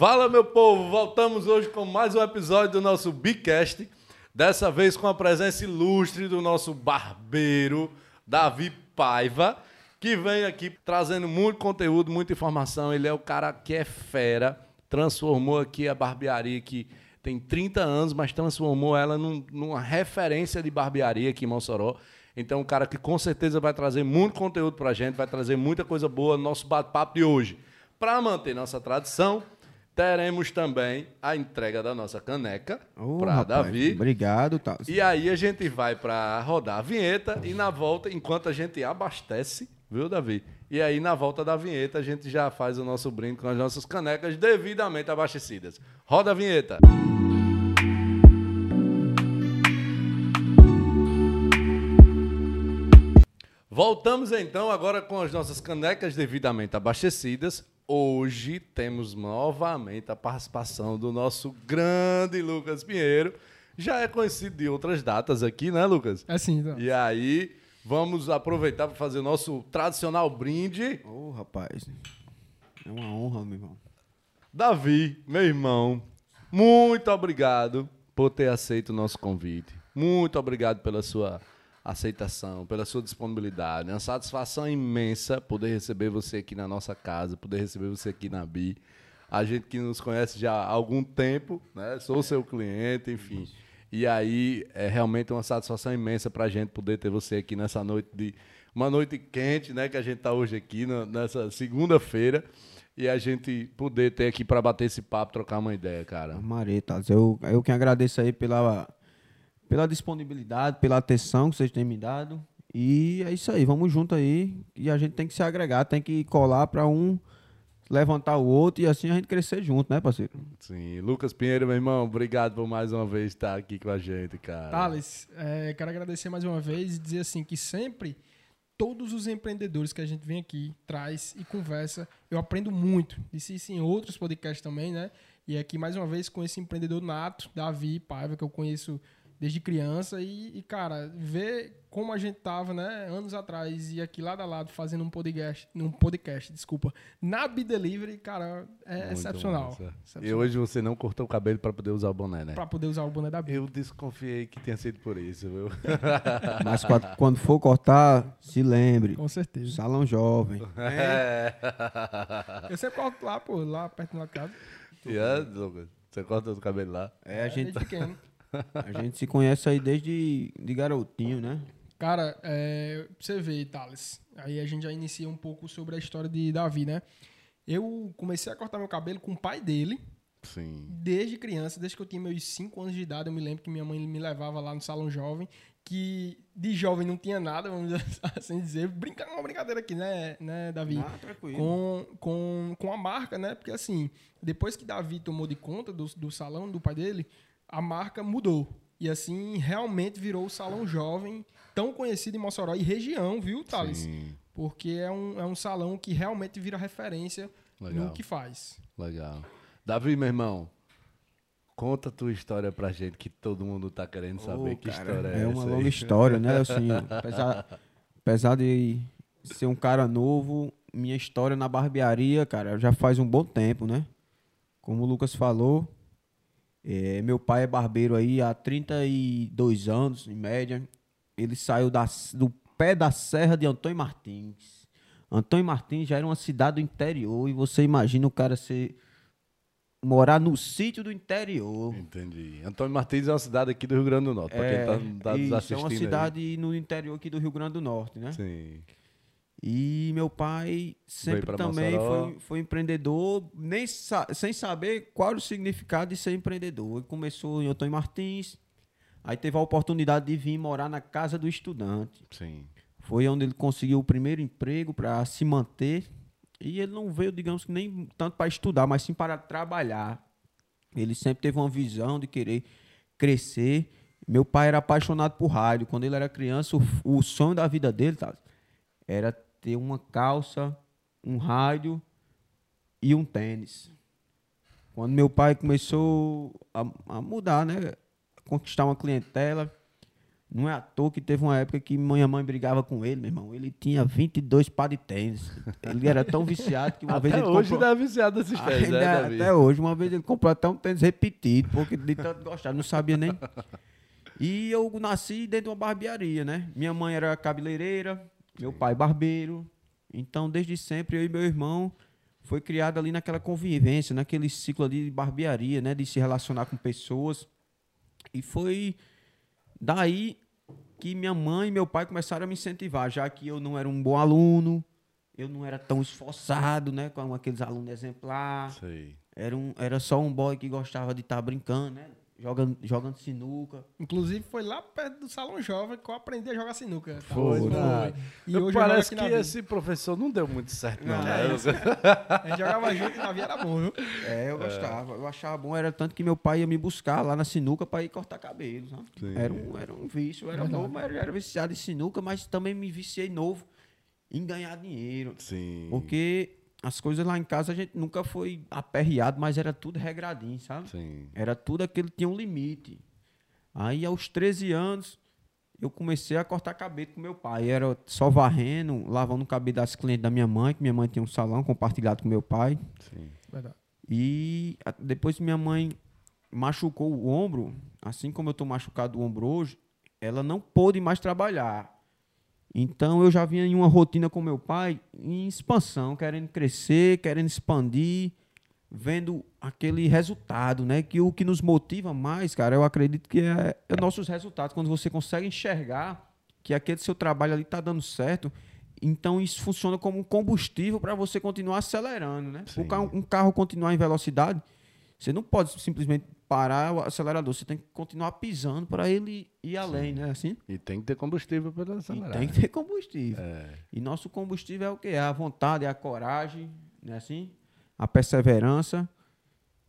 Fala, meu povo! Voltamos hoje com mais um episódio do nosso Bicast. Dessa vez com a presença ilustre do nosso barbeiro, Davi Paiva, que vem aqui trazendo muito conteúdo, muita informação. Ele é o cara que é fera, transformou aqui a barbearia que tem 30 anos, mas transformou ela num, numa referência de barbearia aqui em Mossoró. Então, um cara que com certeza vai trazer muito conteúdo pra gente, vai trazer muita coisa boa no nosso bate-papo de hoje. Para manter nossa tradição, teremos também a entrega da nossa caneca Ô, para Davi. Obrigado, tá. E aí a gente vai para rodar a vinheta e na volta, enquanto a gente abastece, viu, Davi? E aí na volta da vinheta a gente já faz o nosso brinde com as nossas canecas devidamente abastecidas. Roda a vinheta. Voltamos então agora com as nossas canecas devidamente abastecidas. Hoje temos novamente a participação do nosso grande Lucas Pinheiro. Já é conhecido de outras datas aqui, né, Lucas? É sim, então. E aí, vamos aproveitar para fazer o nosso tradicional brinde. Ô, rapaz. É uma honra, meu irmão. Davi, meu irmão, muito obrigado por ter aceito o nosso convite. Muito obrigado pela sua aceitação, pela sua disponibilidade. É uma satisfação imensa poder receber você aqui na nossa casa, poder receber você aqui na BI. A gente que nos conhece já há algum tempo, né? Sou seu cliente, enfim. E aí é realmente uma satisfação imensa para a gente poder ter você aqui nessa noite de uma noite quente, né? Que a gente está hoje aqui nessa segunda-feira e a gente poder ter aqui para bater esse papo, trocar uma ideia, cara. Maretas, eu, eu que agradeço aí pela, pela disponibilidade, pela atenção que vocês têm me dado. E é isso aí, vamos junto aí. E a gente tem que se agregar, tem que colar para um levantar o outro e assim a gente crescer junto, né, parceiro? Sim, Lucas Pinheiro, meu irmão, obrigado por mais uma vez estar aqui com a gente, cara. Thales, é, quero agradecer mais uma vez e dizer assim que sempre todos os empreendedores que a gente vem aqui traz e conversa, eu aprendo muito. Disse isso em outros podcasts também, né? E aqui mais uma vez com esse empreendedor nato, Davi Paiva, que eu conheço desde criança e, e, cara, ver como a gente tava, né, anos atrás e aqui lado a lado fazendo um podcast, um podcast, desculpa, na Be Delivery, cara, é Muito excepcional. massa. E excepcional. hoje você não cortou o cabelo para poder usar o boné, né? Pra poder usar o boné da Bi. Eu desconfiei que tenha sido por isso, viu? Mas quando, for cortar, se lembre. Com certeza. Salão jovem. É. Eu sempre corto lá, pô, lá perto da minha casa. E é, Lucas? Você corta o cabelo lá? É, a gente, Desde pequeno. a gente se conhece aí desde de garotinho, né? Cara, é, pra você ver, Thales, aí a gente já inicia um pouco sobre a história de Davi, né? Eu comecei a cortar meu cabelo com o pai dele, Sim. desde criança, desde que eu tinha meus 5 anos de idade, eu me lembro que minha mãe me levava lá no salão jovem, que de jovem não tinha nada, vamos assim dizer. Brincar uma brincadeira aqui, né, né Davi? Ah, tranquilo. com, com, com a marca, né? Porque assim, depois que Davi tomou de conta do, do salão do pai dele, a marca mudou. E assim, realmente virou o salão jovem, tão conhecido em Mossoró e região, viu, Thales? Sim. Porque é um, é um salão que realmente vira referência Legal. no que faz. Legal. Davi, meu irmão, conta a tua história pra gente, que todo mundo tá querendo saber Ô, que cara, história é, é essa uma longa história, né? Assim, apesar, apesar de ser um cara novo, minha história na barbearia, cara, já faz um bom tempo, né? Como o Lucas falou, é, meu pai é barbeiro aí há 32 anos, em média. Ele saiu da, do pé da serra de Antônio Martins. Antônio Martins já era uma cidade do interior e você imagina o cara ser morar no sítio do interior. Entendi. Antônio Martins é uma cidade aqui do Rio Grande do Norte, pra quem tá, tá nos isso, assistindo é uma aí. cidade no interior aqui do Rio Grande do Norte, né? Sim. E meu pai sempre também foi, foi empreendedor, nem sa- sem saber qual era o significado de ser empreendedor. Ele começou em Antônio Martins, aí teve a oportunidade de vir morar na casa do estudante. Sim. Foi onde ele conseguiu o primeiro emprego para se manter. E ele não veio, digamos que nem tanto para estudar, mas sim para trabalhar. Ele sempre teve uma visão de querer crescer. Meu pai era apaixonado por rádio. Quando ele era criança, o, o sonho da vida dele tá, era ter uma calça, um rádio e um tênis. Quando meu pai começou a, a mudar, né? Conquistar uma clientela, Não é à toa que teve uma época que minha mãe brigava com ele, meu irmão. Ele tinha 22 par de tênis. Ele era tão viciado que uma Até vez ele hoje comprou... ainda é viciado nesses tênis, Ainda- né, Davi? até hoje, uma vez ele comprou até um tênis repetido, porque de tanto gostar, não sabia nem. E eu nasci dentro de uma barbearia, né? Minha mãe era cabeleireira, meu pai barbeiro. Então, desde sempre, eu e meu irmão foi criado ali naquela convivência, naquele ciclo ali de barbearia, né? De se relacionar com pessoas. E foi daí que minha mãe e meu pai começaram a me incentivar, já que eu não era um bom aluno, eu não era tão esforçado, né? Como aqueles alunos exemplar. Sei. Era, um, era só um boy que gostava de estar brincando, né? Jogando, jogando sinuca. Inclusive, foi lá perto do Salão Jovem que eu aprendi a jogar sinuca. tá? Foi, né? E hoje Parece que esse professor não deu muito certo, não, Não, né? é isso. A gente jogava junto e na via era bom, viu? É, eu gostava. Eu achava bom, era tanto que meu pai ia me buscar lá na sinuca para ir cortar cabelo. Era um, era um vício. Eu era Verdade. novo, mas eu era viciado em sinuca, mas também me viciei novo em ganhar dinheiro. Sim. Porque as coisas lá em casa a gente nunca foi aperreado, mas era tudo regradinho, sabe? Sim. Era tudo aquilo que tinha um limite. Aí, aos 13 anos, eu comecei a cortar cabelo com meu pai. Era só varrendo, lavando o cabelo das clientes da minha mãe, que minha mãe tinha um salão compartilhado com meu pai. Sim. Verdade. E a- depois que minha mãe machucou o ombro, assim como eu estou machucado o ombro hoje, ela não pôde mais trabalhar. Então eu já vinha em uma rotina com meu pai em expansão, querendo crescer, querendo expandir, vendo aquele resultado, né? Que o que nos motiva mais, cara, eu acredito que é, é nossos resultados. Quando você consegue enxergar que aquele seu trabalho ali está dando certo, então isso funciona como um combustível para você continuar acelerando, né? Sim. O carro, um carro continuar em velocidade, você não pode simplesmente parar o acelerador, você tem que continuar pisando para ele ir além, né? Assim? E tem que ter combustível para E acelerar. tem que ter combustível. É. E nosso combustível é o que? É a vontade, é a coragem, né? Assim? A perseverança.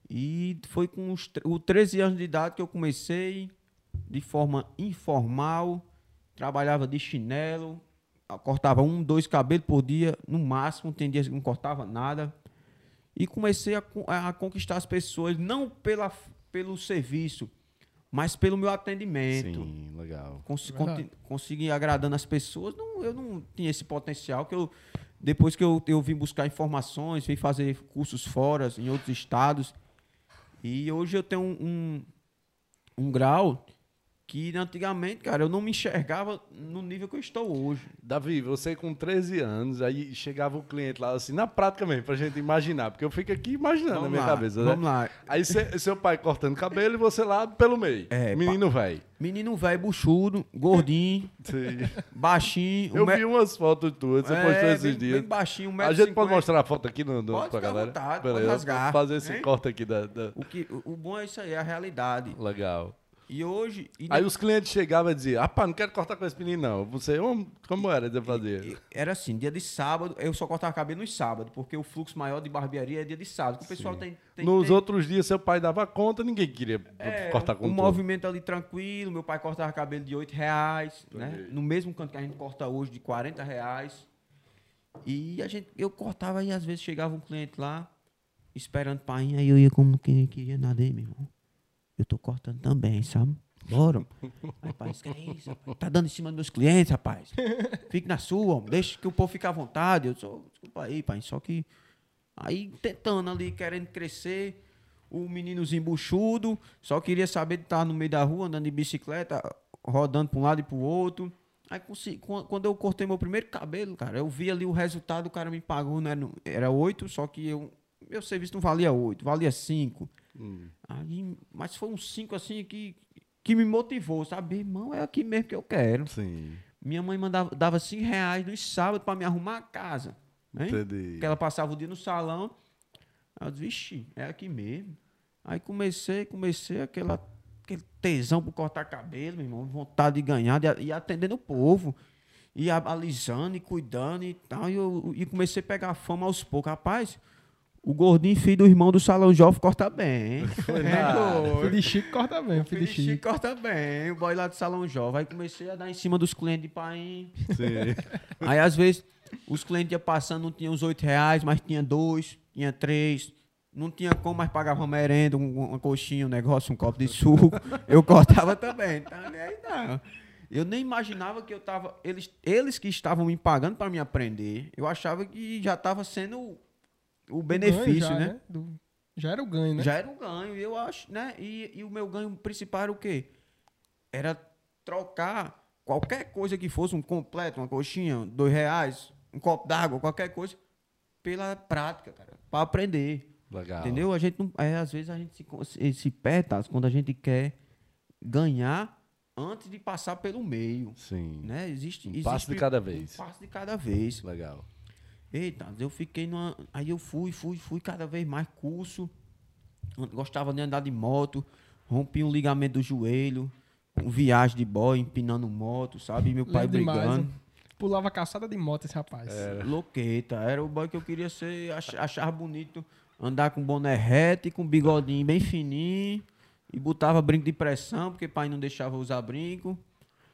E foi com os, os 13 anos de idade que eu comecei de forma informal, trabalhava de chinelo, cortava um, dois cabelos por dia, no máximo, tem dias que não cortava nada. E comecei a, a conquistar as pessoas, não pela, pelo serviço, mas pelo meu atendimento Sim, legal. cons conti- consegui agradando as pessoas. Não, eu não tinha esse potencial que eu depois que eu, eu vim buscar informações, vim fazer cursos fora em outros estados. E hoje eu tenho um, um, um grau que antigamente, cara, eu não me enxergava no nível que eu estou hoje. Davi, você com 13 anos, aí chegava o cliente lá, assim, na prática mesmo, pra gente imaginar, porque eu fico aqui imaginando na minha lá, cabeça, né? vamos lá. Aí cê- seu pai cortando cabelo e você lá pelo meio. É, Menino velho. Menino velho, buchudo, gordinho, Sim. baixinho. Eu um me- vi umas fotos tuas, você É, postou esses bem- dias. bem baixinho, um a gente pode mostrar a foto aqui no, no, Pode pra galera? vontade, pode Beleza, rasgar, fazer esse hein? corte aqui da, da- O, que, o, o bom é isso aí, é a realidade. Legal. E hoje. e Aí os clientes chegavam e diziam, rapaz, não quero cortar com esse menino, não. Você, "Hum, como era de fazer? E- Era assim, dia de sábado, eu só cortava cabelo nos sábados, porque o fluxo maior de barbearia é dia de sábado. O pessoal tem, tem Nos tem, outros dias, seu pai dava conta, ninguém queria é, cortar com um movimento ali tranquilo, meu pai cortava cabelo de 8 reais, né? No mesmo canto que a gente corta hoje, de 40 reais. E a gente, eu cortava e às vezes chegava um cliente lá, esperando ir, aí eu ia como quem queria nada aí, meu irmão. Eu tô cortando também, sabe? Bora. Rapaz, que é isso, rapaz? Tá dando em cima dos meus clientes, rapaz. Fique na sua, homem. deixa que o povo fique à vontade. Eu sou, desculpa aí, pai. Só que. Aí tentando ali, querendo crescer, o meninozinho buchudo, só queria saber de estar no meio da rua, andando de bicicleta, rodando para um lado e para o outro. Aí consegui- quan- quando eu cortei meu primeiro cabelo, cara, eu vi ali o resultado, o cara me pagou, né? Era oito, só que eu, meu serviço não valia oito, valia cinco. Hum. Aí, mas foi uns cinco assim que, que me motivou, sabe? Irmão, é aqui mesmo que eu quero. Sim, Minha mãe mandava, dava cinco reais nos sábados para me arrumar a casa. Hein? entendi. Porque ela passava o dia no salão. Aí eu disse, vixe, é aqui mesmo. Aí comecei, comecei aquela, aquele tesão por cortar cabelo, meu irmão, vontade de ganhar, de, e atendendo o povo. E alisando e cuidando e tal. E, eu, e comecei a pegar fama aos poucos. Rapaz, o gordinho filho do irmão do salão jovem corta bem. Foi É. O filho de Chico corta bem, o filho de Chico. Chico corta bem, o boy lá do salão jovem. Aí comecei a dar em cima dos clientes de pai. Sim. Aí, às vezes, os clientes iam passando, não tinha os oito reais, mas tinha dois, tinha três. Não tinha como, mas pagava uma merenda, um- uma coxinha, um negócio, um copo de suco. Eu cortava também. Nem aí não. Eu nem imaginava que eu tava. Eles, eles que estavam me pagando para me aprender, eu achava que já estava sendo o, o O benefício, ganho já, né? Do- já era o ganho, né? Já era um ganho, eu acho, né? E, e o meu ganho principal era o quê? Era trocar qualquer coisa que fosse, um completo, uma coxinha, dois reais, um copo d'água, qualquer coisa, pela prática, cara, para aprender. Legal. Entendeu? A gente não, é, às vezes a gente se, se, se perde, tá? quando a gente quer ganhar antes de passar pelo meio, Sim. né? Existe, Um existe passo de cada vez. Um passo de cada vez. Legal. Eita, eu fiquei numa. Aí eu fui, fui, fui cada vez mais curso. Gostava de andar de moto. Rompi um ligamento do joelho. Um viagem de boy, empinando moto, sabe? Meu pai Lembro demais, brigando. né? Pulava calçada de moto esse rapaz. Loqueta. Era o boy que eu queria ser, ach- achar bonito. Andar com boné reto e com bigodinho bem fininho. E botava brinco de pressão, porque pai não deixava usar brinco.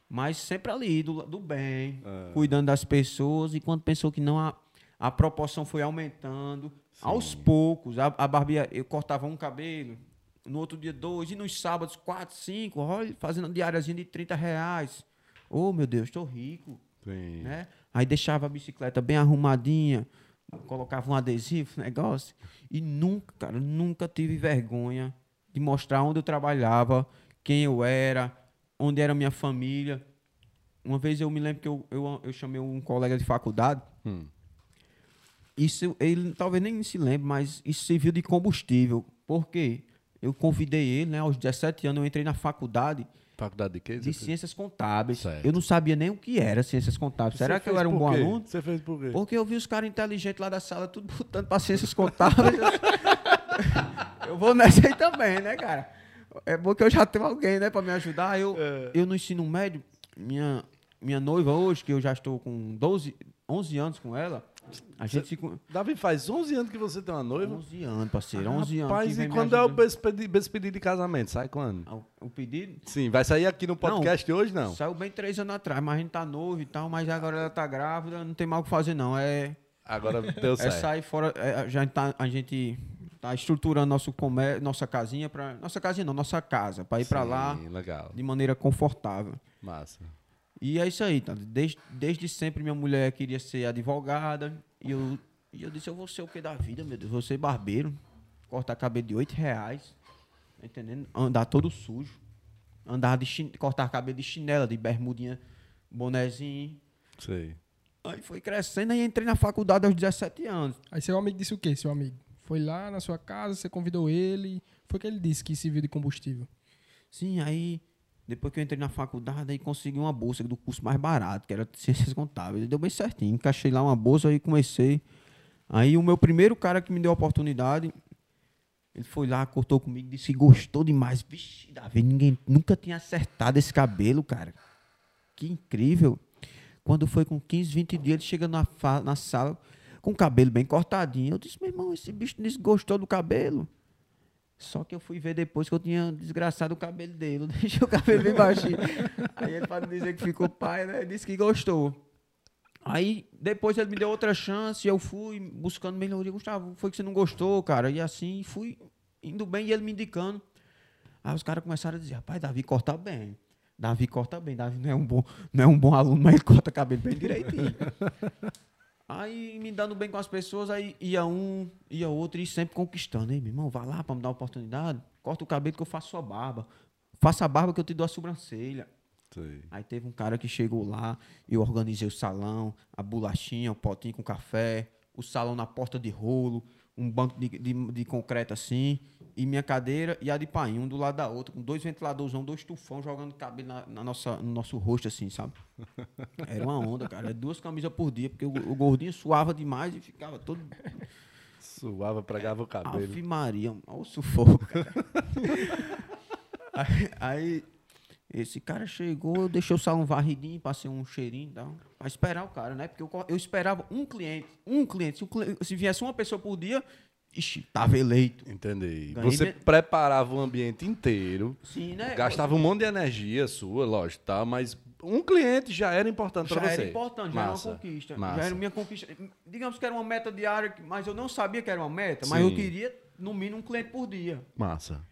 Mas sempre ali, do, do bem, cuidando das pessoas. E quando pensou que não, a, a proporção foi aumentando. Aos poucos, a, a barbia, eu cortava um cabelo, no outro dia dois, e nos sábados quatro, cinco, olha, fazendo diáriazinha de 30 reais. Oh, meu Deus, estou rico Sim. né? Aí deixava a bicicleta bem arrumadinha, colocava um adesivo, negócio. E nunca, cara, nunca tive vergonha de mostrar onde eu trabalhava, quem eu era, onde era a minha família. Uma vez eu me lembro que eu, eu, eu chamei um colega de faculdade. Hum. Isso ele talvez nem se lembre, mas isso serviu de combustível. Por quê? Eu convidei ele, né? Aos 17 anos eu entrei na faculdade Faculdade de quê? de ciências contábeis. Certo. Eu não sabia nem o que era ciências contábeis. Será que eu era um bom quê? aluno? Você fez por quê? Porque eu vi os caras inteligentes lá da sala, tudo botando pra ciências contábeis. eu vou nessa aí também, né, cara? É bom que eu já tenho alguém, né, pra me ajudar. Eu, É. eu no ensino médio, minha, minha noiva hoje, que eu já estou com 12, 11 anos com ela, a gente se... Davi, faz 11 anos que você tem uma noiva. 11 anos, parceiro, 11 anos. que Rapaz, e quando é o ajudando. beijo pedi- beijo pedido de casamento? Sai quando? Ah, o, o pedido? Sim, vai sair aqui no podcast de hoje, não? Saiu bem três anos atrás, mas a gente tá novo e tal, mas agora ela tá grávida, não tem mal o que fazer, não. É, Agora deu é certo. sair fora. é, já tá, a gente tá estruturando nosso comércio, nossa casinha para nossa casinha não, nossa casa, para ir para lá legal. de maneira confortável. Massa. E é isso aí, tá? Desde, desde sempre minha mulher queria ser advogada e eu, e eu disse, eu vou ser o que da vida, meu Deus? Vou ser barbeiro, cortar cabelo de 8 reais, tá entendendo? Andar todo sujo, andar de chin... cortar cabelo de chinela, de bermudinha, bonezinho. Sei. Aí foi crescendo e entrei na faculdade aos 17 anos. Aí seu amigo disse o quê, seu amigo? Foi lá na sua casa, você convidou ele. Foi que ele disse que serviu de combustível. Sim, aí depois que eu entrei na faculdade, aí consegui uma bolsa do curso mais barato, que era Ciências Contábeis. Deu bem certinho, encaixei lá uma bolsa e comecei. Aí o meu primeiro cara que me deu a oportunidade, ele foi lá, cortou comigo, disse que gostou demais. Vixe, Davi, ninguém nunca tinha acertado esse cabelo, cara. Que incrível. Quando foi com 15, 20 dias, ele chega na, na sala com o cabelo bem cortadinho. Eu disse, meu irmão, esse bicho desgostou do cabelo. Só que eu fui ver depois que eu tinha desgraçado o cabelo dele. Eu deixei o cabelo bem baixinho. Aí ele, para não dizer que ficou pai, né? Disse que gostou. Aí depois ele me deu outra chance e eu fui buscando melhoria. Gustavo, foi que você não gostou, cara? E assim fui indo bem e ele me indicando. Aí os caras começaram a dizer, rapaz, Davi corta bem. Davi corta bem. Davi não é um bom, não é um bom aluno, mas ele corta cabelo bem direitinho. Aí me dando bem com as pessoas, aí ia um, ia outro e sempre conquistando. Ei, meu irmão, vai lá pra me dar uma oportunidade. Corta o cabelo que eu faço sua barba. Faça a barba que eu te dou a sobrancelha. Sei. Aí teve um cara que chegou lá, eu organizei o salão, a bolachinha, o potinho com café, o salão na porta de rolo, um banco de, de, de concreto assim, e minha cadeira e a de painho, um do lado da outra, com dois ventiladores, dois tufão jogando cabelo na, na nossa, no nosso rosto assim, sabe? Era uma onda, cara. Duas camisas por dia, porque o, o gordinho suava demais e ficava todo. Suava, pregava o cabelo. Ave Maria, olha o sufoco, cara. aí, aí, esse cara chegou, eu deixei o salão varridinho, passei um cheirinho e tal. Pra esperar o cara, né? Porque eu, eu esperava um cliente, um cliente. Se, se viesse uma pessoa por dia, ixi, tava eleito. Entendi. Ganhei Você bem- preparava o ambiente inteiro, Sim, né? gastava um monte de energia sua, lógico, tá? Mas um cliente já era importante já pra você. era importante, já Massa, era uma conquista. massa. Já era minha conquista. Digamos que era uma meta diária, mas eu não sabia que era uma meta, mas eu Sim. queria, no mínimo, um cliente por dia. Massa.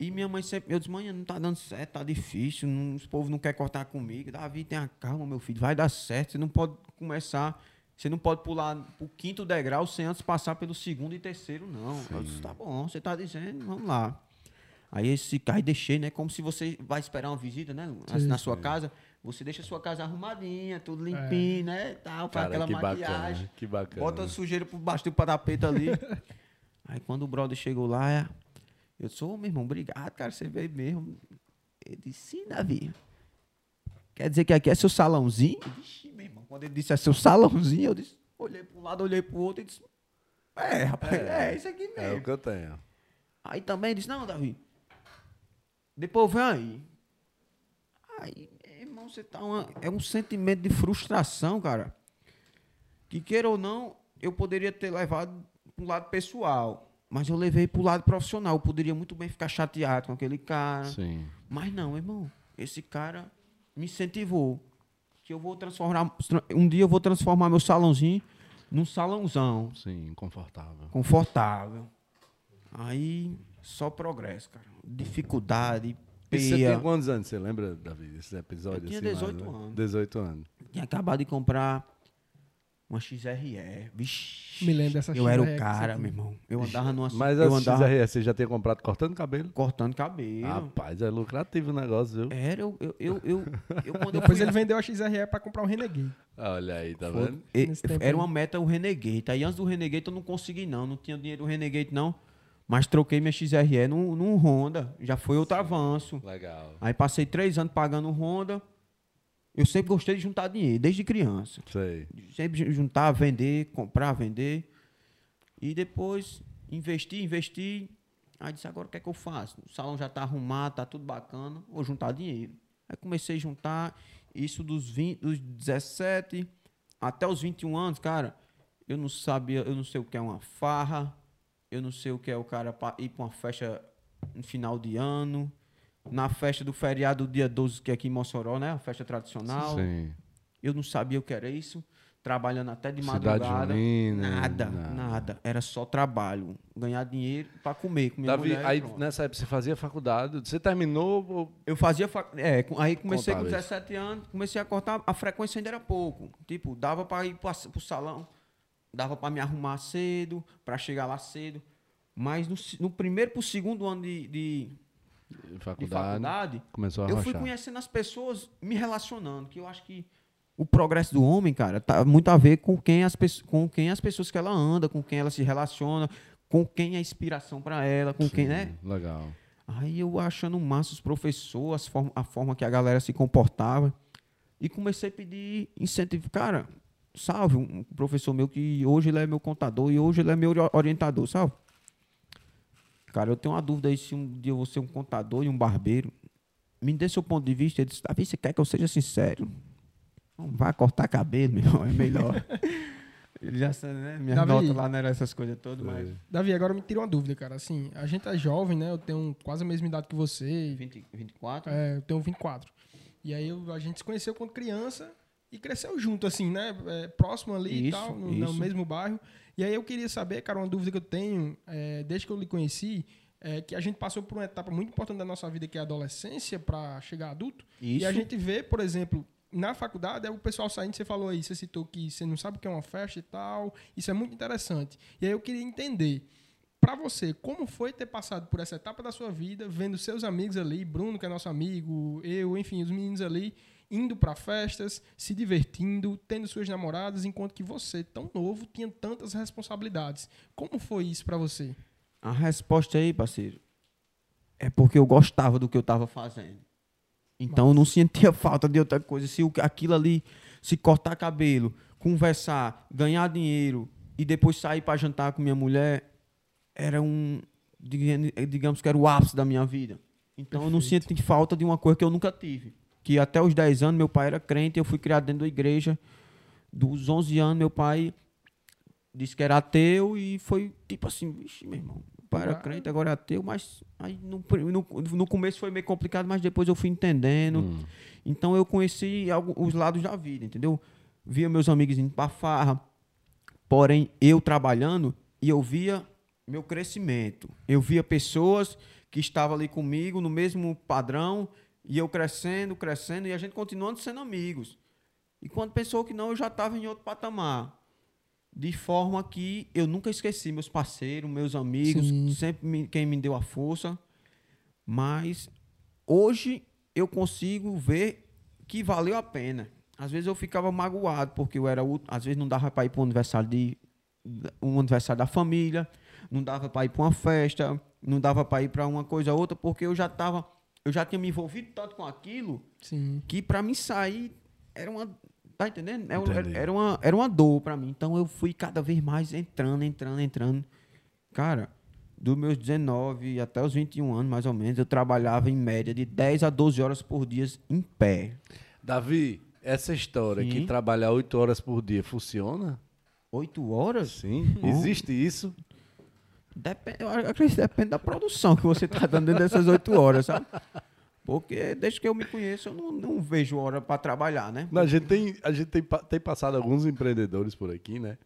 E minha mãe sempre, eu disse, mãe, não tá dando certo, tá difícil, não, os povos não querem cortar comigo. Davi, tenha calma, meu filho, vai dar certo. Você não pode começar, você não pode pular o quinto degrau sem antes passar pelo segundo e terceiro, não. Eu disse, tá bom, você tá dizendo, vamos lá. Aí esse carro deixei, né? Como se você vai esperar uma visita, né? Sim, na sua casa. Você deixa a sua casa arrumadinha, tudo É. limpinho, né? Tal, faz Cara, aquela que maquiagem. bacana, que bacana. Bota a sujeira por baixo do tapete ali. Aí quando o brother chegou lá, é, eu disse, ô meu irmão, obrigado, cara, você veio mesmo. Ele disse, sim, Davi. Quer dizer que aqui é seu salãozinho? Vixe, meu irmão, quando ele disse é seu salãozinho, eu disse, olhei para um lado, olhei para o outro e disse, é, rapaz, é, isso aqui É o mesmo. que eu tenho. Aí também disse, não, Davi, depois vem aí. Aí, meu irmão, você tá uma, é um sentimento de frustração, cara. Que queira ou não, eu poderia ter levado para um lado pessoal. Mas eu levei para o lado profissional. Eu poderia muito bem ficar chateado com aquele cara. Sim. Mas não, irmão. Esse cara me incentivou. Que eu vou transformar. Um dia eu vou transformar meu salãozinho num salãozão Sim, confortável. confortável. Aí só progresso, cara. Dificuldade, E você tem quantos anos? Você lembra, Davi, desses episódios? Eu tinha assim, 18 mais anos. 18 anos. Tinha acabado de comprar uma XRE. Vixe. Me lembro dessa Eu era XRE o que cara, meu irmão. Eu andava numa Mas a eu andava XRE, você já tinha comprado cortando cabelo? cortando cabelo. Rapaz, é lucrativo o negócio, viu? Era, eu, eu, eu, eu, eu quando eu Depois fui- ele vendeu a XRE pra comprar um Renegade. Olha aí, tá Foi- vendo? e- era uma meta o Renegade. Aí antes do Renegade eu não consegui, não. Não tinha dinheiro do Renegade, não. Mas troquei minha XRE num, num Honda. Já foi outro avanço. Legal. Aí passei três anos pagando Honda. Eu sempre gostei de juntar dinheiro, desde criança. Sei. Sempre juntar, vender, comprar, vender. E depois investir, investir. Aí disse, agora o que é que eu faço? O salão já tá arrumado, tá tudo bacana, vou juntar dinheiro. Aí comecei a juntar isso dos, 20, dos 17 até os 21 anos, cara. Eu não sabia, eu não sei o que é uma farra, eu não sei o que é o cara ir para uma festa no final de ano, na festa do feriado dia 12, que é aqui em Mossoró, né? A festa tradicional. Sim. Eu não sabia o que era isso, trabalhando até de Cidade madrugada. junina, nada, nada. nada, Era só trabalho. Ganhar dinheiro para comer com minha Davi, mulher. aí nessa época você fazia faculdade, você terminou, ou- Eu fazia. fac- É, aí comecei com Contábeis. 17 anos, comecei a cortar. A frequência ainda era pouco. Tipo, dava para ir para o salão, dava para me arrumar cedo, para chegar lá cedo. Mas no, no primeiro para o segundo ano de, de, de faculdade, faculdade, começou a eu fui conhecendo as pessoas, me relacionando, que eu acho que o progresso do homem, cara, tá muito a ver com quem as, com quem as pessoas que ela anda, com quem ela se relaciona, com quem é inspiração para ela, com quem, né? Legal. Aí eu achando massa os professores, as form- a forma que a galera se comportava. E comecei a pedir incentivo. Cara, salve, um professor meu que hoje ele é meu contador e hoje ele é meu ori- orientador, salve. Cara, eu tenho uma dúvida aí se um dia eu vou ser um contador e um barbeiro. Me dê seu ponto de vista. Ele disse, Davi, você quer que eu seja sincero? Não vai cortar cabelo, meu irmão, é melhor. Ele já sabe, né? Minhas Davi. notas lá não eram essas coisas todas, mas... Davi, agora me tira uma dúvida, cara. Assim, a gente é jovem, né? Eu tenho quase a mesma idade que você. 20, 24? É, eu tenho 24. E aí eu- a gente se conheceu quando criança e cresceu junto, assim, né? É, próximo ali e Isso, tal, no, no mesmo bairro. E aí eu queria saber, cara, uma dúvida que eu tenho, é, desde que eu lhe conheci, é que a gente passou por uma etapa muito importante da nossa vida, que é a adolescência, para chegar adulto. E a Isso. gente vê, por exemplo, na faculdade, é o pessoal saindo, você falou aí, você citou que você não sabe o que é uma festa e tal. Isso é muito interessante. E aí eu queria entender, para você, como foi ter passado por essa etapa da sua vida, vendo seus amigos ali, Bruno, que é nosso amigo, eu, enfim, os meninos ali, indo para festas, se divertindo, tendo suas namoradas, enquanto que você, tão novo, tinha tantas responsabilidades. Como foi isso para você? A resposta aí, parceiro, é porque eu gostava do que eu estava fazendo. Então eu não sentia falta de outra coisa. Se aquilo ali, se cortar cabelo, conversar, ganhar dinheiro e depois sair para jantar com minha mulher, era um, diga- digamos que era o ápice da minha vida. Então eu não Perfeito. sinto falta de uma coisa que eu nunca tive. Que até os 10 anos meu pai era crente, eu fui criado dentro da igreja. Dos 11 anos meu pai disse que era ateu e foi tipo assim, vixe, meu irmão, o pai era crente, agora é ateu, mas aí no, no, no começo foi meio complicado, mas depois eu fui entendendo. Hum. Então eu conheci algo- os lados da vida, entendeu? Via meus amigos indo pra farra, porém eu trabalhando e eu via meu crescimento. Eu via pessoas que estava ali comigo no mesmo padrão, e eu crescendo, crescendo, e a gente continuando sendo amigos. E quando pensou que não, eu já estava em outro patamar. De forma que eu nunca esqueci meus parceiros, meus amigos, Sim. sempre me- quem me deu a força. Mas hoje eu consigo ver que valeu a pena. Às vezes eu ficava magoado, porque eu era. Às vezes não dava para ir para um aniversário de. Um aniversário da família, não dava para ir para uma festa, não dava para ir para uma coisa ou outra, porque eu já estava. Eu já tinha me envolvido tanto com aquilo Sim. que para mim sair era uma tá entendendo era, Entendi. era uma era uma dor para mim então eu fui cada vez mais entrando entrando entrando cara dos meus 19 até os 21 anos mais ou menos eu trabalhava em média de 10 a 12 horas por dia em pé Davi, essa história que Sim. trabalhar oito horas por dia funciona? 8 horas Sim. Existe isso? Depende eu acredito que depende da produção que você tá dando dentro dessas 8 horas sabe porque desde que eu me conheço eu não, não vejo hora para trabalhar né Não, a gente, tem, a gente tem, tem passado alguns empreendedores por aqui, né?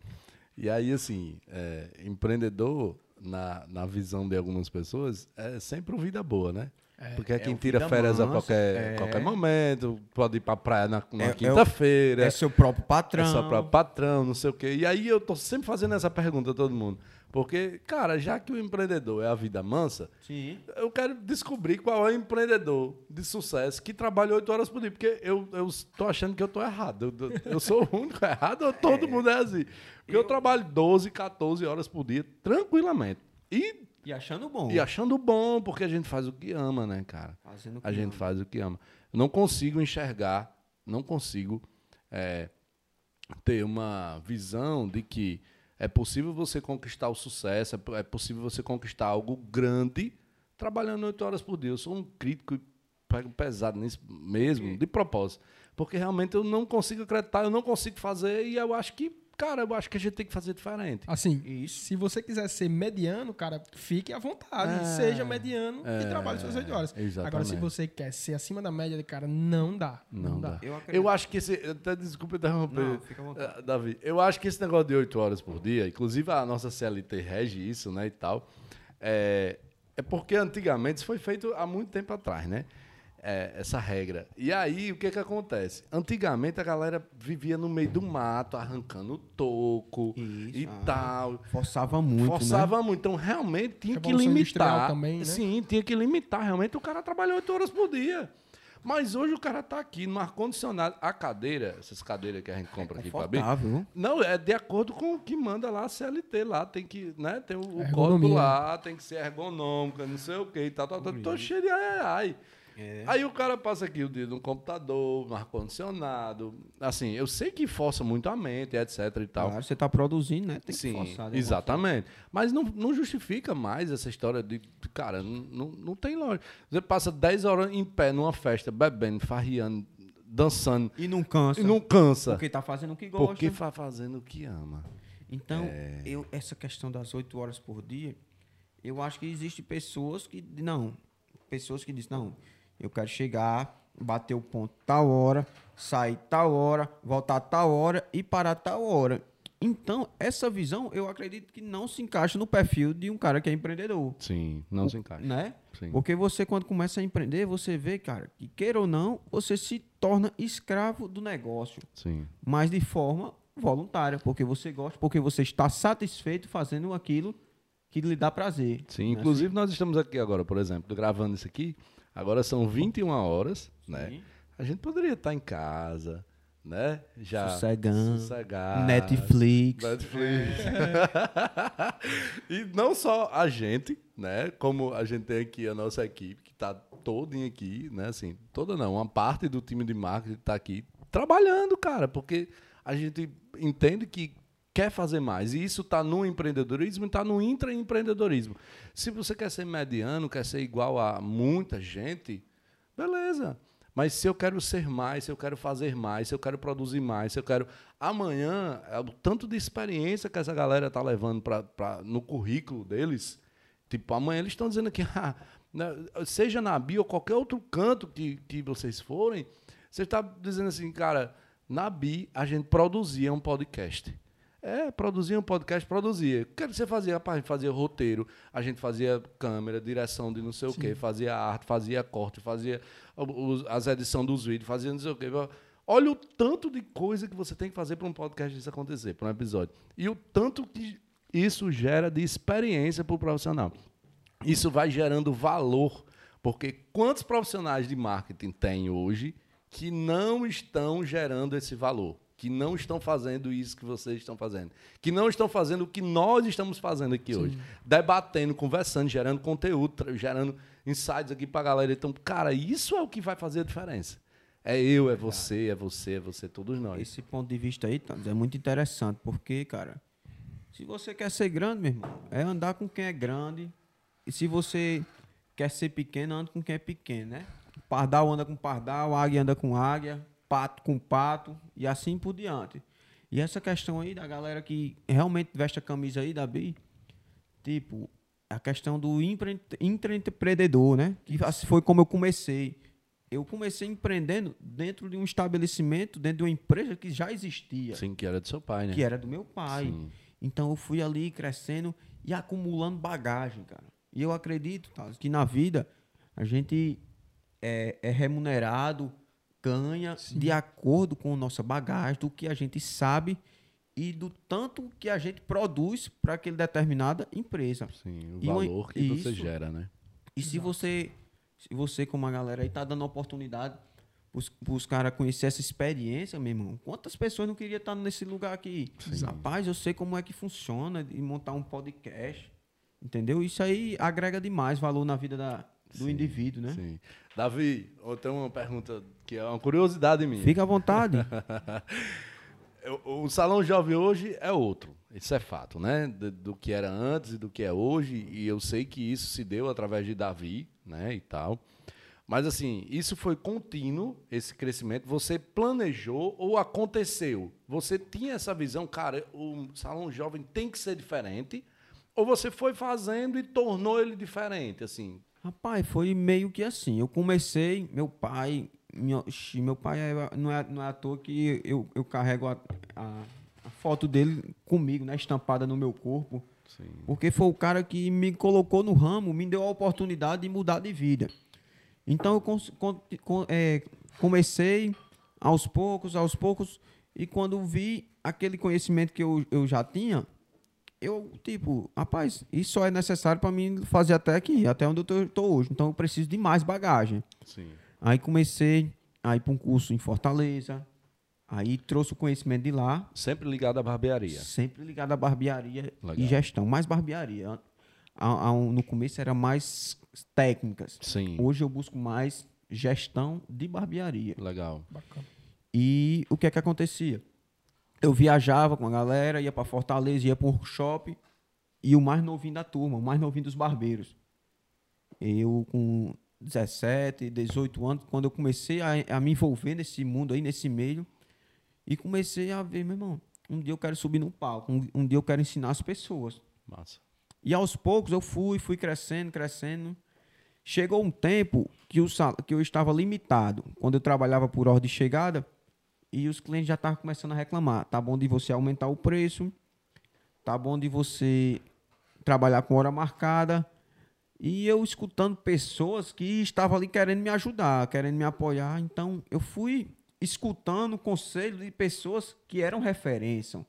E aí, assim, é, empreendedor, na, na visão de algumas pessoas, é sempre uma vida boa, né? Porque é é quem o tira férias a qualquer, é. qualquer momento, pode ir pra praia na, na É- é o- quinta-feira. é seu próprio patrão É só para patrão, não sei o quê. E aí eu tô sempre fazendo essa pergunta a todo mundo. Porque, cara, já que o empreendedor é a vida mansa, sim eu quero descobrir qual é o empreendedor de sucesso que trabalha oito horas por dia. Porque eu, eu tô achando que eu tô errado. Eu, eu- eu sou o único errado ou todo mundo é assim? Porque eu... trabalho 12, 14 horas por dia, tranquilamente. E, e achando bom e achando bom, porque a gente faz o que ama, né, cara? Fazendo A gente ama. faz o que ama. Eu não consigo enxergar, não consigo é, ter uma visão de que é possível você conquistar o sucesso, é é possível você conquistar algo grande trabalhando oito horas por dia. Eu sou um crítico pego pesado nisso mesmo, de propósito. Porque realmente eu não consigo acreditar, eu não consigo fazer e eu acho que, cara, eu acho que a gente tem que fazer diferente. Assim, Isso. se você quiser ser mediano, cara, fique à vontade. É. seja mediano e trabalhe suas 8 horas. exatamente. Agora, se você quer ser acima da média, cara, não dá. Não dá. Eu Eu, acredito. acho que esse. Até desculpa interromper. Não, fica à vontade. eh, Davi, eu acho que esse negócio de 8 horas por dia, inclusive a nossa CLT rege isso, né? E tal. É, é porque antigamente isso foi feito há muito tempo atrás, né? É, essa regra. E aí, o que que acontece? Antigamente a galera vivia no meio do mato, arrancando toco Isso, e ah. tal. Forçava muito, Forçava muito. Então, realmente, tinha que limitar. também, né? Sim, tinha que limitar. Realmente, o cara trabalha oito horas por dia. Mas hoje o cara tá aqui no ar-condicionado. A cadeira, essas cadeiras que a gente compra aqui para né? Confortável. Não, é de acordo com o que manda lá a CLT. Lá tem que, né? Tem o, o Ergonomia. código lá, tem que ser ergonômica, não sei o que e tal, tal, tal. Tô cheio de ai, ai, ai. É. Aí o cara passa aqui o dia no computador, no ar-condicionado. Assim, eu sei que força muito a mente, etc e tal. Claro, você tá produzindo, né? Tem que Sim, forçar. né? exatamente. Mas não, não justifica mais essa história de. Cara, não, não, não tem lógica. Você passa 10 horas em pé numa festa, bebendo, farriando, dançando, E não cansa. e não cansa. Porque tá fazendo o que gosta. Porque fa fazendo o que ama. Então, É. eu, essa questão das 8 horas por dia, eu acho que existe pessoas que. Não. Pessoas que dizem, não, eu quero chegar, bater o ponto tal hora, sair tal hora, voltar tal hora e parar tal hora. Então, essa visão, eu acredito que não se encaixa no perfil de um cara que é empreendedor. Sim, não se encaixa. Né? Sim. Porque você, quando começa a empreender, você vê, cara, que queira ou não, você se torna escravo do negócio Sim. mas de forma voluntária, porque você gosta, porque você está satisfeito fazendo aquilo que lhe dá prazer. Sim, né? inclusive nós estamos aqui agora, por exemplo, gravando isso aqui. Agora são 21 horas, né? Sim. A gente poderia estar em casa, né? Já Sossegando. sossegado. Netflix. Netflix. e não só a gente, né? Como a gente tem aqui a nossa equipe, que está toda aqui, né? Assim, toda não, uma parte do time de marketing está aqui trabalhando, cara, porque a gente entende que quer fazer mais. E isso está no empreendedorismo e está no intraempreendedorismo. Se você quer ser mediano, quer ser igual a muita gente, beleza. Mas se eu quero ser mais, se eu quero fazer mais, se eu quero produzir mais, se eu quero. Amanhã, é o tanto de experiência que essa galera está levando pra, pra, no currículo deles. Tipo, amanhã eles estão dizendo que, ah, né, seja na Bio ou qualquer outro canto que, que vocês forem, você está dizendo assim, cara, na Bi a gente produzia um podcast. É, produzia um podcast, produzia. O que você fazia? Rapaz, a gente fazia roteiro, a gente fazia câmera, direção de não sei o quê, fazia arte, fazia corte, fazia os- as edições dos vídeos, fazia não sei o quê. Olha o tanto de coisa que você tem que fazer para um podcast isso acontecer, para um episódio. E o tanto que isso gera de experiência para o profissional. Isso vai gerando valor, porque quantos profissionais de marketing tem hoje que não estão gerando esse valor, que não estão fazendo isso que vocês estão fazendo, que não estão fazendo o que nós estamos fazendo aqui hoje, debatendo, conversando, gerando conteúdo, gerando insights aqui para a galera. Então, cara, isso é o que vai fazer a diferença. É eu, é você, é você, é você, todos nós. Esse ponto de vista aí é muito interessante, porque, cara, se você quer ser grande, meu irmão, é andar com quem é grande. E se você quer ser pequeno, anda com quem é pequeno, né? Pardal anda com pardal, águia anda com águia, pato com pato e assim por diante. E essa questão aí da galera que realmente veste a camisa aí, Davi, tipo, a questão do empre- intraempreendedor, né? Que assim foi como eu comecei. Eu comecei empreendendo dentro de um estabelecimento, dentro de uma empresa que já existia, Sim, que era do seu pai, né? que era do meu pai. Sim. Então eu fui ali crescendo e acumulando bagagem, cara. E eu acredito, Thales, que na vida a gente é, é remunerado, ganha de acordo com a nossa bagagem, do que a gente sabe e do tanto que a gente produz para aquela determinada empresa. Sim, o E valor que você isso. gera, né? E se você, se você como a galera aí tá dando oportunidade para os caras conhecer essa experiência, meu irmão, quantas pessoas não queriam estar nesse lugar aqui? Rapaz, eu sei como é que funciona e montar um podcast, entendeu? Isso aí agrega demais valor na vida da, do indivíduo, né? Sim. Davi, eu tenho uma pergunta que é uma curiosidade minha. Fica à vontade. O, o Salão Jovem hoje é outro. Isso é fato, né? Do, do que era antes e do que é hoje. E eu sei que isso se deu através de Davi, né? E tal. Mas, assim, isso foi contínuo, esse crescimento. Você planejou ou aconteceu? Você tinha essa visão, cara, o Salão Jovem tem que ser diferente? Ou você foi fazendo e tornou ele diferente, assim? Rapaz, foi meio que assim. Eu comecei, meu pai. Meu, meu pai não, é, não é à toa que eu, eu carrego a, a, a foto dele comigo, né? Estampada no meu corpo. Sim. Porque foi o cara que me colocou no ramo, me deu a oportunidade de mudar de vida. Então eu é, comecei aos poucos, aos poucos, e quando vi aquele conhecimento que eu, eu já tinha, eu, tipo, rapaz, isso só é necessário para mim fazer até aqui, até onde eu estou hoje. Então eu preciso de mais bagagem. Sim. Aí comecei a ir para um curso em Fortaleza, aí trouxe o conhecimento de lá, Sempre ligado à barbearia. Sempre ligado à barbearia Legal. e gestão. Mais barbearia. A- a- no começo era mais técnicas. Sim. Hoje eu busco mais gestão de barbearia. Legal. Bacana. E o que é que acontecia? Eu viajava com a galera, ia para Fortaleza, ia para um shopping e o mais novinho da turma, o mais novinho dos barbeiros. Eu com 17, 18 anos, quando eu comecei a, a me envolver nesse mundo aí, nesse meio, e comecei a ver, meu irmão, um dia eu quero subir no palco, um, um dia eu quero ensinar as pessoas. Massa. E aos poucos eu fui, fui crescendo, crescendo. Chegou um tempo que, o sal- que eu estava limitado. Quando eu trabalhava por ordem de chegada, e os clientes já estavam começando a reclamar. Tá bom de você aumentar o preço, tá bom de você trabalhar com hora marcada. E eu escutando pessoas que estavam ali querendo me ajudar, querendo me apoiar. Então eu fui escutando conselhos de pessoas que eram referência.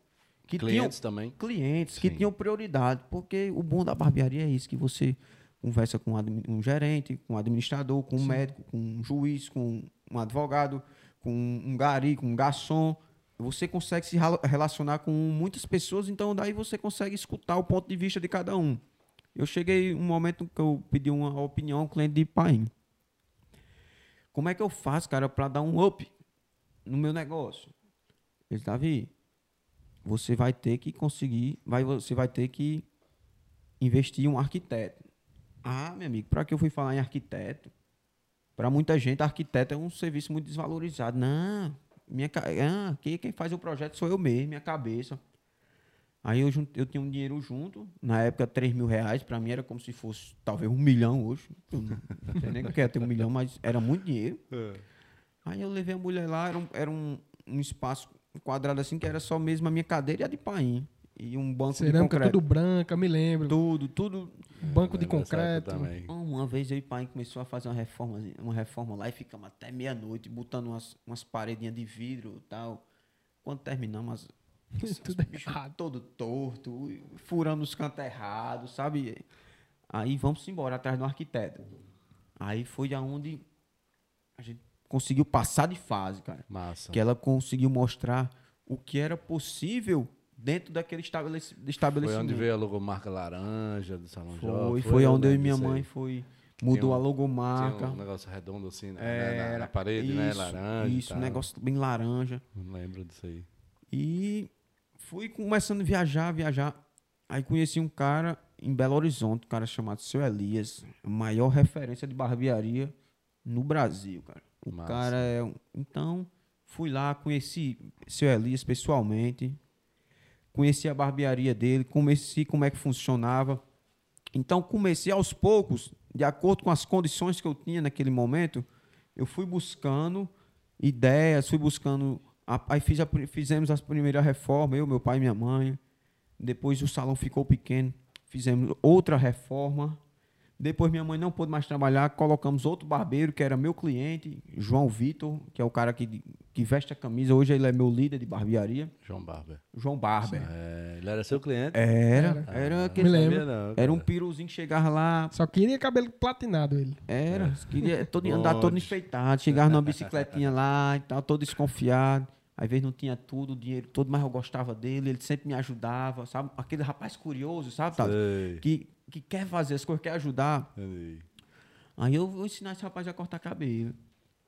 Que tinham, Clientes também. clientes que Sim. tinham prioridade, porque o bom da barbearia é isso, que você conversa com um um gerente, com um administrador, com um médico, com um juiz, com um advogado, com um gari, com um garçom. Você consegue se rela- relacionar com muitas pessoas, então daí você consegue escutar o ponto de vista de cada um. Eu cheguei um momento que eu pedi uma opinião ao cliente de Paim. Como é que eu faço, cara, para dar um up no meu negócio? Ele Davi, você vai ter que conseguir, vai, você vai ter que investir em um arquiteto. Ah, meu amigo, para que eu fui falar em arquiteto? Para muita gente, arquiteto é um serviço muito desvalorizado. Não, minha, ah, quem, quem faz o projeto sou eu mesmo, minha cabeça. Aí eu, eu tinha um dinheiro junto, na época 3 mil reais, para mim era como se fosse talvez um milhão hoje. Não sei nem o que é ter um milhão, mas era muito dinheiro. Aí eu levei a mulher lá, era um, era um, um espaço quadrado assim que era só mesmo a minha cadeira e a de paim. E um banco de Cerâmica concreto. tudo branca, me lembro. Tudo, tudo. Banco de época concreto. também. Uma vez eu e o pai começou a fazer uma reforma, uma reforma lá e ficamos até meia-noite botando umas, umas paredinhas de vidro e tal. Quando terminamos, as, Tudo errado. todo torto, furando os cantos errados, sabe? Aí vamos embora atrás do arquiteto. Aí foi aonde a gente conseguiu passar de fase, cara. Massa. Que ela conseguiu mostrar o que era possível dentro daquele Foi estabelecimento. onde veio a logomarca laranja do Salão Foi, Jovem. foi, onde eu e lembro minha mãe foi. Mudou um- a logomarca. Um negócio redondo assim né, na, na parede, né? isso, Laranja. e Isso, um negócio bem laranja. Não lembro disso aí. E fui começando a viajar, viajar. Aí conheci um cara em Belo Horizonte, um cara chamado Seu Elias, a maior referência de barbearia no Brasil, cara. O Massa. cara é. Então, fui lá, conheci Seu Elias pessoalmente, conheci a barbearia dele, comecei como é que funcionava. Então, comecei aos poucos, de acordo com as condições que eu tinha naquele momento, eu fui buscando ideias, fui buscando. Aí fiz a fizemos a primeira reforma, eu, meu pai e minha mãe. Depois o salão ficou pequeno, fizemos outra reforma. Depois minha mãe não pôde mais trabalhar, colocamos outro barbeiro, que era meu cliente, João Vitor, que é o cara que, que veste a camisa. Hoje ele é meu líder de barbearia. João Barber. João Barber. É, ele era seu cliente? Era, Era. era, Ah, aquele, Me não lembro. não, era um piruzinho que chegava lá, Só queria cabelo platinado ele. Era, queria todo, andar todo enfeitado, chegava numa bicicletinha lá e tal, todo desconfiado. Às vezes não tinha tudo, o dinheiro todo, mas eu gostava dele, ele sempre me ajudava, sabe? Aquele rapaz curioso, sabe? Sei. Que, que quer fazer as coisas, quer ajudar. Entendi. Aí eu vou ensinar esse rapaz a cortar cabelo.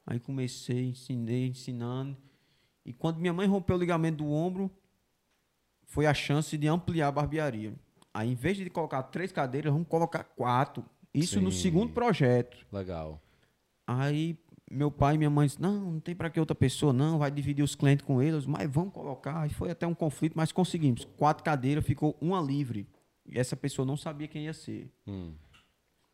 Aí comecei, ensinei, ensinando. E quando minha mãe rompeu o ligamento do ombro, foi a chance de ampliar a barbearia. Aí, em vez de colocar três cadeiras, vamos colocar quatro. Isso no Sim. segundo projeto. Legal. Aí meu pai e minha mãe disseram, não, não tem para que outra pessoa, não, vai dividir os clientes com eles, mas vamos colocar. Aí foi até um conflito, mas conseguimos. Quatro cadeiras, ficou uma livre. E essa pessoa não sabia quem ia ser. Hum.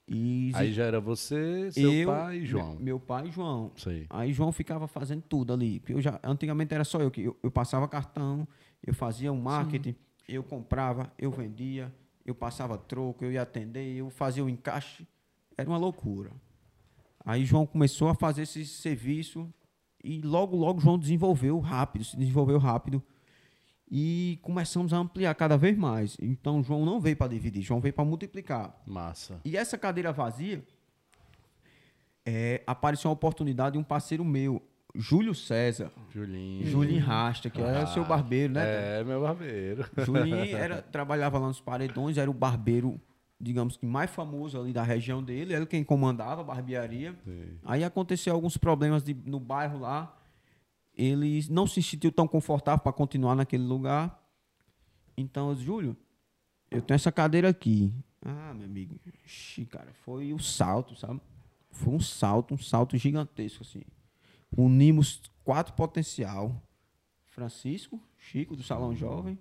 E Aí já era você, seu eu, pai e João. me- Meu pai e João. Sei. Aí João ficava fazendo tudo ali. Eu já, antigamente era só eu que eu, eu passava cartão, eu fazia um marketing, eu comprava, eu vendia, eu passava troco, eu ia atender, eu fazia o encaixe. Era uma loucura. Aí João começou a fazer esse serviço e logo, logo João desenvolveu rápido, se desenvolveu rápido. E começamos a ampliar cada vez mais. Então João não veio para dividir, João veio para multiplicar. Massa. E essa cadeira vazia, é, apareceu uma oportunidade de um parceiro meu, Júlio César, Julinho. Julinho Rasta, que é Ah, seu barbeiro, né? É, meu barbeiro. Julinho era, trabalhava lá nos Paredões, era o barbeiro, digamos que mais famoso ali da região dele, era quem comandava a barbearia. Sei. Aí aconteceu alguns problemas de- no bairro lá. Ele não se sentiu tão confortável para continuar naquele lugar. Então, eu disse, Júlio, eu tenho essa cadeira aqui. Ah, meu amigo, ixi, cara, foi o salto, sabe? Foi um salto, um salto gigantesco, assim. Unimos quatro potencial. Francisco, Chico, do Salão Jovem,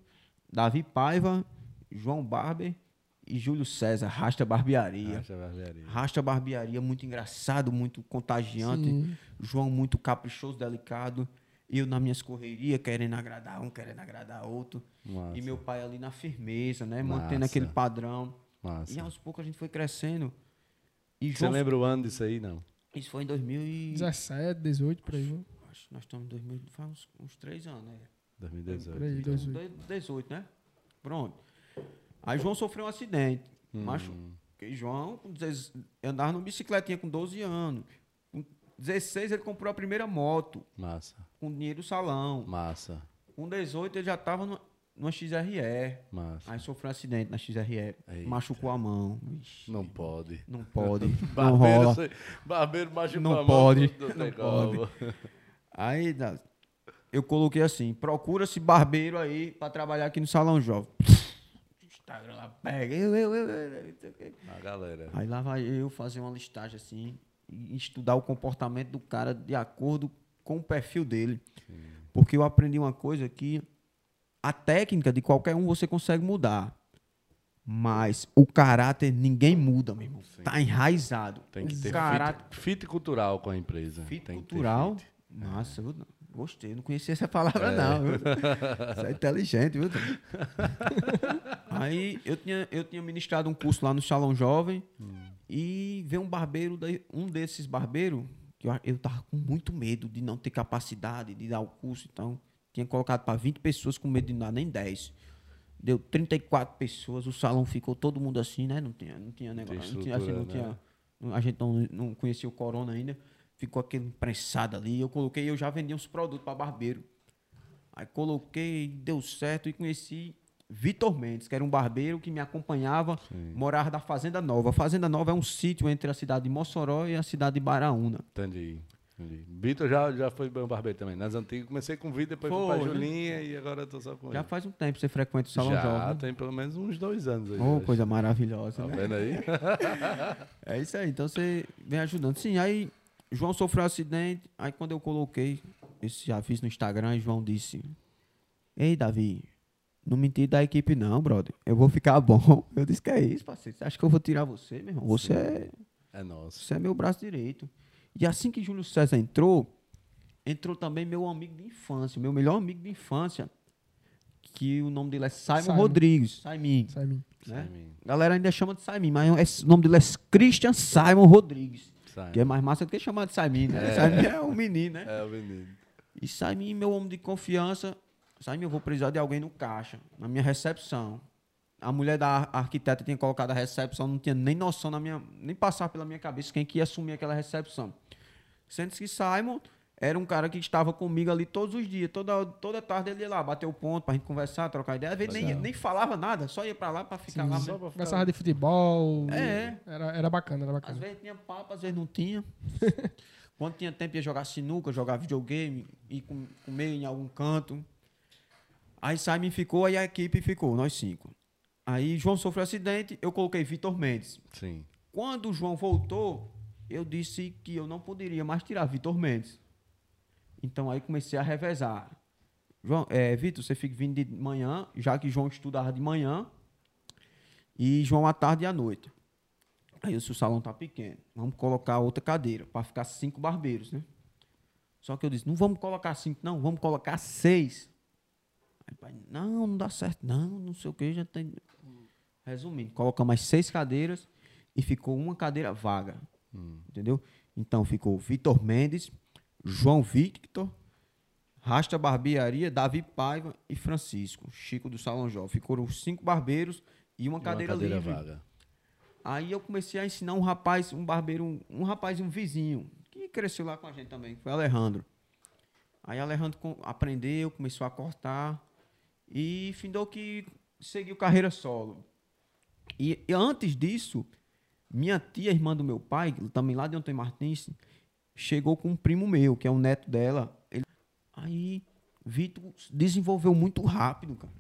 Davi Paiva, João Barber e Júlio César, Rasta Barbearia. Acha barbearia. Rasta Barbearia, muito engraçado, muito contagiante. Sim. João muito caprichoso, delicado. Eu nas minhas correrias, querendo agradar um, querendo agradar outro. Massa. E meu pai ali na firmeza, né? Massa. Mantendo aquele padrão. Massa. E aos poucos a gente foi crescendo. E Você João, lembra o ano disso aí, não? isso foi em 2000 e... 17, 18, por aí. Acho que nós estamos em 2000, faz uns, uns três anos, né? 2018. Por aí, Então, 18. 18, né? Pronto. Aí João sofreu um acidente. Hum. Macho, porque João com 16 andava numa bicicletinha com 12 anos. Com 16 ele comprou a primeira moto, Massa. com dinheiro do salão. Massa. Com 18 ele já estava numa, numa XRE. Massa. Aí sofreu um acidente na XRE. Eita. Machucou a mão. Ixi, Não pode. não pode. não Barbeiro, rola. sei- barbeiro machucou Não a mão, pode, não tem não como. Aí eu coloquei assim: procura-se barbeiro aí para trabalhar aqui no Salão Jovem. Instagram lá, pega. Eu, eu, eu, eu. A galera. Aí lá vai eu fazer uma listagem assim e estudar o comportamento do cara de acordo com o perfil dele. Porque eu aprendi uma coisa que a técnica de qualquer um você consegue mudar. Mas o caráter ninguém muda, meu irmão. Tá enraizado. Tem que o ter caráter fit, fit cultural com a empresa. fit Tem cultural. fit. Nossa, eu- Gostei, não conhecia essa palavra, não. Viu? Você é inteligente, viu? Aí eu tinha, eu tinha ministrado um curso lá no Salão Jovem e veio um barbeiro, um desses barbeiros, que eu, eu tava com muito medo de não ter capacidade de dar o curso, então tinha colocado para 20 pessoas com medo de não dar nem 10. Deu 34 pessoas, o salão ficou todo mundo assim, né? Não tinha, não tinha negócio, não tinha, assim, não né? tinha, a gente não, não conhecia o corona ainda. Ficou aquele prensado ali. Eu coloquei, eu já vendia uns produtos para barbeiro. Aí coloquei, deu certo e conheci Vitor Mendes, que era um barbeiro que me acompanhava, morava da Fazenda Nova. A Fazenda Nova é um sítio entre a cidade de Mossoró e a cidade de Baraúna. Entendi. entendi. Vitor já, já foi barbeiro também. Nas antigas comecei com o Vitor, depois fui Foi, pra né? Julinha e agora tô só com Já ele. faz um tempo que você frequenta o Salão já Jovem. tem pelo menos uns dois anos aí. Oh, coisa maravilhosa, Tá né? vendo aí? É isso aí, então você vem ajudando. Sim, aí João sofreu um acidente, aí quando eu coloquei esse aviso no Instagram, João disse: Ei, Davi, não me tire da equipe, não, brother. Eu vou ficar bom. Eu disse: Que é isso, parceiro? Você acha que eu vou tirar você, meu irmão? Você é, É nosso. você é meu braço direito. E assim que Júlio César entrou, entrou também meu amigo de infância, meu melhor amigo de infância, que o nome dele é Simon, Simon. Rodrigues. Simon. Né? Simon. A galera ainda chama de Simon, mas esse- o nome dele é Christian Simon Rodrigues. Simon. Que é mais massa do que chamar de Simon, né? Simon é um menino, né? É o menino. E Simon, meu homem de confiança, Simon, eu vou precisar de alguém no caixa, na minha recepção. A mulher da ar- arquiteta tinha colocado a recepção, não tinha nem noção na minha, nem passar pela minha cabeça quem que ia assumir aquela recepção. Sendo que Simon era um cara que estava comigo ali todos os dias, toda, toda tarde ele ia lá, bater o ponto pra gente conversar, trocar ideia. Às vezes nem, nem falava nada, só ia pra lá pra ficar lá. só Conversava de futebol. É. Era, era bacana, era Às bacana. vezes tinha papo, às vezes não tinha. Quando tinha tempo ia jogar sinuca, jogar videogame, ir com- comer em algum canto. Aí Simon ficou, aí a equipe ficou, nós cinco. Aí João sofreu acidente, eu coloquei Vitor Mendes. Sim. Quando o João voltou, eu disse que eu não poderia mais tirar Vitor Mendes. Então aí comecei a revezar. João, é, Vitor, você fica vindo de manhã, já que João estudava de manhã, e João à tarde e à noite. Aí eu disse, o salão tá pequeno, vamos colocar outra cadeira, para ficar cinco barbeiros, né? Só que eu disse, não vamos colocar cinco, não, vamos colocar seis. Pai, não, não dá certo, não, não sei o que, já tem. Resumindo, colocamos mais seis cadeiras e ficou uma cadeira vaga. Entendeu? Então ficou Vitor Mendes, João Victor, Rasta Barbearia, Davi Paiva e Francisco, Chico do Salão Jovem. Ficaram os cinco barbeiros e uma E cadeira, uma cadeira livre. vaga. Aí eu comecei a ensinar um rapaz, um barbeiro, um, um rapaz, um vizinho, que cresceu lá com a gente também, foi Alejandro. Aí Alejandro aprendeu, começou a cortar e findou que seguiu carreira solo. E, e antes disso, minha tia, irmã do meu pai, também lá de Antônio Martins, chegou com um primo meu, que é o neto dela. Ele- Aí Vitor desenvolveu muito rápido, cara.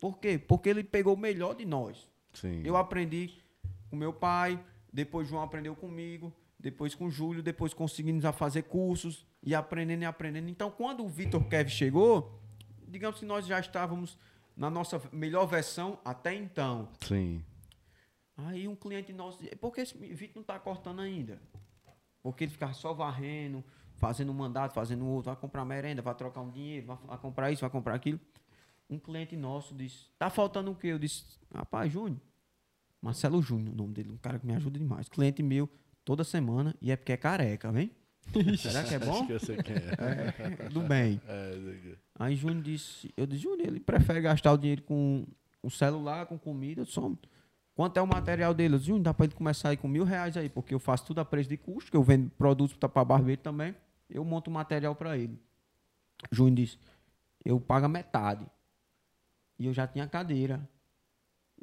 Por quê? Porque ele pegou o melhor de nós. Sim. Eu aprendi com meu pai, depois João aprendeu comigo, depois com o Júlio, depois conseguimos a fazer cursos e aprendendo e aprendendo. Então, quando o Vitor Kev chegou, digamos que nós já estávamos na nossa melhor versão até então. Sim. Aí um cliente nosso disse, por que esse Vitor não está cortando ainda? Porque ele ficava só varrendo, fazendo um mandato, fazendo outro, vai comprar merenda, vai trocar um dinheiro, vai, vai comprar isso, vai comprar aquilo. Um cliente nosso disse, tá faltando o quê? Eu disse, rapaz, Júnior, Marcelo Júnior, o nome dele, um cara que me ajuda demais. Cliente meu, toda semana, e é porque é careca, vem? Será que é bom? Acho que eu sei quem é. É, do bem. É, Aí Júnior disse, eu disse, Júnior, ele prefere gastar o dinheiro com o celular, com comida, eu disse, "Homem, quanto é o material dele? Eu disse, Júnior, dá pra ele começar aí com mil reais aí, porque eu faço tudo a preço de custo, que eu vendo produtos para barbeiro também, eu monto o material para ele. Júnior disse, eu pago a metade. E eu já tinha cadeira.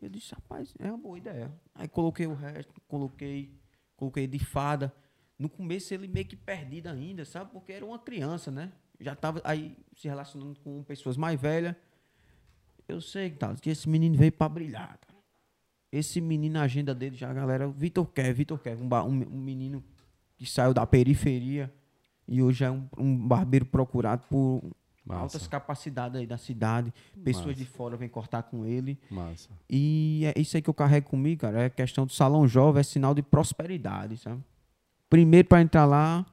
Eu disse, rapaz, é uma boa ideia. Aí coloquei o resto, coloquei, coloquei de fada. No começo ele meio que perdido ainda, sabe? Porque era uma criança, né? Já tava aí se relacionando com pessoas mais velhas. Eu sei, Thales, que esse menino veio para brilhar, cara. Esse menino, a agenda dele já, galera, o Vitor quer, Vitor quer, um, um, um menino que saiu da periferia e hoje é um, um barbeiro procurado por Massa. altas capacidades aí da cidade. Pessoas Massa. de fora vêm cortar com ele. Massa. E é isso aí que eu carrego comigo, cara. É questão do salão jovem, é sinal de prosperidade, sabe? Primeiro para entrar lá,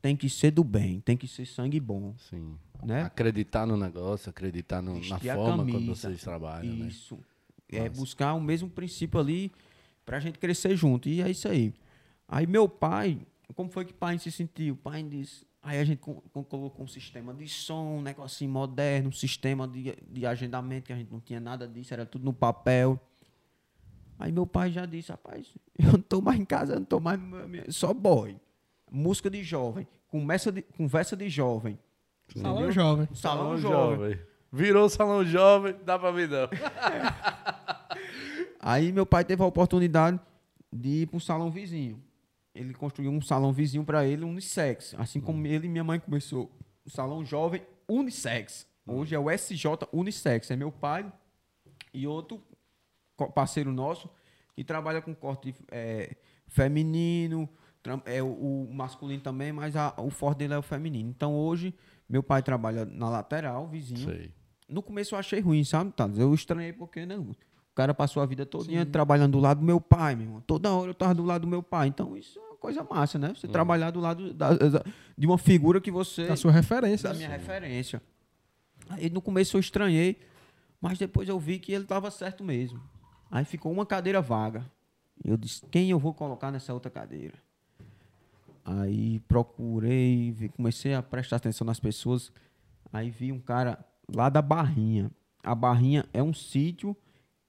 tem que ser do bem, tem que ser sangue bom, Sim. né? Acreditar no negócio, acreditar no- na a forma quando vocês trabalham, né? Isso. É buscar o mesmo princípio ali pra gente crescer junto. E é isso aí. Aí meu pai, como foi que o pai se sentiu? O pai disse. Aí a gente co- co- colocou um sistema de som, um negocinho moderno, um sistema de, de agendamento, que a gente não tinha nada disso, era tudo no papel. Aí meu pai já disse, rapaz, eu não tô mais em casa, eu não tô mais. Só boy. Música de jovem, conversa de, conversa de jovem. Salão entendeu? jovem. Salão, jovem. Virou salão jovem, dá pra vir não. Aí meu pai teve a oportunidade de ir para um salão vizinho. Ele construiu um salão vizinho para ele, unissex. Assim como ele e minha mãe começou. O salão jovem unissex. Hoje é o SJ Unissex. É meu pai e outro parceiro nosso que trabalha com corte é, feminino, é o, masculino também, mas a- o forte dele é o feminino. Então hoje meu pai trabalha na lateral, vizinho. Sei. No começo eu achei ruim, sabe, Thales? Eu estranhei porque, né? O cara passou a vida todinha trabalhando do lado do meu pai, meu irmão. Toda hora eu tava do lado do meu pai. Então isso é uma coisa massa, né? Você trabalhar do lado da- da- de uma figura que você... Da sua referência. da minha referência. Aí no começo eu estranhei, mas depois eu vi que ele tava certo mesmo. Aí ficou uma cadeira vaga. Eu disse, quem eu vou colocar nessa outra cadeira? Aí procurei, comecei a prestar atenção nas pessoas. Aí vi um cara lá da Barrinha. A Barrinha é um sítio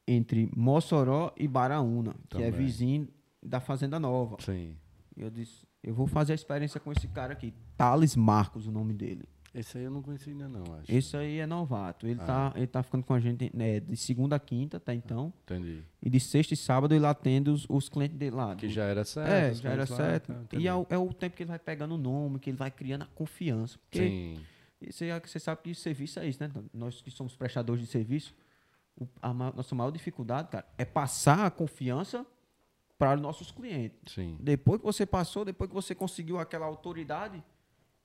entre Mossoró e Baraúna, que é Também. vizinho da Fazenda Nova. Sim. Eu disse, eu vou fazer a experiência com esse cara aqui. Thales Marcos, o nome dele. Esse aí eu não conheci ainda não, acho. Esse aí é novato. Ele, tá, ele tá ficando com a gente né, de segunda a quinta, até então. Entendi. E de sexta e sábado ele atende os, os clientes dele lá. Que já era certo. é, já era coisas lá, certo. tá, e é o, é o tempo que ele vai pegando o nome, que ele vai criando a confiança. Porque Sim. aí é você sabe que serviço é isso, né? Nós que somos prestadores de serviço, a nossa maior dificuldade, cara, é passar a confiança para os nossos clientes. Sim. Depois que você passou, depois que você conseguiu aquela autoridade,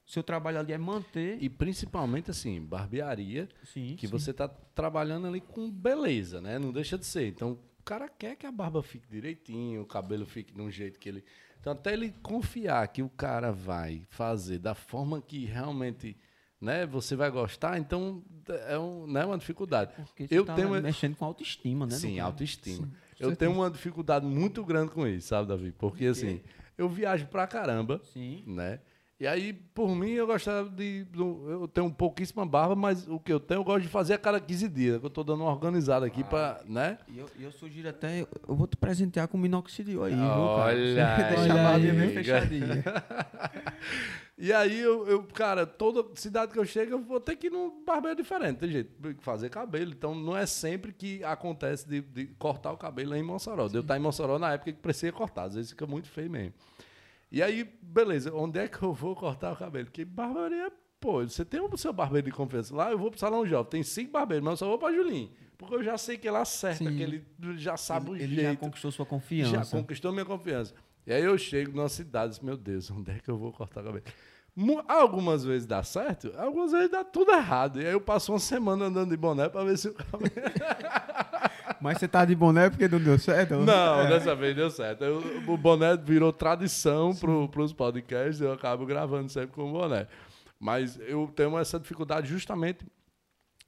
seu trabalho ali é manter. E principalmente assim, barbearia, sim, que sim. você tá trabalhando ali com beleza, né? Não deixa de ser. Então, o cara quer que a barba fique direitinho, o cabelo fique de um jeito que ele. Então, até ele confiar que o cara vai fazer da forma que realmente, né, você vai gostar, então é um, né, uma dificuldade. Porque você Eu tá tenho mexendo com autoestima, né? Sim, autoestima. Sim, eu certeza. tenho uma dificuldade muito grande com isso, sabe, Davi? Porque assim, eu viajo pra caramba, Sim. né? E aí, por mim, eu gostava de. Eu tenho pouquíssima barba, mas o que eu tenho, eu gosto de fazer a cada 15 dias. que Eu tô dando uma organizada aqui pra. né? E eu, eu sugiro até, eu vou te presentear com minoxidil aí, viu? Olha aí, deixa a barbinha bem fechadinha. E aí, eu, eu, cara, toda cidade que eu chego, eu vou ter que ir num barbeiro diferente. Tem jeito, fazer cabelo. Então, não é sempre que acontece de, de cortar o cabelo em Mossoró. De eu estar em Mossoró na época que precisa cortar. Às vezes fica muito feio mesmo. E aí, beleza, onde é que eu vou cortar o cabelo? Porque barbearia, pô, você tem o seu barbeiro de confiança. Lá eu vou pro Salão Jovem, tem cinco barbeiros, mas eu só vou pra Julinho. Porque eu já sei que ele acerta, Sim. que ele já sabe o Ele, ele jeito. já conquistou sua Já confiança. conquistou minha confiança. E aí eu chego numa cidade e meu Deus, onde é que eu vou cortar o cabelo? Algumas vezes dá certo, algumas vezes dá tudo errado. E aí eu passo uma semana andando de boné pra ver se o cabelo... Mas você tá de boné porque não deu certo? Não, dessa vez deu certo. Eu- o boné virou tradição pro, pros podcasts, eu acabo gravando sempre com o boné. Mas eu tenho essa dificuldade justamente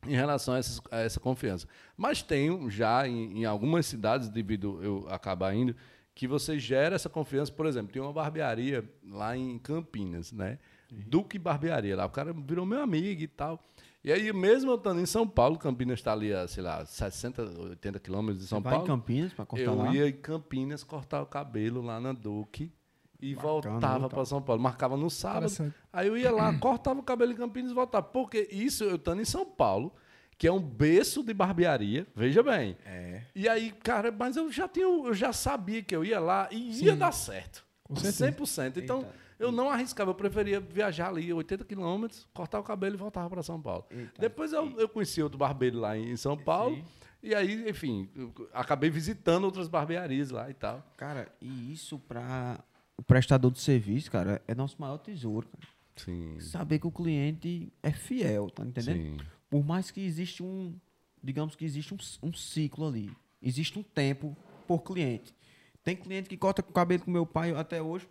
em relação a, essas- a essa confiança. Mas tenho já em, em algumas cidades, devido eu acabar indo, que você gera essa confiança. Por exemplo, tem uma barbearia lá em Campinas, né? Duque Barbearia lá. O cara virou meu amigo e tal. E aí, mesmo eu estando em São Paulo, Campinas está ali a, sei lá, 60, 80 quilômetros de São Você vai Paulo. em Campinas pra cortar Eu lá? ia em Campinas cortar o cabelo lá na Duque e Bacana, voltava para São Paulo. Marcava no sábado. Aí eu ia lá, cortava o cabelo em Campinas e voltava. Porque isso eu estando em São Paulo, que é um berço de barbearia, veja bem. É. E aí, cara, mas eu já tinha, eu já sabia que eu ia lá e ia Sim. dar certo. Com certeza. 100%. Então, Eita. Eu não arriscava, eu preferia viajar ali 80 quilômetros, cortar o cabelo e voltava para São Paulo. Eita. Depois eu, eu conheci outro barbeiro lá em São Paulo. Sim. E aí, enfim, acabei visitando outras barbearias lá e tal. Cara, e isso para o prestador de serviço, cara, é nosso maior tesouro. Cara. Sim. Saber que o cliente é fiel, tá entendendo? Sim. Por mais que existe um, digamos que existe um, um ciclo ali, existe um tempo por cliente. Tem cliente que corta o cabelo com meu pai até hoje.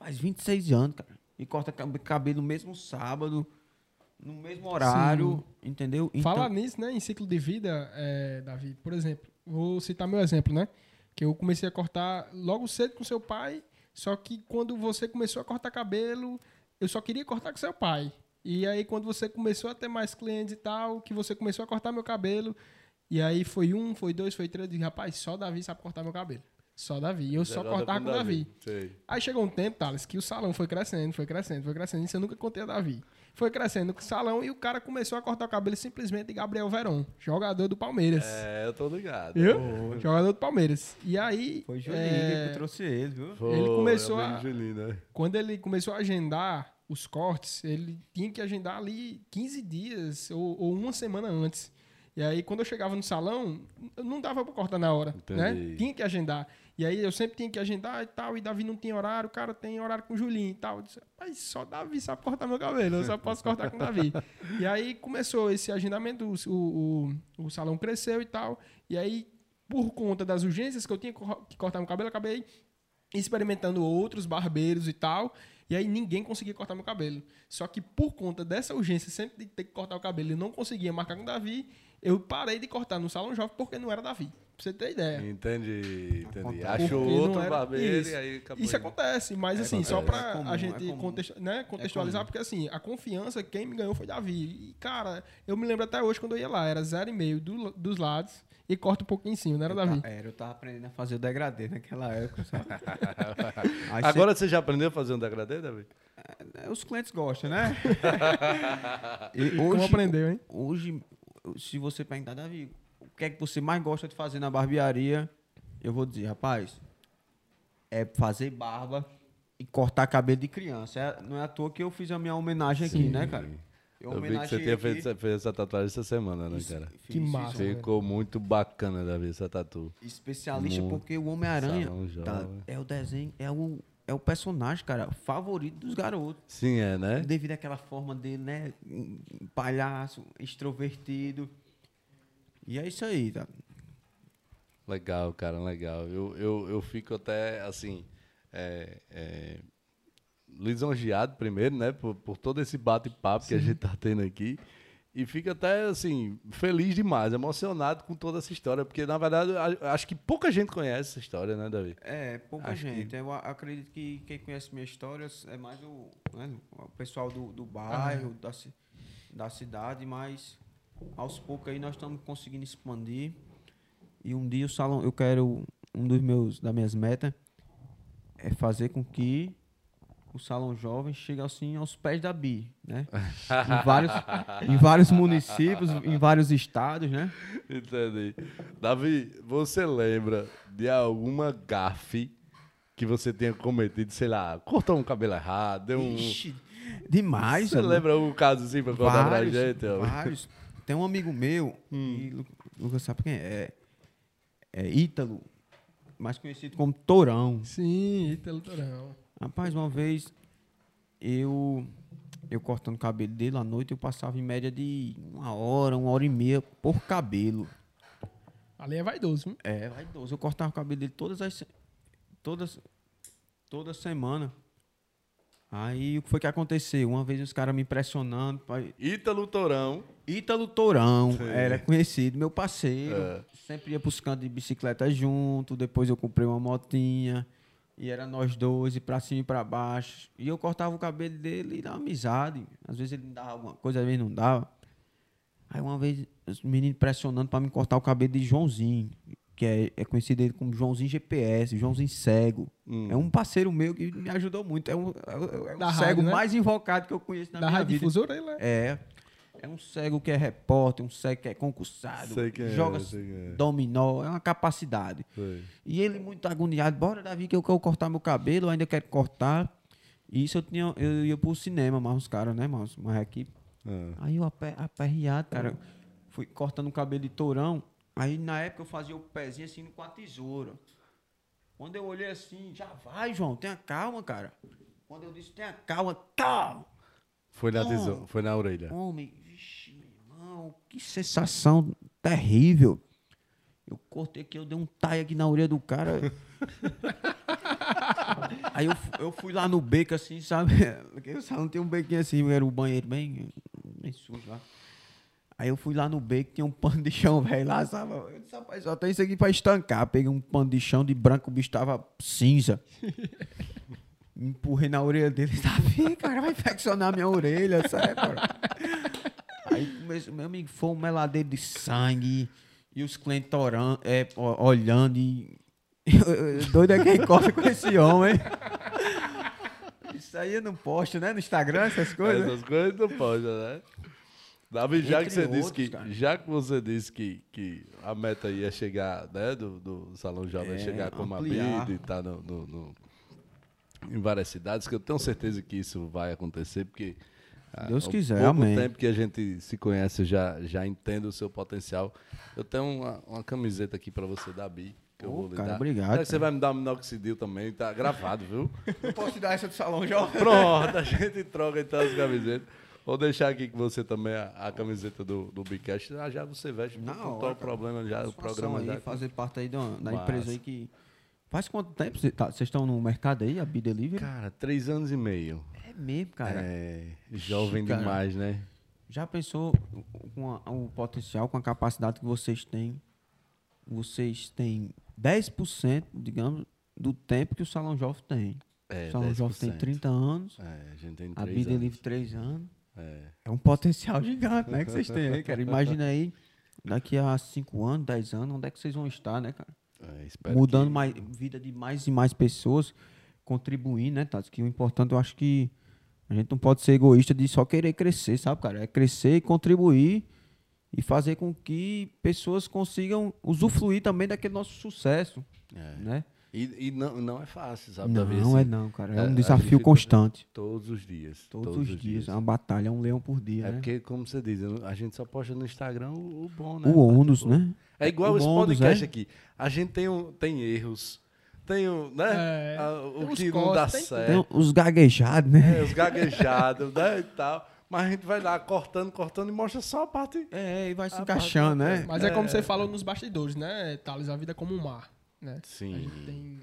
Faz 26 anos, cara. E corta cab- cabelo no mesmo sábado, no mesmo horário, entendeu? Então, Falar nisso, né, em ciclo de vida, é, Davi, por exemplo, vou citar meu exemplo, né? Que eu comecei a cortar logo cedo com seu pai, só que quando você começou a cortar cabelo, eu só queria cortar com seu pai. E aí, quando você começou a ter mais clientes e tal, que você começou a cortar meu cabelo, e aí foi um, foi dois, foi três, disse, rapaz, só Davi sabe cortar meu cabelo. Só Davi. E eu só cortava com o Davi. Sei. Aí chegou um tempo, Thales, que o salão foi crescendo, foi crescendo, foi crescendo. Isso eu nunca contei a Davi. Foi crescendo o salão e o cara começou a cortar o cabelo simplesmente de Gabriel Verón, jogador do Palmeiras. É, eu tô ligado. Viu? Jogador do Palmeiras. E aí. Foi Julinho é, que trouxe ele, viu? Foi, Ele começou é a- Julinho, né? quando ele começou a agendar os cortes, ele tinha que agendar ali 15 dias ou, ou uma semana antes. E aí, quando eu chegava no salão, não dava pra cortar na hora, né? Entendi. Tinha que agendar. E aí, eu sempre tinha que agendar e tal, e Davi não tinha horário, o cara tem horário com o Julinho e tal. Eu disse, Mas só Davi sabe cortar meu cabelo, eu só posso cortar com Davi. E aí, começou esse agendamento, o, o, o, o salão cresceu e tal. E aí, por conta das urgências que eu tinha que cortar meu cabelo, eu acabei experimentando outros barbeiros e tal. E aí ninguém conseguia cortar meu cabelo. Só que por conta dessa urgência, sempre de ter que cortar o cabelo e não conseguia marcar com o Davi, eu parei de cortar no salão jovem porque não era Davi. Pra você ter ideia. Entendi, entendi. Acontece. Achou outro era- barbeiro Isso. e aí acabou. Isso indo. acontece, mas É, assim, só acontece. pra É comum, a é gente comum. contextu- né, contextualizar, porque assim, a confiança, quem me ganhou foi Davi. E, cara, eu me lembro até hoje quando eu ia lá, era 0,5 do, dos lados e corta um pouquinho em cima, não era Davi? Tá, era, eu tava aprendendo a fazer o degradê naquela época, sabe? Agora você já aprendeu a fazer um degradê, David? cê- os clientes gostam, né? E Como hoje, aprendeu, hein? hoje, se você perguntar, Davi, que é que você mais gosta de fazer na barbearia? Eu vou dizer, rapaz, é fazer barba e cortar cabelo de criança. É- não é à toa que eu fiz a minha homenagem aqui, né, cara? Eu vi que você tinha feito, essa- fez essa tatuagem essa semana, né, Isso, cara? fiz Que massa. velho. Ficou muito bacana, Davi, essa tatu. Especialista Muito. porque o Homem-Aranha tá- é o desenho, é o, é o personagem, cara, favorito dos garotos. Sim, é, né? Devido àquela forma dele, né? um Palhaço, extrovertido. E é isso aí, tá? Legal, cara, legal. Eu, eu, eu fico até, assim, é, é, lisonjeado primeiro, né, por, por todo esse bate-papo que a gente tá tendo aqui. E fico até, assim, feliz demais, emocionado com toda essa história, porque, na verdade, acho que pouca gente conhece essa história, né, Davi? É, pouca Acho que- gente. Eu a- acredito que quem conhece minha história é mais o, né, o pessoal do, do bairro, da, da cidade, mas aos poucos aí nós estamos conseguindo expandir. E um dia o salão, eu quero, um dos meus, das minhas metas é fazer com que o salão jovem chegue assim aos pés da Bi, né? em, vários, em vários municípios, em vários estados, né? Entendi. Davi, você lembra de alguma gafe que você tenha cometido, sei lá, cortou um cabelo errado, deu um... Ixi, demais. Você mano. lembra um caso assim pra contar pra gente? vários. Tem um amigo meu, e Lu- Lucas sabe quem é? É Ítalo, mais conhecido como Torão. Sim, Ítalo Torão. Rapaz, uma vez eu eu cortando o cabelo dele à noite, eu passava em média de uma hora, uma hora e meia por cabelo. Ali é vaidoso, viu? É, vaidoso. Eu cortava o cabelo dele todas as todas toda semana. Aí o que foi que aconteceu? Uma vez os caras me pressionando, pai, Ítalo Torão. Ítalo Tourão, Sim. era conhecido, meu parceiro. É. Sempre ia pros cantos de bicicleta junto. Depois eu comprei uma motinha. E era nós dois, e pra cima e pra baixo. E eu cortava o cabelo dele e dava amizade. Às vezes ele me dava alguma coisa, às vezes não dava. Aí uma vez, os meninos pressionando pra me cortar o cabelo de Joãozinho. Que é, é conhecido ele como Joãozinho GPS, Joãozinho Cego. Hum. É um parceiro meu que me ajudou muito. É, um, é o- é Da cego rádio, né? mais invocado que eu conheço na da minha Rádio vida. Difusora, ele é. É. É um cego que é repórter, um cego que é concursado, Sei quem é, joga sei é. dominó, é uma capacidade. Foi. E ele muito agoniado, bora Davi que eu quero cortar meu cabelo, eu ainda quero cortar. E isso eu tinha, eu ia pro cinema, mais uns caras, né, mas uma equipe. Ah. Aí eu ape- aperreado, cara, fui cortando o cabelo de tourão. Aí na época eu fazia o pezinho assim com a tesoura. Quando eu olhei assim, já vai, João, tenha calma, cara. Quando eu disse tenha calma, calma. Foi na Não. tesoura, foi na orelha. Homem, vixe, meu irmão, que sensação terrível. Eu cortei aqui, eu dei um tai aqui na orelha do cara. Aí eu, eu fui lá no beco assim, sabe? Porque o salão tem um bequinho assim, era o banheiro bem, bem sujo lá. Aí eu fui lá no beco, tinha um pano de chão, velho, lá, sabe? Eu disse, rapaz, só tem isso aqui pra estancar. Peguei um pano de chão de branco, o bicho tava cinza. Empurrei na orelha dele, Davi, cara, vai infeccionar minha orelha, sério, cara. Aí comecei, meu amigo, foi um meladeiro de sangue e os clientes orando, é, olhando e. Doido é quem corre com esse homem. Isso aí eu não posto, né? No Instagram, essas coisas. Essas coisas não pode, né? Davi, já que você disse outros, que, cara. já que você disse que, que a meta ia chegar, né, do, do Salão Jovem, É, chegar como ampliar. habito e tá no, no- no- em várias cidades, que eu tenho certeza que isso vai acontecer, porque ah, Deus o quiser, pouco amém. tempo que a gente se conhece, eu já, já entendo o seu potencial. Eu tenho uma, uma camiseta aqui pra você, Davi, que eu Ô, vou lhe cara, dar. obrigado, que você cara. vai me dar um minoxidil também? Tá gravado, viu? Não posso te dar essa do salão jovem? Pronto, a gente troca então as camisetas. Vou deixar aqui com você também a, a camiseta do, do Bigcast. Ah, já você veste, não hora, o problema já, o programa programa já. aí, fazer parte aí da, da empresa aí que. Faz quanto tempo vocês tá, estão no mercado aí, a B-Delivery? Cara, três anos e meio. É mesmo, cara. É, jovem Cara. demais, né? Já pensou com a- o potencial, com a capacidade que vocês têm? Vocês têm 10%, digamos, do tempo que o Salão Jovem tem. É, o Salão Jovem tem 10%. 30 anos, É, a gente tem a três Vida anos. Livre 3 anos. É, É um potencial gigante, né? Que vocês têm aí, cara. Imagina aí, daqui a 5 anos, 10 anos, onde é que vocês vão estar, né, cara? é, Mudando que- mais, vida de mais e mais pessoas, contribuindo, né, Tati? Que o importante, eu acho que a gente não pode ser egoísta de só querer crescer, sabe, cara? É crescer e contribuir e fazer com que pessoas consigam usufruir também daquele nosso sucesso, É. né? E, e não, não é fácil, sabe? Não, não Assim, é não, cara. É é, um a desafio constante. Todos os dias. Todos, os dias. É uma batalha, é um leão por dia, É né? porque, como você diz, a gente só posta no Instagram o, o bom, né? O ônus, né? É igual O esse bônus, podcast é? aqui. A gente tem, um, tem erros, tem um, né? É, Ah, o que não cortes, dá tem certo. Tem os gaguejados, né? É, os gaguejados, né? E tal. Mas a gente vai lá cortando, cortando e mostra só a parte. É, e vai se A encaixando, parte- né? Mas é, como você falou nos bastidores, né, Thales? A vida é como um mar, né? A Sim. gente tem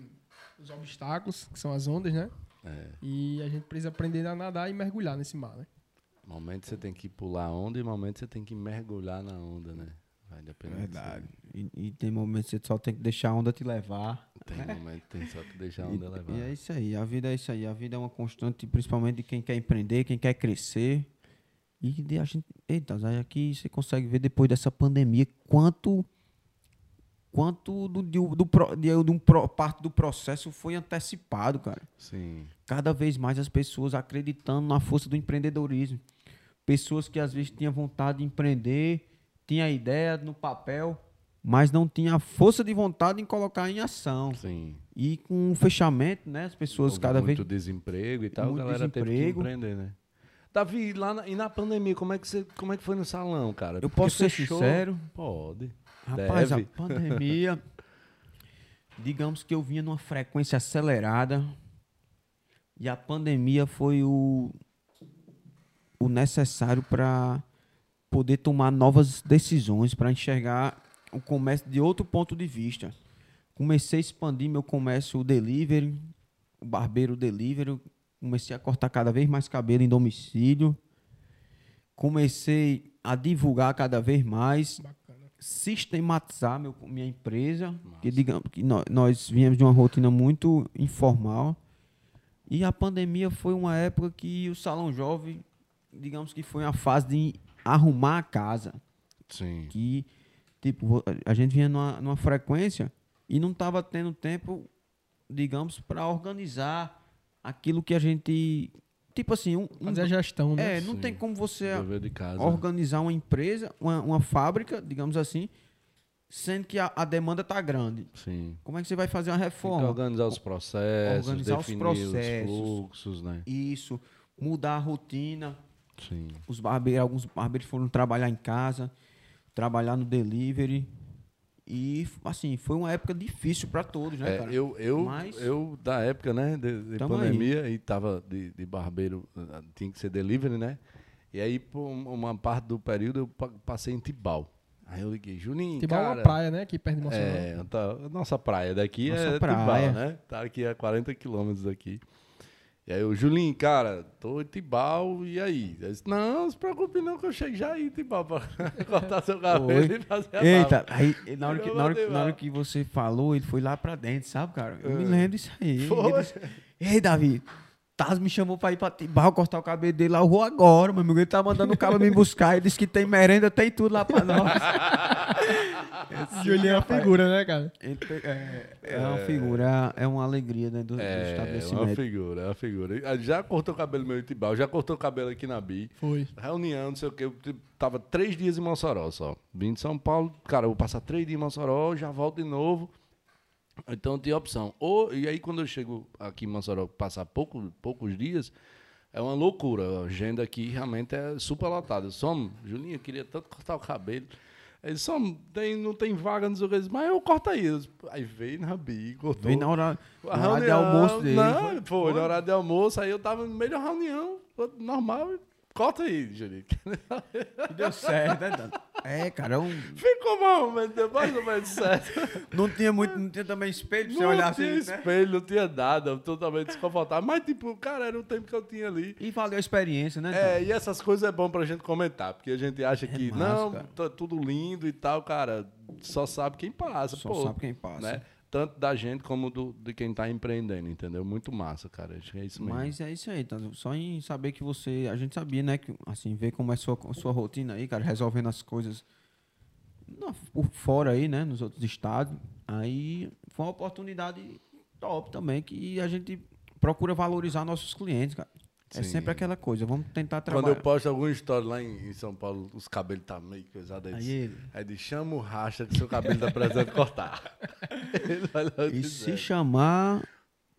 os obstáculos, que são as ondas, né? É. E a gente precisa aprender a nadar e mergulhar nesse mar, né? Momento você tem que pular a onda e momento você tem que mergulhar na onda, né? Vai depender. de Verdade. E, e tem momentos que você só tem que deixar a onda te levar. Tem momento que tem só que deixar a E, onda levar. e é isso aí, a vida é isso aí. A vida é uma constante, principalmente de quem quer empreender, quem quer crescer. E de a gente. Eita, aqui você consegue ver depois dessa pandemia quanto. Quanto do, do, do, de, de um pro- parte do processo foi antecipado, cara. Sim. Cada vez mais as pessoas acreditando na força do empreendedorismo. Pessoas que às vezes tinham vontade de empreender, tinha ideia no papel, mas não tinha a força de vontade em colocar em ação. Sim. E com o fechamento, né? As pessoas Houve cada vez. muito desemprego e tal, muito a galera teve que desemprego. empreender, né? Davi, lá na, e na pandemia, como é, que você, como é que foi no salão, cara? Eu Porque posso ser fechou? sincero? Pode. Rapaz, Deve. a pandemia. digamos que eu vinha numa frequência acelerada. E a pandemia foi o, o necessário para poder tomar novas decisões, para enxergar o comércio de outro ponto de vista. Comecei a expandir meu comércio delivery, o barbeiro delivery. Comecei a cortar cada vez mais cabelo em domicílio. Comecei a divulgar cada vez mais Bacana. Sistematizar meu, minha empresa, que digamos que nó- nós viemos de uma rotina muito informal. E a pandemia foi uma época que o salão jovem, digamos que foi uma fase de arrumar a casa, Sim. que tipo, a gente vinha numa, numa frequência e não estava tendo tempo, digamos, para organizar aquilo que a gente tipo assim, um, um- Fazer a gestão, né? é, não Sim. tem como você Dever de casa. organizar uma empresa, uma, uma fábrica, digamos assim, sendo que a, a demanda está grande. Sim. Como é que você vai fazer uma Tem que reforma? organizar os processos, Organizar os processos. os fluxos, né? Isso, mudar a rotina. Sim. Os barbeiros, alguns barbeiros foram trabalhar em casa, trabalhar no delivery. E, assim, foi uma época difícil para todos, né, É, cara? eu, eu, Mas- eu, da época, né, de, de pandemia, e tava de, de barbeiro, ah, tinha que ser delivery, né? E aí, por um- uma parte do período, eu pa- passei em Tibau. Aí eu liguei, Juninho, Tibau é cara... uma praia, né? Aqui perto de Mossoró. É, tá- a nossa praia daqui Nossa é praia. Tibau, né? Tá aqui a 40 quilômetros daqui. E aí, o Julinho, cara, tô em Tibau, e aí? Eu disse, não, não se preocupe não, que eu chego já aí em Tibau pra cortar seu cabelo e fazer a Eita, barba. aí, na, hora que, na, hora, que- na hora que você falou, ele foi lá pra dentro, sabe, cara? Eu me É. lembro disso aí. Foi? Disse, Ei, Davi, Taz me chamou pra ir pra Tibau cortar o cabelo dele lá. Eu vou agora, meu amigo. Ele tá mandando o cara me buscar. Ele disse que tem merenda, tem tudo lá pra nós. Julinho é uma figura, né, cara? Ele é, é uma figura, é uma alegria dentro do, do É, uma estabelecimento. figura, é uma figura. Ah, Já cortou o cabelo meu em Tibau, já cortou o cabelo aqui na Bi. Foi. Reunião, não sei o que. Eu tava três dias em Mossoró só. Vim de São Paulo, cara, eu vou passar três dias em Mossoró, já volto de novo. Então tinha opção. Ou, e aí quando eu chego aqui em Mossoró, passar pouco, poucos dias, é uma loucura. A agenda aqui realmente é super lotada. Som, Julinho, eu queria tanto cortar o cabelo. Ele só tem, não tem vaga. Eu disse, Mas eu corto aí. Aí veio na Bi, cortou. Veio na hora, na hora de almoço dele. Não, foi, na hora de almoço, aí eu tava no meio da reunião, normal, corta aí, Juninho. E deu certo, né, Dano? É, cara, é um- Ficou bom, mas deu mais ou menos certo. não tinha muito, não tinha também espelho pra você não olhar tinha assim, né? espelho, não tinha nada, totalmente desconfortável. Mas, tipo, cara, era o tempo que eu tinha ali. E valeu a experiência, né? É, e essas coisas é bom pra gente comentar, porque a gente acha que, massa, não, tá tudo lindo e tal, cara, só sabe quem passa, Só pô. sabe quem passa. Né? Tanto da gente como do, de quem tá empreendendo, entendeu? Muito massa, cara. Acho que é isso mesmo. Mas é isso aí, tá? Só em saber que você. A gente sabia, né? Que, assim, ver como é a sua, sua rotina aí, cara, resolvendo as coisas por fora aí, né? Nos outros estados. Aí foi uma oportunidade top também, que a gente procura valorizar nossos clientes, cara. É Sim. sempre aquela coisa, vamos tentar Quando trabalhar. eu posto alguma história lá em, em São Paulo, os cabelos tá meio pesados. Aí, Aí ele- aí diz, chama o racha que seu cabelo tá precisando cortar. Ele E dizer. se chamar,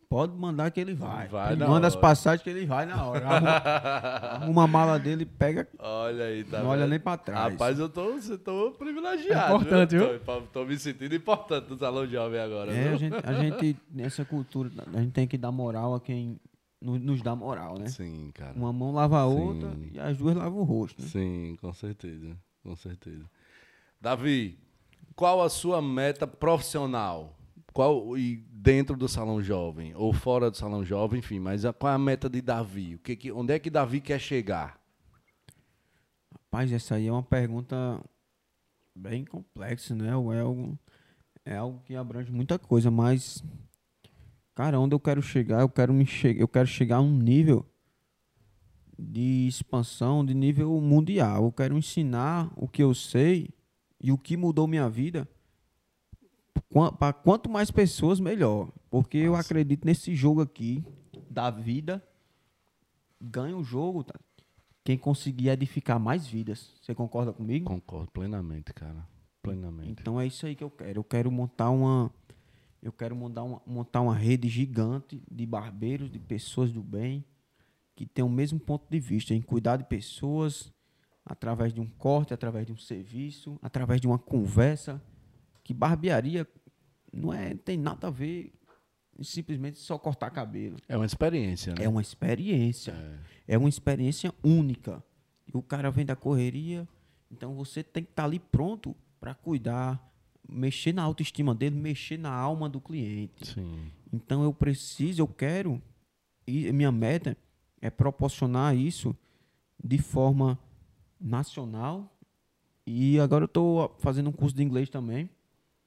pode mandar que ele vai. Vai Ele manda as hora. passagens que ele vai na hora. Arruma, arruma a mala dele, pega. Olha aí, tá Não olha vendo? nem pra trás. Rapaz, eu tô, eu tô privilegiado. É importante, viu? Tô, tô me sentindo importante no Salão Jovem agora. É, viu? a gente, a gente, nessa cultura, a gente tem que dar moral a quem no- nos dá moral, né? Sim, cara. Uma mão lava a Sim. outra e as duas lavam o rosto. Né? Sim, com certeza. Com certeza. Davi, qual a sua meta profissional? Qual e dentro do salão jovem ou fora do salão jovem, enfim, mas a- qual é a meta de Davi? O que que, onde é que Davi quer chegar? Rapaz, essa aí é uma pergunta bem complexa, né? É algo, é algo que abrange muita coisa, mas cara, onde eu quero chegar, eu quero me che eu quero chegar a um nível de expansão, de nível mundial. Eu quero ensinar o que eu sei e o que mudou minha vida para quanto mais pessoas melhor, porque eu Massa. acredito nesse jogo aqui da vida ganha o jogo, tá? Quem conseguir edificar mais vidas. Você concorda comigo? Concordo plenamente, cara. Plenamente. Então é isso aí que eu quero. Eu quero montar uma eu quero montar uma, montar uma rede gigante de barbeiros, de pessoas do bem que tem o mesmo ponto de vista em cuidar de pessoas através de um corte, através de um serviço, através de uma conversa. Que barbearia não é tem nada a ver em simplesmente só cortar cabelo. É uma experiência, né? É uma experiência. É uma experiência única. E o cara vem da correria, então você tem que estar ali pronto para cuidar, mexer na autoestima dele, mexer na alma do cliente. Sim. Então eu preciso, eu quero, e minha meta é proporcionar isso de forma nacional. E agora eu estou fazendo um curso de inglês também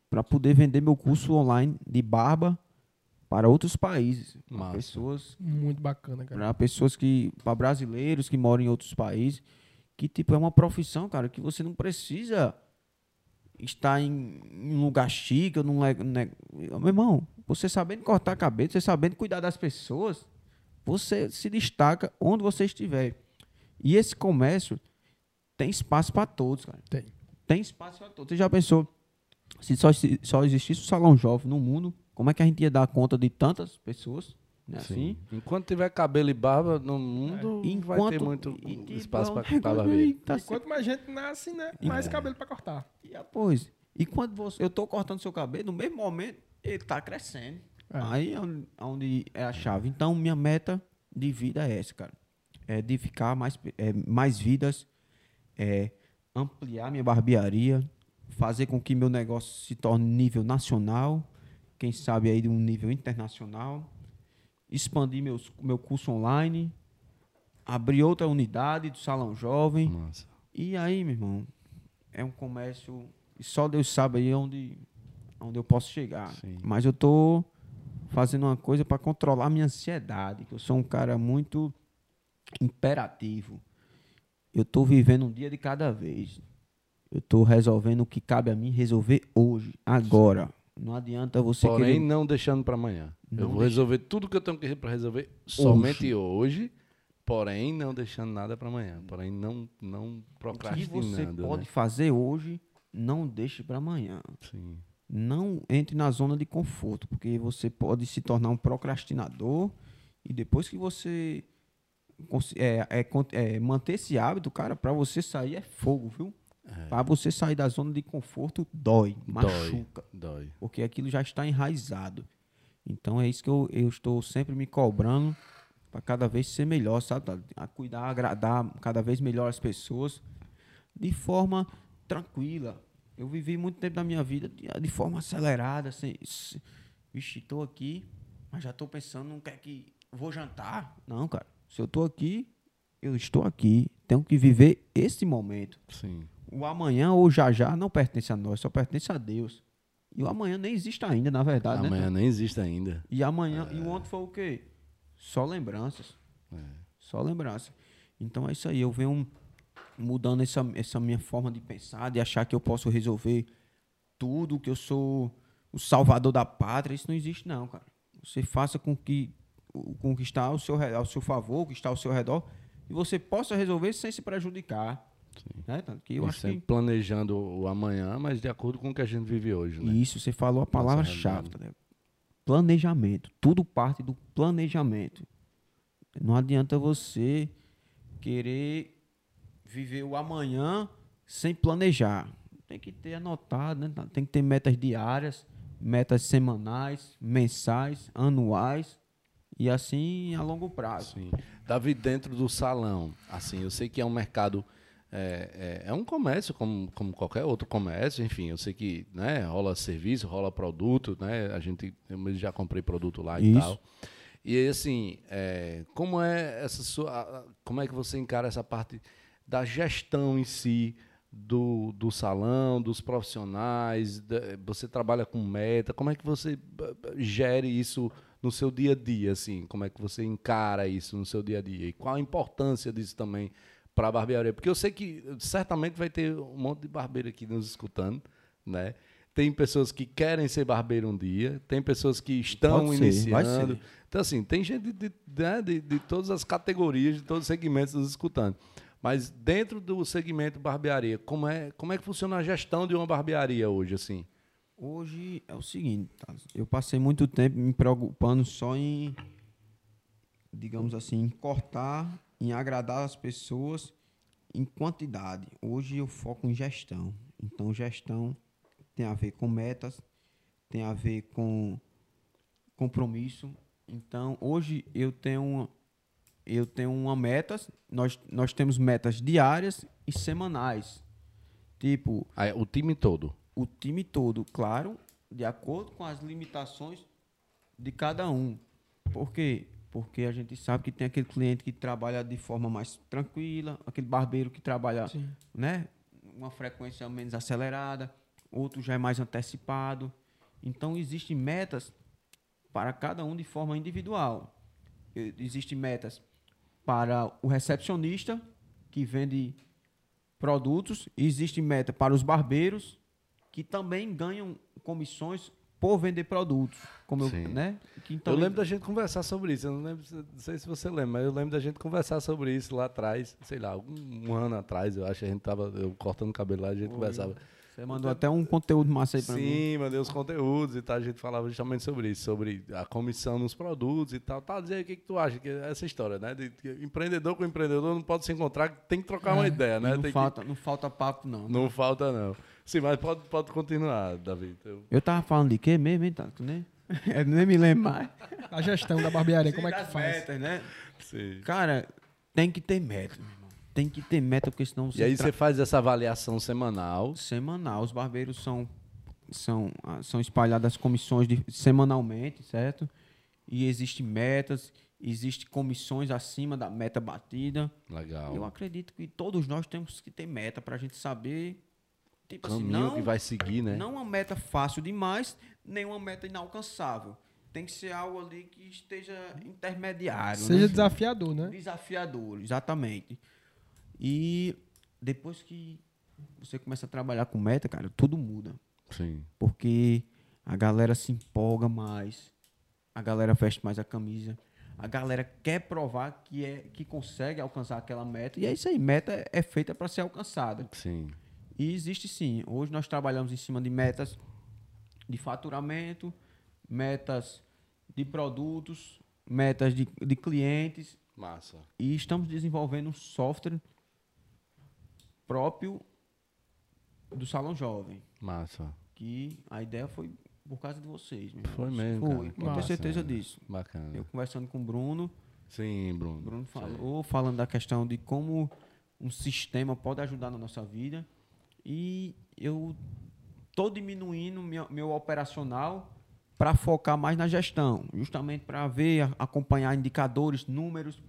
para poder vender meu curso online de barba para outros países, Massa. pessoas Muito bacana, cara. para pessoas que para brasileiros que moram em outros países que tipo é uma profissão cara que você não precisa estar em, em um lugar chique num ne- meu irmão você sabendo cortar cabelo você sabendo cuidar das pessoas você se destaca onde você estiver. E esse comércio tem espaço para todos cara. Tem. tem espaço para todos. Você já pensou se só, se só existisse o salão jovem no mundo como é que a gente ia dar conta de tantas pessoas né, assim Enquanto tiver cabelo e barba no mundo, vai ter Enquanto- muito e- espaço é para negócio barbeiro. tá quanto mais gente nasce, né? Mais cabelo pra cortar. E após, e quando você, eu tô cortando seu cabelo, no mesmo momento, ele tá crescendo. É. Aí é onde, onde é a chave. Então, minha meta de vida é essa, cara. É edificar mais, pe- é, mais vidas, é ampliar minha barbearia, fazer com que meu negócio se torne nível nacional, quem sabe aí de um nível internacional, expandir meus, meu curso online, abrir outra unidade do Salão Jovem. Massa. E aí, meu irmão, é um comércio. E só Deus sabe aí onde, onde eu posso chegar. Sim. Mas eu tô fazendo uma coisa para controlar minha ansiedade, que eu sou um cara muito imperativo. Eu tô vivendo um dia de cada vez. Eu tô resolvendo o que cabe a mim resolver hoje, agora. Não adianta você Porém, querer... não deixando para amanhã. Eu Não vou deixa- resolver tudo que eu tenho que resolver somente hoje. porém não deixando nada para amanhã. Porém, não, não O que procrastinando. você pode né? fazer hoje, não deixe para amanhã. Sim. não entre na zona de conforto, porque você pode se tornar um procrastinador e depois que você é, é, é, manter esse hábito, cara, para você sair é fogo, viu? Para você sair da zona de conforto dói, machuca, Dói. porque aquilo já está enraizado. Então é isso que eu, eu estou sempre me cobrando para cada vez ser melhor, sabe? A cuidar, agradar cada vez melhor as pessoas de forma tranquila. Eu vivi muito tempo da minha vida de, de forma acelerada, se- vixe, estou aqui, mas já estou pensando, não quer que vou jantar? Não, cara. Se eu estou aqui, eu estou aqui. Tenho que viver esse momento. Sim. O amanhã ou já já não pertence a nós, só pertence a Deus. E o amanhã nem existe ainda, na verdade, né? Amanhã nem existe ainda. E amanhã, e o ontem foi o quê? Só lembranças. Só lembranças. Então é isso aí, eu venho mudando essa, essa minha forma de pensar, de achar que eu posso resolver tudo, que eu sou o salvador da pátria. Isso não existe, não, cara. Você faça com que o com o que está ao seu, ao seu favor, o que está ao seu redor, e você possa resolver sem se prejudicar. Né? Que eu e acho que planejando o amanhã, mas de acordo com o que a gente vive hoje, né? Isso, você falou a palavra-chave. tá ligado? Planejamento. Tudo parte do planejamento. Não adianta você querer viver o amanhã sem planejar. Tem que ter anotado, né? Tem que ter metas diárias, metas semanais, mensais, anuais e assim a longo prazo. Sim. Davi, dentro do salão, assim, eu sei que é um mercado, é, é, é um comércio como, como qualquer outro comércio, enfim, eu sei que né, rola serviço, rola produto, né? A gente, eu já comprei produto lá e Isso. tal. E assim, é, como é essa sua, como é que você encara essa parte da gestão em si do, do salão, dos profissionais? da- você trabalha com meta? Como é que você gere isso no seu dia a dia? Assim, como é que você encara isso no seu dia a dia? E qual a importância disso também para a barbearia? Porque eu sei que certamente vai ter um monte de barbeiro aqui nos escutando, né? Tem pessoas que querem ser barbeiro um dia, tem pessoas que estão Pode ser, vai iniciando. ser. Então, assim, tem gente de, né, de, de todas as categorias, de todos os segmentos nos escutando. Mas dentro do segmento barbearia, como é, como é que funciona a gestão de uma barbearia hoje, assim? Hoje é o seguinte, eu passei muito tempo me preocupando só em, digamos assim, cortar, em agradar as pessoas em quantidade. Hoje eu foco em gestão. Então, gestão tem a ver com metas, tem a ver com compromisso. Então, hoje eu tenho uma, eu tenho uma meta, nós, nós temos metas diárias e semanais. Tipo, Aí, o time todo. o time todo, claro, de acordo com as limitações de cada um. Por quê? Porque a gente sabe que tem aquele cliente que trabalha de forma mais tranquila, aquele barbeiro que trabalha, Sim. né, uma frequência menos acelerada, outro já é mais antecipado. Então existem metas para cada um de forma individual. Existem metas para o recepcionista que vende produtos, existe meta para os barbeiros que também ganham comissões por vender produtos, como eu, Sim. né? Que eu então lembro da gente conversar sobre isso. Eu não, lembro, não sei se você lembra, mas eu lembro da gente conversar sobre isso lá atrás, sei lá, um, um ano atrás, eu acho que a gente tava eu cortando cabelo lá, a gente conversava. Você mandou até um conteúdo massa aí pra mim. Sim, mandei os conteúdos e tal. A gente falava justamente sobre isso, sobre a comissão nos produtos e tal. Tá, dizer aí o que, que tu acha, que é essa história, né? De, que empreendedor com empreendedor não pode se encontrar, tem que trocar uma É, ideia, E né? não, Tem que- falta, não falta papo, não. não falta, não. Sim, mas pode, pode continuar, Davi. Eu- Eu tava falando de quê mesmo, hein, Tato? Nem, eu nem me lembro mais. A gestão da barbearia, como é que faz? metas, né? Sim. Cara, tem que ter meta, meu irmão. tem que ter meta, porque senão E aí tra- você faz essa avaliação semanal. semanal. Os barbeiros são, são, ah, são espalhadas as comissões de, semanalmente, certo? E existem metas, existem comissões acima da meta batida. Legal. Eu acredito que todos nós temos que ter meta para a gente saber. Tipo assim, Caminho não, que vai seguir, né? não uma meta fácil demais, nem uma meta inalcançável. Tem que ser algo ali que esteja intermediário. Seja né? desafiador, né? Desafiador, exatamente. E depois que você começa a trabalhar com meta, cara, tudo muda. Sim. Porque a galera se empolga mais, a galera veste mais a camisa, a galera quer provar que, é, que consegue alcançar aquela meta. E é isso aí, meta é feita para ser alcançada. Sim. E existe sim. Hoje nós trabalhamos em cima de metas de faturamento, metas de produtos, metas de, de clientes Massa. e estamos desenvolvendo um software próprio do Salão Jovem, Massa. que a ideia foi por causa de vocês. Foi mesmo. Foi, cara. Massa. certeza disso. Bacana. Eu conversando com o Bruno, Sim, Bruno. o Bruno falou, falando da questão de como um sistema pode ajudar na nossa vida. E eu tô diminuindo meu, meu operacional para focar mais na gestão, justamente para ver, acompanhar indicadores, números,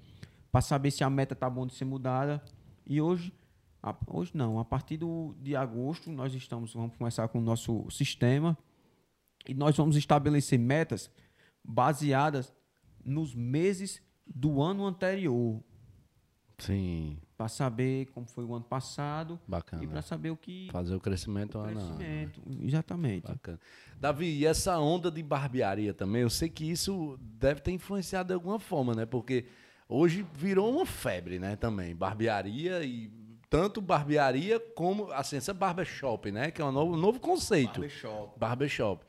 para saber se a meta tá bom de ser mudada. E hoje, a- hoje não, a partir do, de agosto nós estamos, vamos começar com o nosso sistema e nós vamos estabelecer metas baseadas nos meses do ano anterior, Sim. Para saber como foi o ano passado Bacana. e para saber o que Fazer o crescimento o a ano. crescimento, exatamente. Bacana. Davi, e essa onda de barbearia também, eu sei que isso deve ter influenciado de alguma forma, né? Porque hoje virou uma febre, né, também. Barbearia e tanto barbearia como assim, essa barbershop, né, que é um novo, novo conceito. Barbershop. Barbershop.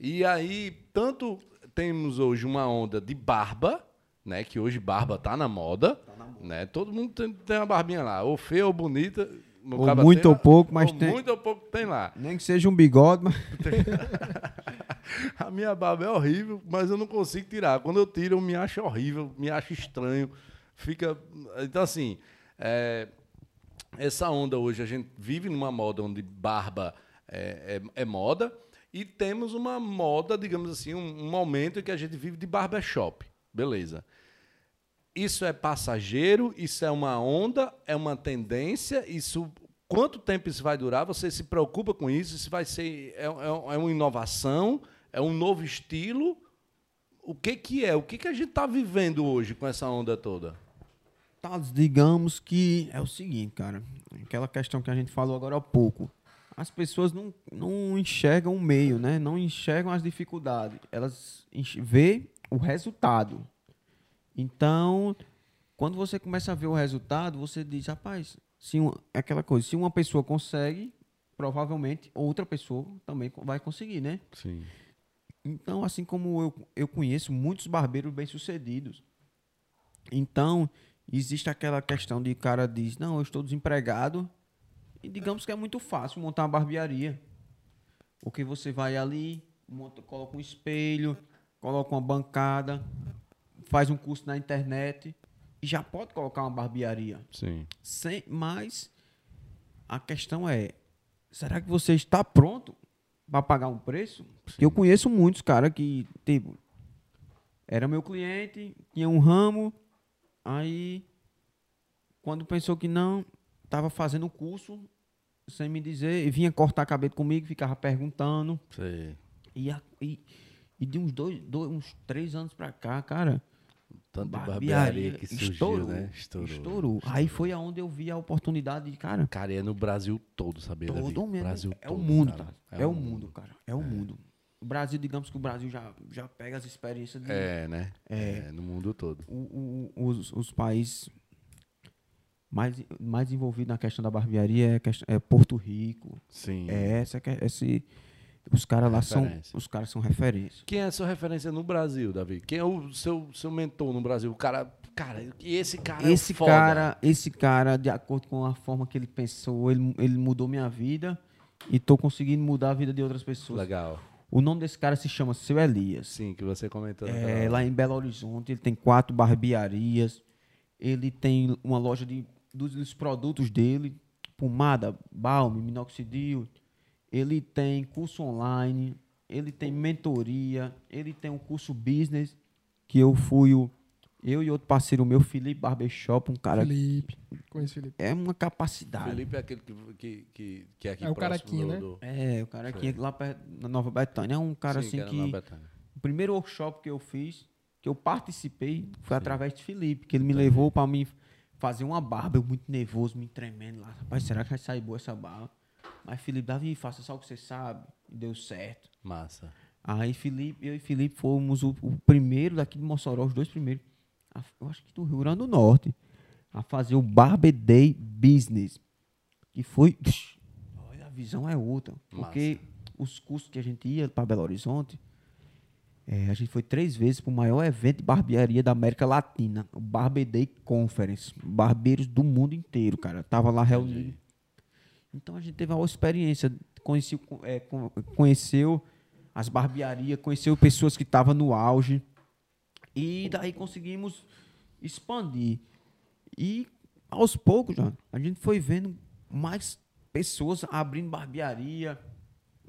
E aí, tanto temos hoje uma onda de barba, né? Que hoje barba tá na moda. Né? Todo mundo tem, tem uma barbinha lá, ou feia ou bonita. o Ou muito tem ou pouco, mas ou tem. Muito ou pouco tem lá. Nem que seja um bigode, mas A minha barba é horrível, mas eu não consigo tirar. Quando eu tiro, eu me acho horrível, me acho estranho. Fica. Então, assim, é, essa onda hoje, a gente vive numa moda onde barba é, é- é moda, e temos uma moda, digamos assim, um, um momento em que a gente vive de barbershop. Beleza. Isso é passageiro, isso é uma onda, é uma tendência, isso. Quanto tempo isso vai durar? Você se preocupa com isso? Isso vai ser. É, é- é uma inovação? É um novo estilo? O que, que é? O que, que a gente está vivendo hoje com essa onda toda? Thales, digamos que é o seguinte, cara. Aquela questão que a gente falou agora há pouco. As pessoas não, não enxergam o meio, né? Não enxergam as dificuldades. Elas vê o resultado. Então, quando você começa a ver o resultado, você diz, rapaz, se uma, é aquela coisa, se uma pessoa consegue, provavelmente outra pessoa também vai conseguir, né? Sim. Então, assim como eu, eu conheço muitos barbeiros bem-sucedidos. Então, existe aquela questão de cara diz, não, eu estou desempregado. E digamos que é muito fácil montar uma barbearia. Porque você vai ali, monta, coloca um espelho, coloca uma bancada, faz um curso na internet e já pode colocar uma barbearia. Sim. Sem, mas a questão é, será que você está pronto para pagar um preço? Porque Eu conheço muitos caras que, tipo, era meu cliente, tinha um ramo, aí quando pensou que não, estava fazendo o curso sem me dizer, e vinha cortar cabelo comigo, ficava perguntando. Sei. E, a- e, e de uns dois, dois, uns três anos pra cá, cara, Tanto de barbearia barbearia que surgiu, estourou, né? estourou. Aí foi aonde eu vi a oportunidade de, cara, Cara, é no Brasil todo, sabia, todo mesmo. Brasil é todo, o mundo, cara. tá? É, o mundo, cara. É o mundo. O Brasil, digamos que o Brasil já, já pega as experiências de É, né? É. É, no mundo todo. o- o- os, os países mais, mais envolvidos na questão da barbearia é, é Porto Rico. Sim. É essa é- esse os caras lá são os caras são referência. Quem é a sua referência no Brasil, Davi? Quem é o seu, seu mentor no Brasil? O cara. Cara, e esse cara. esse é foda. cara, esse cara, de acordo com a forma que ele pensou, ele, ele mudou minha vida e tô conseguindo mudar a vida de outras pessoas. Legal. O nome desse cara se chama Seu Elias. Sim, que você comentou. É, lá em Belo Horizonte, ele tem quatro barbearias. Ele tem uma loja de dos, dos produtos dele, pomada, balme, minoxidil. Ele tem curso online, ele tem mentoria, ele tem um curso business que eu fui o eu e outro parceiro meu, Felipe Barbershop, um cara Felipe. Conheço o Felipe. é uma capacidade. Felipe é aquele que, que, que, que é aqui É o Caraquinha, do, né? do- É, o cara aqui lá perto, na Nova Betânia é um cara Sim, assim era que na Betânia. o primeiro workshop que eu fiz, que eu participei, foi através de Felipe, que ele me levou para mim fazer uma barba, eu muito nervoso, me tremendo lá. Rapaz, será que vai sair boa essa barba? Mas Felipe, Davi, faça só o que você sabe. E deu certo. Massa. Aí Felipe, eu e Felipe fomos o, o primeiro daqui de Mossoró, os dois primeiros, a- eu acho que do Rio Grande do Norte, a fazer o Barber Day Business. Que foi. Olha, a visão é outra. Porque os cursos que a gente ia para Belo Horizonte, é, a gente foi três vezes para o maior evento de barbearia da América Latina, o Barber Day Conference. Barbeiros do mundo inteiro, cara. Tava lá reunido. Então a gente teve uma experiência, conheceu, é, con- conheceu as barbearias, conheceu pessoas que estavam no auge. E daí conseguimos expandir. E aos poucos, já, a gente foi vendo mais pessoas abrindo barbearia,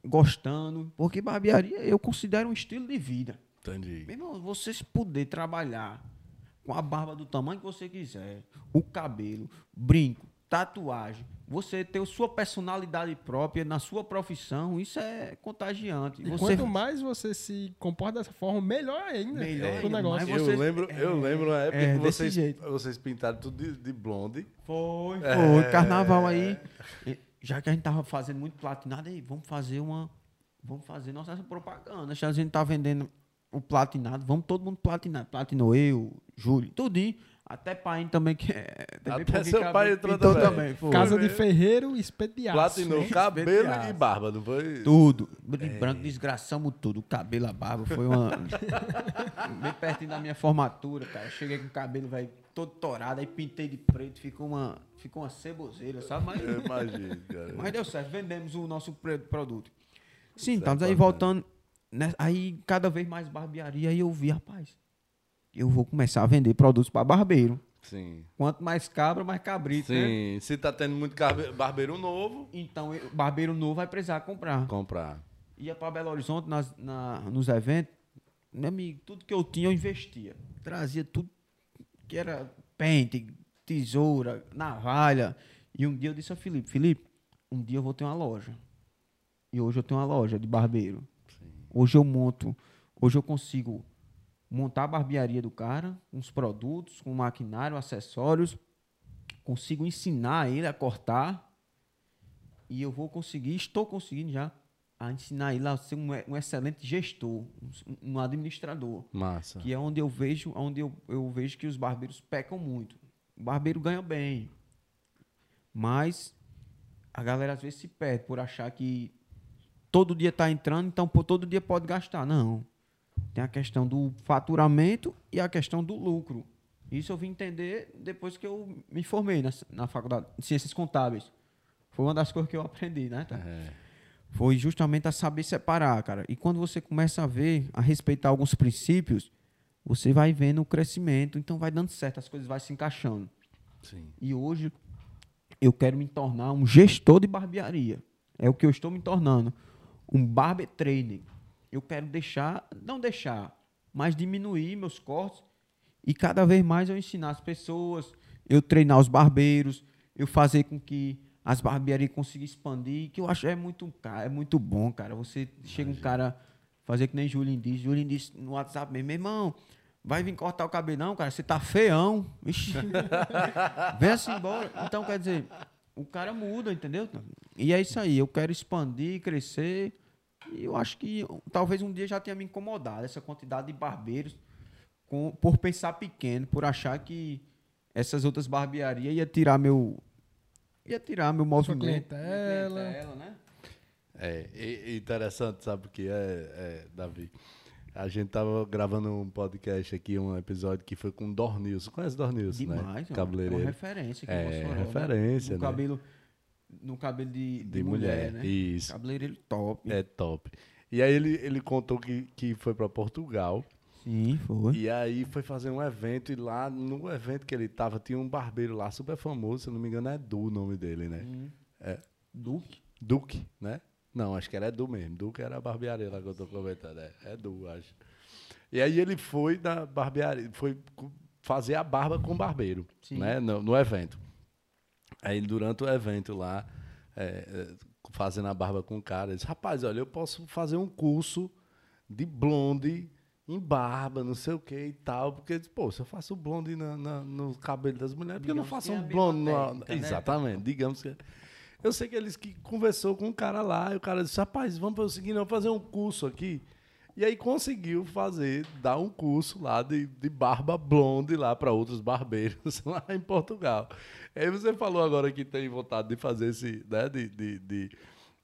gostando. Porque barbearia eu considero um estilo de vida. Entendi. Meu irmão, você se puder trabalhar com a barba do tamanho que você quiser, o cabelo, brinco, tatuagem, você ter a sua personalidade própria na sua profissão, isso é contagiante. E você quanto mais você se comporta dessa forma, melhor ainda. Melhor pro ainda, negócio. mas Eu vocês- lembro, eu lembro na época é, que desse vocês, jeito. vocês pintaram tudo de, de blonde. Foi, É. foi. Carnaval aí. e- Já que a gente tava fazendo muito platinado, aí vamos fazer uma. Vamos fazer nossa propaganda. Se a gente tá vendendo o platinado, vamos todo mundo platinar. Platinou eu, Júlio, tudinho. Até pai também que é. também Até seu cabelo pai entrou pintou também. foi. Casa de ferreiro, espeto de aço. Platinou hein? cabelo e barba, não foi? Tudo. De branco, desgraçamos tudo. O cabelo, a barba. Foi uma. Bem pertinho da minha formatura, cara. Cheguei com o cabelo, velho, todo torado. Aí pintei de preto. Ficou uma, ficou uma ceboseira, sabe? Mas, Eu imagino, cara. mas deu certo. Vendemos o nosso produto. Sim, é estamos aí voltando. né? Aí cada vez mais barbearia. Aí eu vi, rapaz. Eu vou começar a vender produtos para barbeiro. Sim. Quanto mais cabra, mais cabrito, né? Sim. Se tá tendo muito barbeiro novo, Então, eu- barbeiro novo vai precisar comprar. comprar. ia para Belo Horizonte nas, na- nos eventos, meu amigo, tudo que eu tinha eu investia. Trazia tudo que era pente, tesoura, navalha. E um dia eu disse a Felipe, Felipe, um dia eu vou ter uma loja. E hoje eu tenho uma loja de barbeiro. Hoje eu monto, hoje eu consigo montar a barbearia do cara, com os produtos, com maquinário, acessórios, consigo ensinar ele a cortar e eu vou conseguir, estou conseguindo já, a ensinar ele a ser um, um excelente gestor, um, um administrador, Massa. que é onde eu vejo, onde eu, eu vejo que os barbeiros pecam muito. O barbeiro ganha bem, mas a galera às vezes se perde por achar que todo dia está entrando, então pô, todo dia pode gastar. Não. Tem a questão do faturamento e a questão do lucro. Isso eu vim entender depois que eu me formei na, na faculdade de Ciências Contábeis. Foi uma das coisas que eu aprendi, né? Tá? É. Foi justamente a saber separar, cara. E quando você começa a ver, a respeitar alguns princípios, você vai vendo o crescimento, então vai dando certo, as coisas vão se encaixando. Sim. E hoje eu quero me tornar um gestor de barbearia. É o que eu estou me tornando. Um barber trainer. Eu quero deixar, não deixar, mas diminuir meus cortes e cada vez mais eu ensinar as pessoas, eu treinar os barbeiros, eu fazer com que as barbearias consigam expandir, que eu acho é muito, é muito bom, cara. Você chega um cara, fazer que nem Julinho disse, Julinho disse no WhatsApp mesmo, meu irmão, vai vir cortar o cabelo não, cara, você tá feião. Ixi. Vem assim embora. Então, quer dizer, o cara muda, entendeu? E é isso aí. Eu quero expandir, crescer. E eu acho que talvez um dia já tenha me incomodado essa quantidade de barbeiros com- por pensar pequeno, por achar que essas outras barbearias ia tirar meu. ia tirar meu movimento. clientela. minha clientela, né? É, interessante, sabe o que é, é, Davi? A gente tava gravando um podcast aqui, um episódio que foi com o Dornilson. Conhece o Dornilson, Demais, né? uma- é uma Cabeleireiro. referência aqui É, Mossoró, né? referência, No né? cabelo, no cabelo de, de, De mulher, mulher, né? isso. Cabeleireiro top. É top. E aí ele, ele contou que, que foi para Portugal Sim, foi. E aí foi fazer um evento e lá no evento que ele tava tinha um barbeiro lá super famoso, se não me engano é Edu o nome dele, né? É. Duque. Duque, né? Não, acho que era Edu mesmo. Duque era a barbearia lá que eu tô comentando. É Edu, acho. E aí ele foi na barbearia, foi fazer a barba com o barbeiro, Sim. né? No, no evento. Aí durante o evento lá, é, é, fazendo a barba com o cara, ele disse, rapaz, olha, eu posso fazer um curso de blonde em barba, não sei o que e tal, porque, pô, se eu faço blonde na, na- no cabelo das mulheres, por que eu não faço é um blonde mesma na... técnica, né? Exatamente, digamos que... Eu sei que eles que conversou com um cara lá, e o cara disse, rapaz, vamos fazer o seguinte, vamos fazer um curso aqui. E aí conseguiu fazer, dar um curso lá de, de barba blonde lá para outros barbeiros lá em Portugal. Aí você falou agora que tem vontade de fazer esse, né, de, de, de-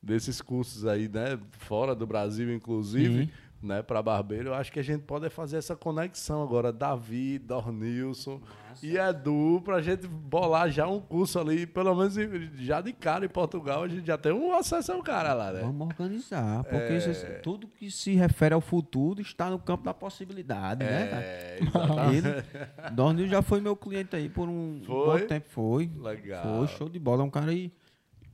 desses cursos aí, né, fora do Brasil, inclusive. Né, para barbeiro. Eu acho que a gente pode fazer essa conexão agora, Davi, Dornilson e Edu, para a gente bolar já um curso ali, pelo menos já de cara em Portugal, a gente já tem um acesso ao cara lá, né? Vamos organizar, porque É. tudo que se refere ao futuro está no campo da possibilidade, né, cara? É, exatamente. Ele, Dornil já foi meu cliente aí por um Foi? bom tempo, foi. Legal. Foi, show de bola. É um cara aí.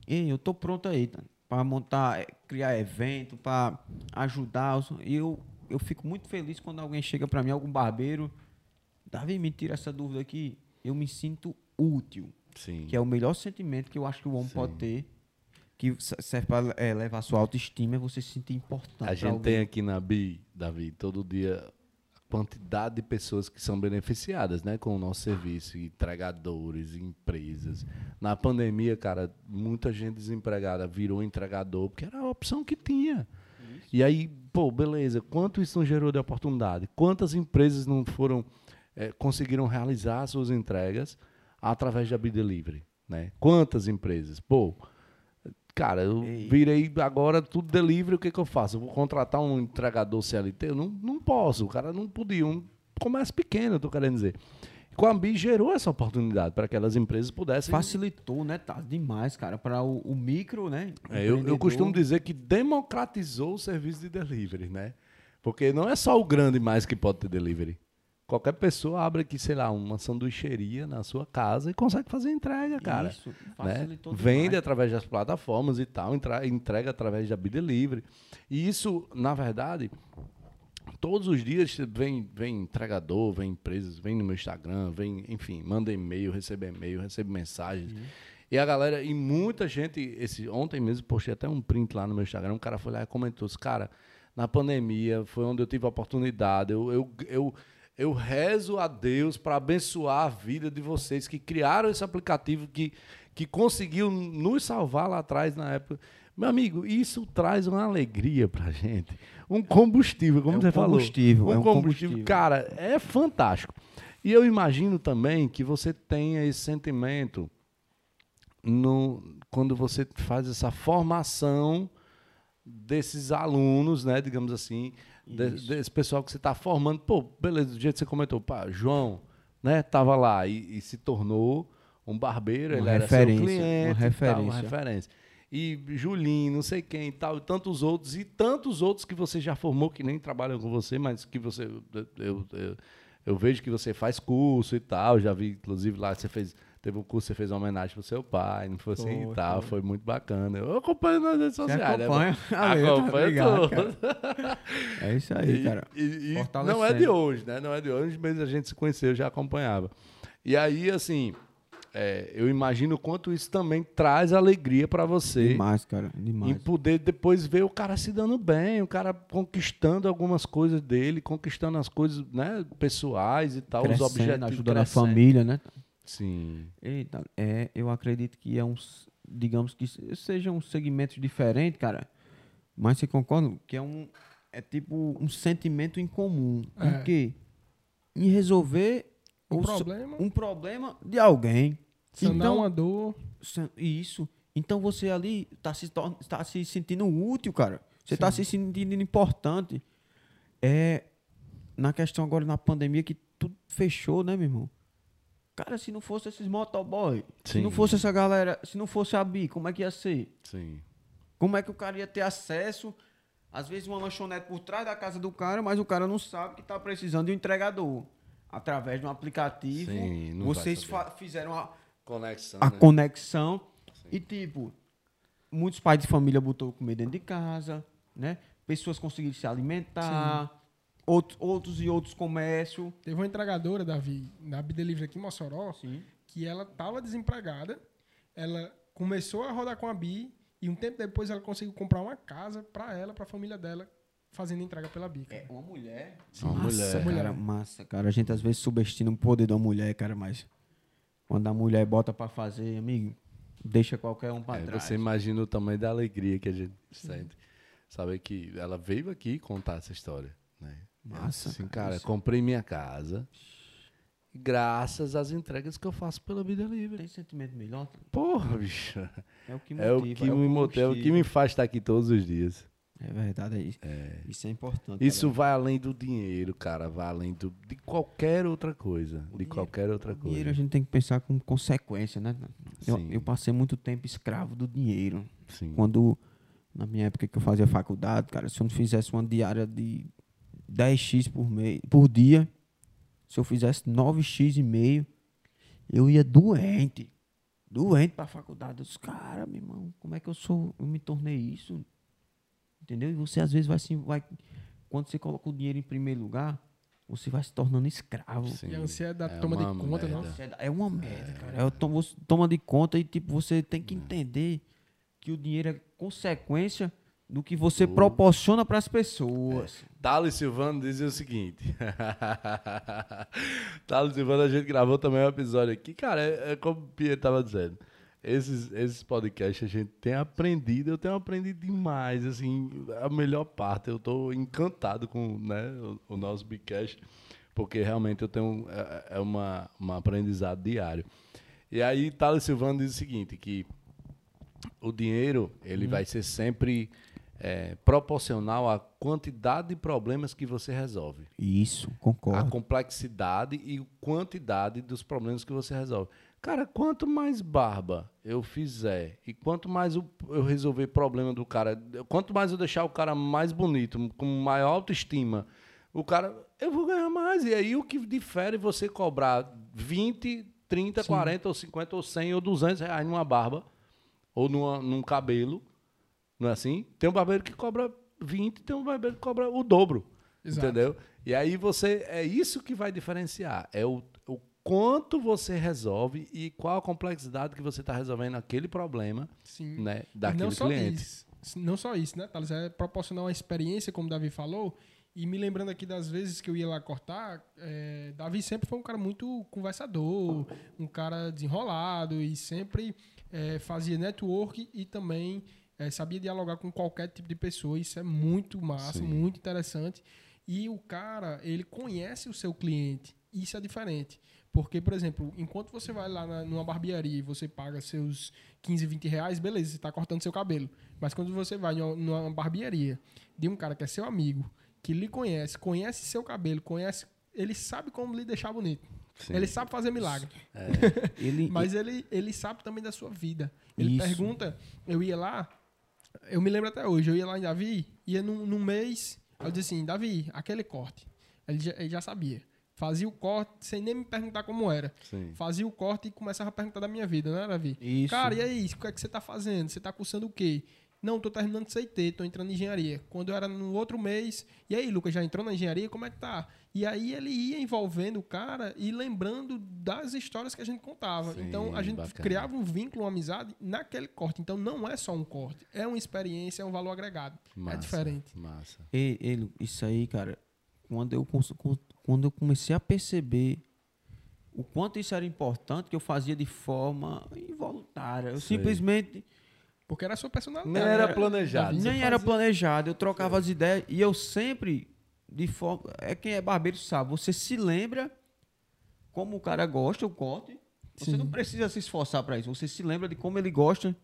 Eu tô pronto aí, tá? Pra montar, eh, criar evento, pra ajudar. E eu, eu fico muito feliz quando alguém chega pra mim, algum barbeiro. Davi, me tira essa dúvida aqui. Eu me sinto útil, Sim. que é o melhor sentimento que eu acho que o homem pode ter. Que se- serve pra eh, levar a sua autoestima, é você se sentir importante. A gente alguém. tem aqui na BI, Davi, todo dia quantidade de pessoas que são beneficiadas né, com o nosso serviço, entregadores, empresas. Na pandemia, cara, muita gente desempregada virou entregador, porque era a opção que tinha. E aí, pô, beleza, quanto isso não gerou de oportunidade? Quantas empresas não foram, eh, conseguiram realizar suas entregas através da BI Delivery? Né? Quantas empresas? Pô, Cara, eu Ei. virei agora tudo delivery, o que, que eu faço? Eu vou contratar um entregador CLT? Eu não, não posso, o cara não podia. Um comércio pequeno, eu tô querendo dizer. Com a Ambi gerou essa oportunidade para que aquelas empresas pudessem. Facilitou, né? Tá demais, cara. Para o, o micro, né? É, eu, eu costumo dizer que democratizou o serviço de delivery, né? Porque não é só o grande mais que pode ter delivery. Qualquer pessoa abre aqui, sei lá, uma sanduicheria na sua casa e consegue fazer entrega, cara. Isso, né? Vende demais. através das plataformas e tal, entrega através da Bidelivery. E isso, na verdade, todos os dias vem, vem entregador, vem empresas, vem no meu Instagram, vem, enfim, manda e-mail, recebe e-mail, recebe mensagens. E a galera, e muita gente, esse, ontem mesmo postei até um print lá no meu Instagram, um cara foi lá e comentou, cara, na pandemia foi onde eu tive a oportunidade, eu, eu, eu, eu rezo a Deus para abençoar a vida de vocês que criaram esse aplicativo, que, que conseguiu nos salvar lá atrás na época. Meu amigo, isso traz uma alegria pra gente. Um combustível, como É um você falou. combustível, Um é um combustível. combustível. Cara, é fantástico. E eu imagino também que você tenha esse sentimento no, quando você faz essa formação desses alunos, né, digamos assim, de- desse pessoal que você está formando. Pô, beleza, do jeito que você comentou, pá, João, né, tava lá e, e se tornou um barbeiro, Uma ele era seu referência, cliente, uma e tal, uma referência. referência. E Julinho, não sei quem e tal, e tantos outros, e tantos outros que você já formou, que nem trabalham com você, mas que você. Eu, eu, eu vejo que você faz curso e tal. Já vi, inclusive, lá você fez. Teve um curso, você fez uma homenagem pro seu pai, não foi assim e tal. foi. Foi muito bacana. Eu acompanho nas redes sociais. né, acompanha a Acompanho obrigado, tudo. É isso aí, E- cara. e- e não é de hoje, né? Não é de hoje, mas a gente se conheceu, já acompanhava. E aí, assim, é, eu imagino o quanto isso também traz alegria para você. Demais, cara. Em Demais. poder depois ver o cara se dando bem, o cara conquistando algumas coisas dele, conquistando as coisas né, pessoais e tal, os Crescendo, objetivos. ajudando a crescendo. família, né? Sim. Eita, é, eu acredito que é uns, digamos que se- sejam segmentos diferentes, cara. Mas você concorda que é um, é tipo um sentimento em comum. É. Em quê? Em resolver Um problema. um problema de alguém. Sanar Então, uma dor. Isso. Então você ali está se, tá se sentindo útil, cara. Você está se sentindo importante. É na questão agora na pandemia que tudo fechou, né, meu irmão? Cara, se não fosse esses motoboy, se Sim. não fosse essa galera, se não fosse a Bi, como é que ia ser? Sim. Como é que o cara ia ter acesso Às vezes uma lanchonete por trás da casa do cara, mas o cara não sabe que tá precisando de um entregador. Através de um aplicativo, Sim, vocês fizeram a, Conexão. a né? conexão. E tipo, muitos pais de família botou comida dentro de casa, né? Pessoas conseguiram se alimentar, outros, outros e outros comércios. Teve uma entregadora, Davi, na Bidelivery aqui em Mossoró, Sim. que ela estava desempregada, ela começou a rodar com a Bi e um tempo depois ela conseguiu comprar uma casa para ela, para a família dela, fazendo entrega pela Bi. cara. É uma mulher. Uma massa, mulher. cara, massa, cara. A gente às vezes subestima o poder da mulher, cara, mas quando a mulher bota pra fazer, amigo, deixa qualquer um pra É, trás. você imagina o tamanho da alegria que a gente sente. Saber que ela veio aqui contar essa história. Né? Massa, Assim, cara, isso. comprei minha casa graças às entregas que eu faço pela Vida Livre. Tem sentimento melhor? Porra, bicho. É o que É o motiva, que me motiva, é o que me faz estar aqui todos os dias. É verdade, é isso. Isso é importante. Isso cara. vai além do dinheiro, cara. Vai além do, de qualquer outra coisa. de dinheiro- qualquer outra O coisa. dinheiro a gente tem que pensar como consequência, né? Eu, eu passei muito tempo escravo do dinheiro. Sim. Quando, na minha época que eu fazia faculdade, cara, se eu não fizesse uma diária de 10x por, mês, por dia, se eu fizesse 9x e meio, eu ia doente. Doente pra faculdade. Os caras, meu irmão, como é que eu sou? Eu me tornei isso. Entendeu? E você às vezes vai assim, vai. Quando você coloca o dinheiro em primeiro lugar, você vai se tornando escravo. Sim. E a ansiedade É toma de uma conta, merda. não? É uma merda, cara. É, você toma de conta e tipo, você tem É. que entender que o dinheiro é consequência do que você proporciona para as pessoas. Thales Silvano dizia o seguinte. Thales Silvano, a gente gravou também um episódio aqui. Cara, é, é como o Pierre tava dizendo. Esses, esses podcasts a gente tem aprendido, eu tenho aprendido demais, assim, a melhor parte. Eu tô encantado com né, o, o nosso Bigcast, porque realmente eu tenho é, é uma, um aprendizado diário. E aí, Thales Silvano diz o seguinte, que o dinheiro ele vai ser sempre é, proporcional à quantidade de problemas que você resolve. Isso, A concordo. complexidade e quantidade dos problemas que você resolve. Cara, quanto mais barba eu fizer e quanto mais eu, eu resolver problema do cara, quanto mais eu deixar o cara mais bonito, com maior autoestima, o cara, eu vou ganhar mais. E aí o que difere você cobrar 20, 30, 40 ou 50 ou 100 ou 200 reais numa barba ou numa, num cabelo, não é assim? Tem um barbeiro que cobra 20, tem um barbeiro que cobra o dobro. Exato. Entendeu? E aí você. É isso que vai diferenciar. É o, o quanto você resolve e qual a complexidade que você está resolvendo aquele problema Sim. né, daquele não só cliente. Isso, não só isso, né, Thales? É proporcionar uma experiência, como o Davi falou. E me lembrando aqui das vezes que eu ia lá cortar, é, Davi sempre foi um cara muito conversador, um cara desenrolado e sempre é, fazia network e também é, sabia dialogar com qualquer tipo de pessoa. Isso é muito massa, Sim. muito interessante. E o cara, ele conhece o seu cliente. Isso é diferente. Porque, por exemplo, enquanto você vai lá na- numa barbearia e você paga seus 15, 20 reais, beleza, você está cortando seu cabelo. Mas quando você vai numa- numa barbearia de um cara que é seu amigo, que lhe conhece, conhece seu cabelo, conhece, ele sabe como lhe deixar bonito. Sim. Ele sabe fazer milagre. Ele, Mas ele, ele sabe também da sua vida. Ele Isso. pergunta, eu ia lá, eu me lembro até hoje, eu ia lá em Davi, ia num, num mês, eu disse assim, Davi, aquele corte. Ele já, ele já sabia. Fazia o corte sem nem me perguntar como era. Sim. Fazia o corte e começava a perguntar da minha vida, né, Davi? Isso. Cara, e aí, o que é que você tá fazendo? Você tá cursando o quê? Não, tô terminando CIT, tô entrando em engenharia. Quando eu era no outro mês, e aí, Lucas, já entrou na engenharia? Como é que tá? E aí ele ia envolvendo o cara e lembrando das histórias que a gente contava. Sim, então a gente bacana. criava um vínculo, uma amizade naquele corte. Então não é só um corte, é uma experiência, é um valor agregado. Massa, É diferente. Massa. E- ele- isso aí, cara, quando eu, quando eu comecei a perceber o quanto isso era importante, que eu fazia de forma involuntária. Eu Sei. simplesmente Porque era a sua personalidade. Nem era planejado. Nem era planejado, eu trocava as ideias e eu sempre, de forma. É quem é barbeiro sabe, você se lembra como o cara gosta, o corte. Você Sim. não precisa se esforçar para isso. Você se lembra de como ele gosta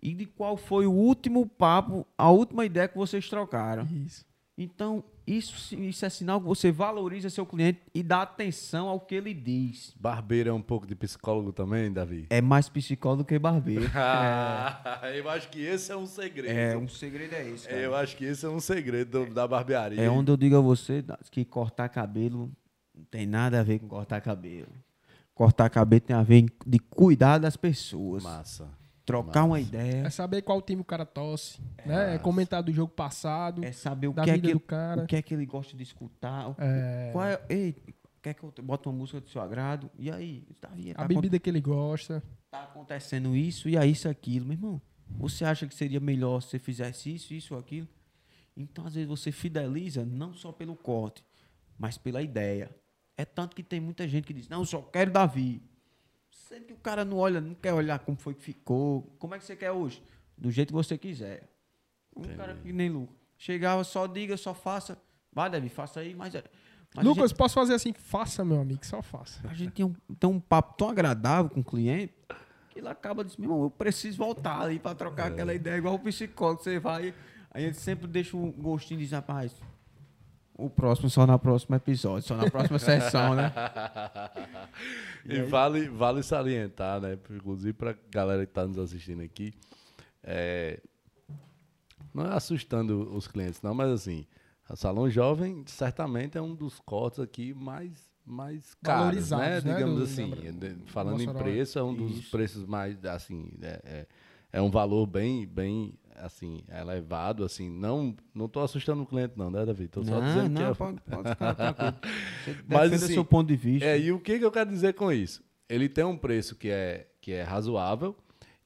e de qual foi o último papo, a última ideia que vocês trocaram. Isso. Então, isso, isso é sinal que você valoriza seu cliente e dá atenção ao que ele diz. Barbeiro é um pouco de psicólogo também, Davi? É mais psicólogo que barbeiro. Ah, eu acho que esse é um segredo. é, um segredo é esse. cara. Eu acho que esse é um segredo do- da barbearia. É onde eu digo a você que cortar cabelo não tem nada a ver com cortar cabelo. Cortar cabelo tem a ver de cuidar das pessoas. Massa. Trocar uma ideia. É saber qual time o cara tosse, né? É comentar do jogo passado, É saber o da que é que, do cara. o que é que ele gosta de escutar. o- É, Qual é, ei, quer que eu bota uma música do seu agrado? E aí? Davi, tá, a bebida que ele gosta. tá acontecendo isso e aí isso aquilo. Meu irmão, você acha que seria melhor se você fizesse isso, isso, aquilo? Então, às vezes, você fideliza não só pelo corte, mas pela ideia. É tanto que tem muita gente que diz, não, eu só quero Davi. Que o cara não olha, não quer olhar como foi que ficou. Como é que você quer hoje? Do jeito que você quiser. Um cara que nem Lucas. Chegava, só diga, só faça. Vai, Davi, faça aí, mas... é- mas Lucas, posso fazer assim? Faça, meu amigo, só faça. a gente tem um, tem um papo tão agradável com o cliente que ele acaba dizendo, meu irmão, eu preciso voltar ali para trocar aquela ideia, igual o psicólogo, você vai, aí ele sempre deixa um gostinho de dizer, rapaz, o próximo só na próxima episódio, só na próxima sessão, né? E vale, vale salientar, né? Inclusive para galera que está nos assistindo aqui, é, não é assustando os clientes, não, mas assim, a Salão Jovem certamente é um dos cortes aqui mais mais caros, né? né, Digamos do- assim, falando em preço, é um dos Isso. preços mais assim, é, é, é um valor bem bem assim elevado, assim. Não não tô assustando o cliente, não, né, David? Tô só não, dizendo que não, é, pode, pode ficar tranquilo. Mas, assim, seu ponto de vista. É, e o que, que eu quero dizer com isso? Ele tem um preço que é, que é razoável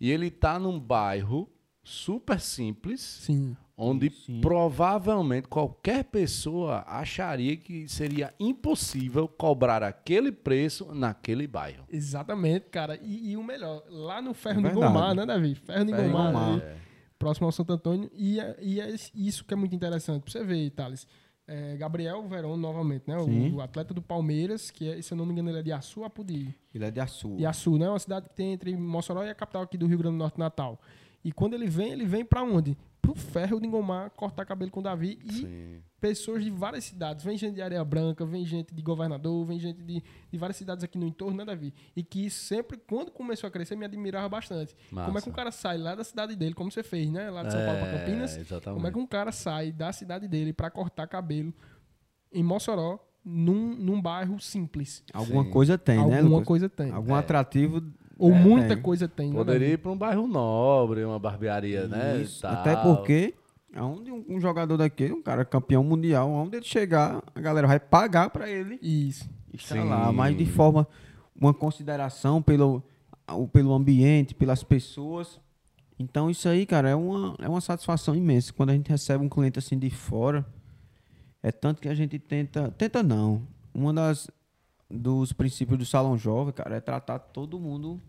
e ele tá num bairro super simples, Sim. Onde Sim. provavelmente qualquer pessoa acharia que seria impossível cobrar aquele preço naquele bairro. Exatamente, cara. E, e o melhor, lá no Ferro É de. Gomar, né, Davi? Ferro de Ferro de Gomar, Gomar. ali, próximo ao Santo Antônio. E, é- e é isso que é muito interessante. Pra você ver, Thales. É, Gabriel Verón, novamente, né? Sim. O, o atleta do Palmeiras, que, é, se eu não me engano, ele é de Açu, Apudi. Ele é de açúcar. Iaçu, né? Uma cidade que tem entre Mossoró e a capital aqui do Rio Grande do Norte, Natal. E quando ele vem, ele vem pra onde? Pro Ferro de Engomar, cortar cabelo com o Davi e Sim. pessoas de várias cidades. Vem gente de Areia Branca, vem gente de Governador, vem gente de, de várias cidades aqui no entorno, né, Davi? E que sempre, quando começou a crescer, me admirava bastante. Massa. Como é que um cara sai lá da cidade dele, como você fez, né? Lá de São Paulo pra É, Campinas. exatamente. Como é que um cara sai da cidade dele pra cortar cabelo em Mossoró, num, num bairro simples? Alguma Sim. coisa tem, né, Alguma coisa tem. Algum atrativo. Ou é, muita tem. coisa tem. né, Poderia Davi? ir para um bairro nobre, uma barbearia, né? Isso, tal. Até porque, aonde um, um jogador daquele, um cara campeão mundial, onde ele chegar, a galera vai pagar pra ele Isso. estar Sim. lá, mas de forma, uma consideração pelo, pelo ambiente, pelas pessoas. Então isso aí, cara, é uma, é uma satisfação imensa. Quando a gente recebe um cliente assim de fora, é tanto que a gente tenta, tenta não. Uma das dos princípios do salão jovem, cara, é tratar todo mundo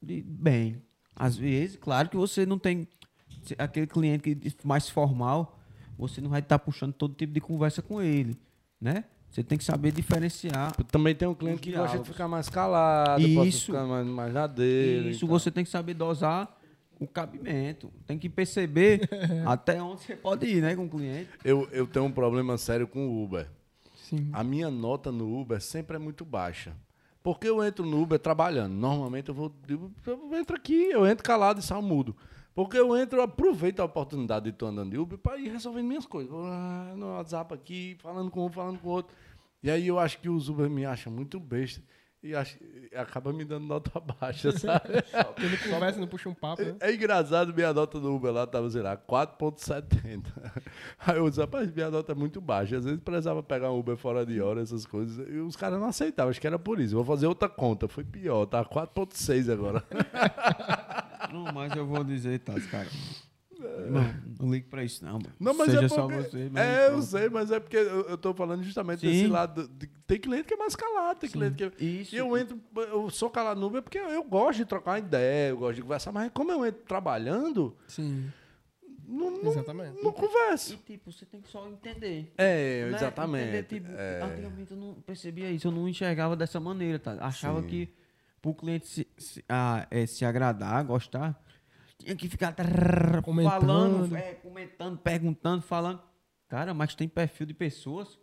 de bem. Às vezes, claro que você não tem aquele cliente que mais formal, você não vai estar puxando todo tipo de conversa com ele, né? Você tem que saber diferenciar. Também tem um cliente que gosta de diálogos. ficar mais calado, pode Isso. ficar mais, mais na dele. Isso e tal. você tem que saber dosar o cabimento. Tem que perceber até onde você pode ir, né, com o cliente. Eu, eu tenho um problema sério com o Uber. Sim. A minha nota no Uber sempre é muito baixa. Porque eu entro no Uber trabalhando. Normalmente eu vou. Eu, entro aqui, eu entro calado e saio mudo. Porque eu entro, eu aproveito a oportunidade de estar andando de Uber para ir resolvendo minhas coisas. Vou no WhatsApp aqui, falando com um, falando com outro. E aí eu acho que os Uber me acham muito besta e acho, e acaba me dando nota baixa, sabe? Porque ele conversa, não puxa um papo, né? É engraçado, minha nota do Uber lá tava, sei lá, 4.70. Aí eu disse, rapaz, minha nota é muito baixa. Às vezes precisava pegar um Uber fora de hora, essas coisas. E os caras não aceitavam, acho que era por isso. Vou fazer outra conta. Foi pior, tá 4.6 agora. Não, mas eu vou dizer, tá, cara. Irmão, não ligue pra isso, não. mano. Não, mas Seja é só porque... você. mas É, eu pronto. sei, mas é porque eu, eu tô falando justamente Sim. desse lado. de- tem cliente que é mais calado, tem cliente que... é- Isso. E eu entro, eu sou calado no Uber porque eu gosto de trocar uma ideia, eu gosto de conversar, mas como eu entro trabalhando, Sim, não, não, exatamente. não converso. E tipo, você tem que só entender. É, né? exatamente. Entender, tipo, é. Antigamente eu não percebia isso, eu não enxergava dessa maneira, tá? Achava Sim. que pro cliente se, se, ah, é, se agradar, gostar, tinha que ficar trrr, Comentando. falando, é, comentando, perguntando, falando. Cara, mas tem perfil de pessoas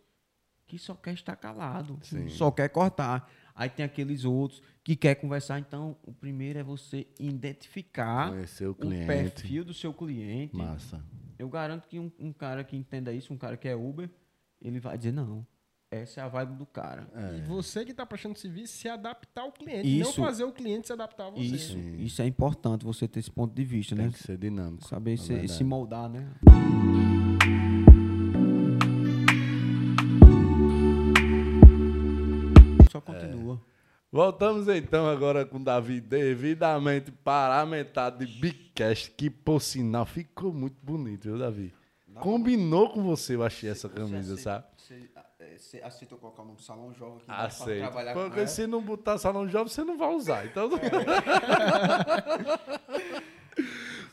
que só quer estar calado, Sim. só quer cortar. Aí tem aqueles outros que quer conversar. Então, o primeiro é você identificar Conhecer o o cliente. perfil do seu cliente. Massa. Eu garanto que um, um cara que entenda isso, um cara que é Uber, ele vai dizer, não, essa é a vibe do cara. E você que está prestando serviço, se adaptar ao cliente. Não Isso. fazer o cliente se adaptar a você. Isso, isso é importante, você ter esse ponto de vista, Tem né? que ser dinâmico. Saber É se, se moldar, né? Só continua. Voltamos então agora com o Davi devidamente paramentado de Bigcast, que por sinal ficou muito bonito, viu, Davi? Combinou com você, eu achei essa camisa, sabe? Você aceitou colocar o nome Salão Jovem aqui Aceito. Porque se não botar salão jovem, você não vai usar. Então.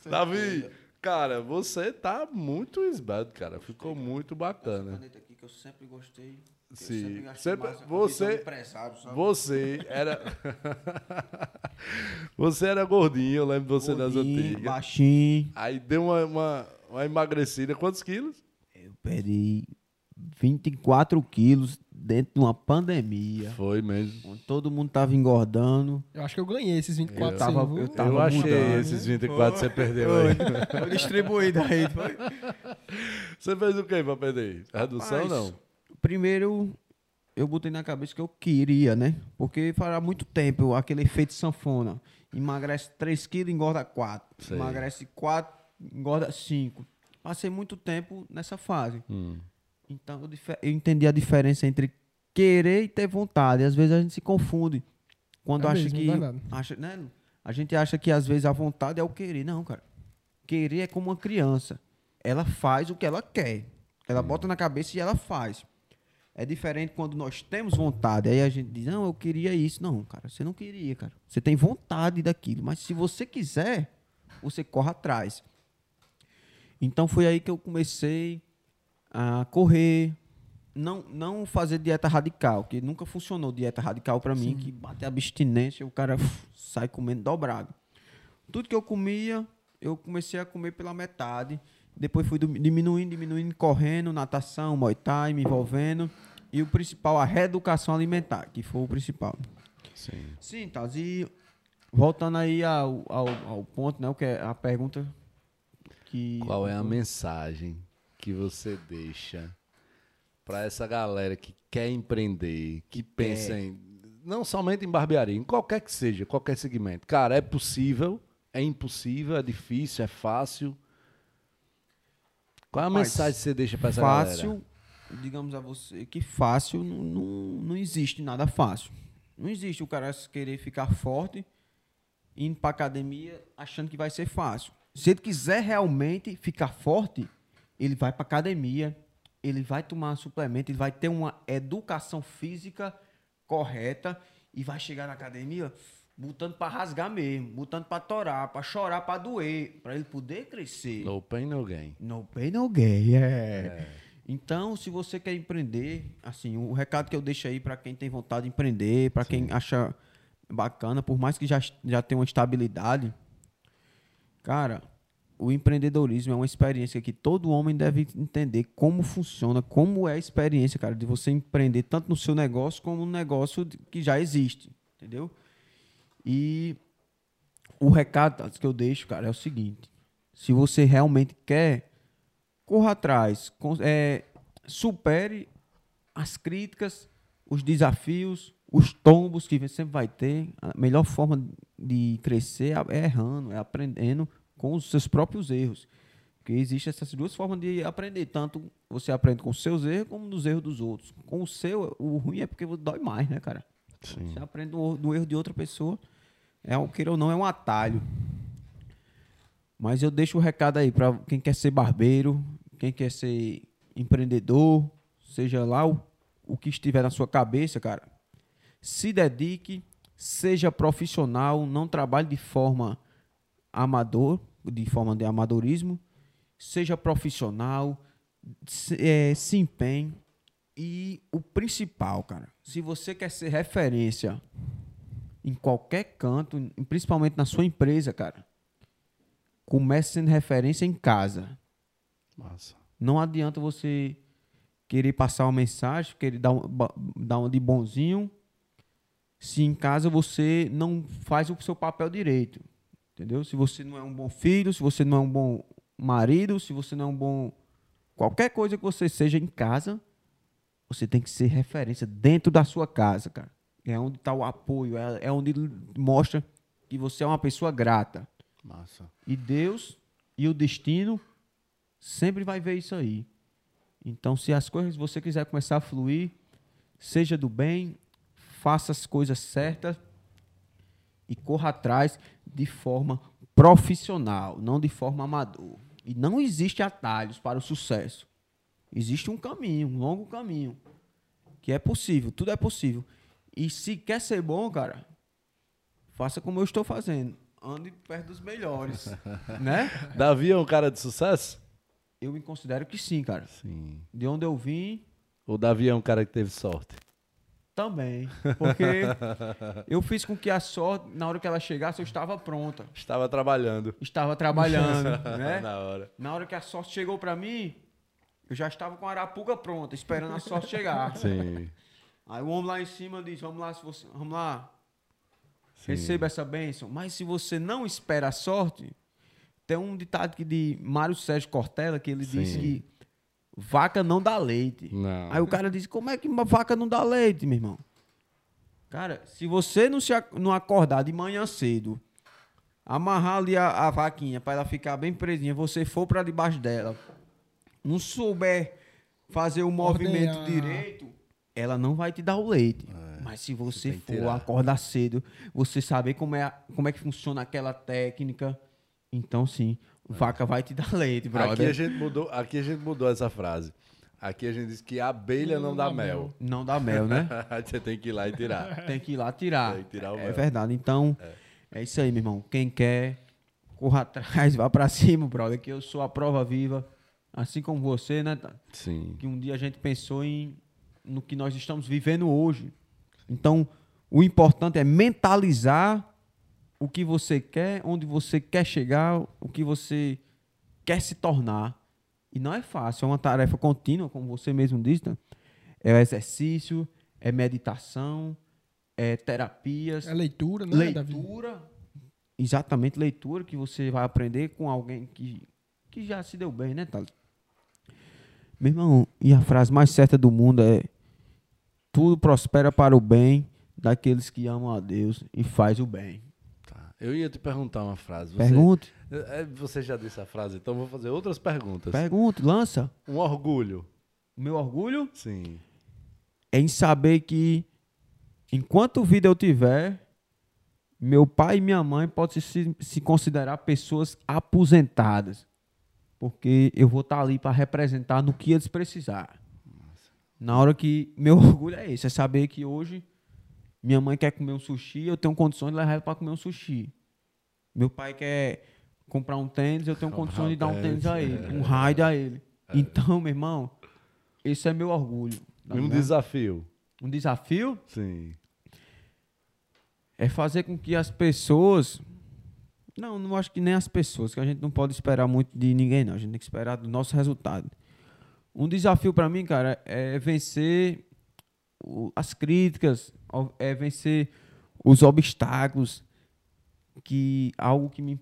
Davi, cara, você tá muito esbelto, cara. Ficou muito bacana. caneta aqui que eu sempre gostei. Sim. sempre Sempre- massa, com você-? Você era. você era gordinho, eu lembro de você das Gordinho, antigas. Baixinho. Aí deu uma, uma, uma emagrecida. Quantos quilos? Eu perdi 24 quilos dentro de uma pandemia. Foi mesmo. Onde todo mundo tava engordando. Eu acho que eu ganhei esses 24 Eu tava- eu tava eu achei mudando, esses 24 que você perdeu aí. Foi distribuído aí. Foi. Você fez o quê pra perder? Redução Rapaz, não? Primeiro, eu botei na cabeça que eu queria, né? Porque faz muito tempo aquele efeito sanfona. Emagrece 3 quilos, engorda 4. Sei. Emagrece 4, engorda 5. Passei muito tempo nessa fase. Hum. Então eu, entendi a diferença entre querer e ter vontade. Às vezes a gente se confunde. Quando É acha mesmo, que. verdade. Acha, né? A gente acha que às vezes a vontade é o querer. Não, cara. Querer é como uma criança. Ela faz o que ela quer. Ela bota na cabeça e ela faz. É diferente quando nós temos vontade. Aí a gente diz, não, eu queria isso. Não, cara, você não queria, cara. Você tem vontade daquilo. Mas se você quiser, você corre atrás. Então foi aí que eu comecei a correr, não, não fazer dieta radical, que nunca funcionou dieta radical para mim, que bate a abstinência, o cara uf, sai comendo dobrado. Tudo que eu comia, eu comecei a comer pela metade. Depois fui dim- diminuindo, diminuindo, correndo, natação, muay thai, me envolvendo. E o principal, a reeducação alimentar, que foi o principal. Sim. Sim, Taz, e voltando aí ao, ao, ao ponto, né, o que é a pergunta que... Qual é a mensagem que você deixa pra essa galera que quer empreender, que pensa em não somente em barbearia, em qualquer que seja, qualquer segmento. Cara, é possível, é impossível, é difícil, é fácil. Qual é a Rapaz, mensagem que você deixa pra essa fácil, galera? digamos a você que fácil não, não, não existe nada fácil. Não existe o cara querer ficar forte indo pra academia achando que vai ser fácil. Se ele quiser realmente ficar forte, ele vai pra academia, ele vai tomar suplemento, ele vai ter uma educação física correta e vai chegar na academia botando pra rasgar mesmo, botando pra torar, pra chorar, pra doer, pra ele poder crescer. No pain, no gain. No pain, no gain, é. Então, se você quer empreender, assim, o recado que eu deixo aí para quem tem vontade de empreender, para quem acha bacana, por mais que já, já tenha uma estabilidade, cara, o empreendedorismo é uma experiência que todo homem deve entender como funciona, como é a experiência, cara, de você empreender tanto no seu negócio como no negócio que já existe, entendeu? E o recado que eu deixo, cara, é o seguinte: se você realmente quer, corra atrás, é, supere as críticas, os desafios, os tombos que sempre vai ter. A melhor forma de crescer é errando, é aprendendo com os seus próprios erros. Porque existem essas duas formas de aprender. Tanto você aprende com os seus erros, como nos erros dos outros. Com o seu, o ruim é porque dói mais, né, cara? Sim. Você aprende do, do erro de outra pessoa. É um, queira ou não, é um atalho. Mas eu deixo o recado aí para quem quer ser barbeiro, quem quer ser empreendedor, seja lá o, o que estiver na sua cabeça, cara. Se dedique, seja profissional, não trabalhe de forma amador, de forma de amadorismo. Seja profissional, se, eh, se empenhe. E o principal, cara, se você quer ser referência em qualquer canto, principalmente na sua empresa, cara, comece sendo referência em casa. Massa. Não adianta você querer passar uma mensagem, querer dar, um, dar uma de bonzinho, se em casa você não faz o seu papel direito. Entendeu? Se você não é um bom filho, se você não é um bom marido, se você não é um bom. Qualquer coisa que você seja em casa, você tem que ser referência dentro da sua casa, cara. É onde está o apoio, é, é onde mostra que você é uma pessoa grata. Massa. E Deus e o destino sempre vai ver isso aí. Então, se as coisas você quiser começar a fluir, seja do bem, faça as coisas certas e corra atrás de forma profissional, não de forma amador. E não existe atalhos para o sucesso. Existe um caminho, um longo caminho, que é possível, tudo é possível. E se quer ser bom, cara, faça como eu estou fazendo. Ande perto dos melhores, né? Davi é um cara de sucesso? Eu me considero que sim, cara. Sim. De onde eu vim, O Davi é um cara que teve sorte. Também. Porque eu fiz com que a sorte, na hora que ela chegasse, eu estava pronta. Estava trabalhando. Estava trabalhando, né? Na hora. Na hora que a sorte chegou pra mim, eu já estava com a arapuca pronta, esperando a sorte chegar. Sim. Aí o homem lá em cima diz: Vamos lá, se você, vamos lá, Sim. receba essa bênção. Mas se você não espera a sorte, tem um ditado aqui de Mário Sérgio Cortella que ele diz Sim. que vaca não dá leite. Não. Aí o cara diz: Como é que uma vaca não dá leite, meu irmão? Cara, se você não, se, ac- não acordar de manhã cedo, amarrar ali a, a vaquinha para ela ficar bem presinha, você for para debaixo dela, não souber fazer o movimento Ordenhar. direito, ela não vai te dar o leite. Mas se você É. que for tirar. acordar cedo, você saber como é, como é que funciona aquela técnica, então sim, vaca vai te dar leite, Aqui a brother. gente mudou, aqui a gente mudou essa frase. Aqui a gente diz que a abelha não, dá mel. Não dá mel, né? Você tem que ir lá e tirar. Tem que ir lá tirar. Tem que tirar o é mel. verdade. Então, é. isso aí, meu irmão. Quem quer, corra atrás, vá pra cima, brother, que eu sou a prova viva. Assim como você, né? Sim. Que um dia a gente pensou em no que nós estamos vivendo hoje. Então, o importante é mentalizar o que você quer, onde você quer chegar, o que você quer se tornar. E não é fácil, é uma tarefa contínua, como você mesmo disse, né? É exercício, é meditação, é terapias, É leitura, né, Davi? leitura. Exatamente, leitura que você vai aprender com alguém que, que já se deu bem, né, Thales? Meu irmão, e a frase mais certa do mundo é: tudo prospera para o bem daqueles que amam a Deus e faz o bem. Tá. Eu ia te perguntar uma frase. Você, Pergunte, É, Você já disse a frase, então vou fazer outras perguntas. pergunte, lança. Um orgulho. O meu orgulho Sim. é em saber que enquanto vida eu tiver, meu pai e minha mãe podem se, se considerar pessoas aposentadas. Porque eu vou estar ali para representar no que eles precisarem. Na hora que. Meu orgulho é esse, é saber que hoje minha mãe quer comer um sushi, eu tenho condições de levar ela para comer um sushi. Meu pai quer comprar um tênis, eu tenho condições de dar um tênis a ele, é. um raid a ele. Então, meu irmão, esse é meu orgulho. tá E um ligado? desafio. Um desafio Sim. é fazer com que as pessoas. Não, não acho que nem as pessoas, que a gente não pode esperar muito de ninguém, não. A gente tem que esperar do nosso resultado. Um desafio para mim, cara, é vencer as críticas, é vencer os obstáculos. Que algo que me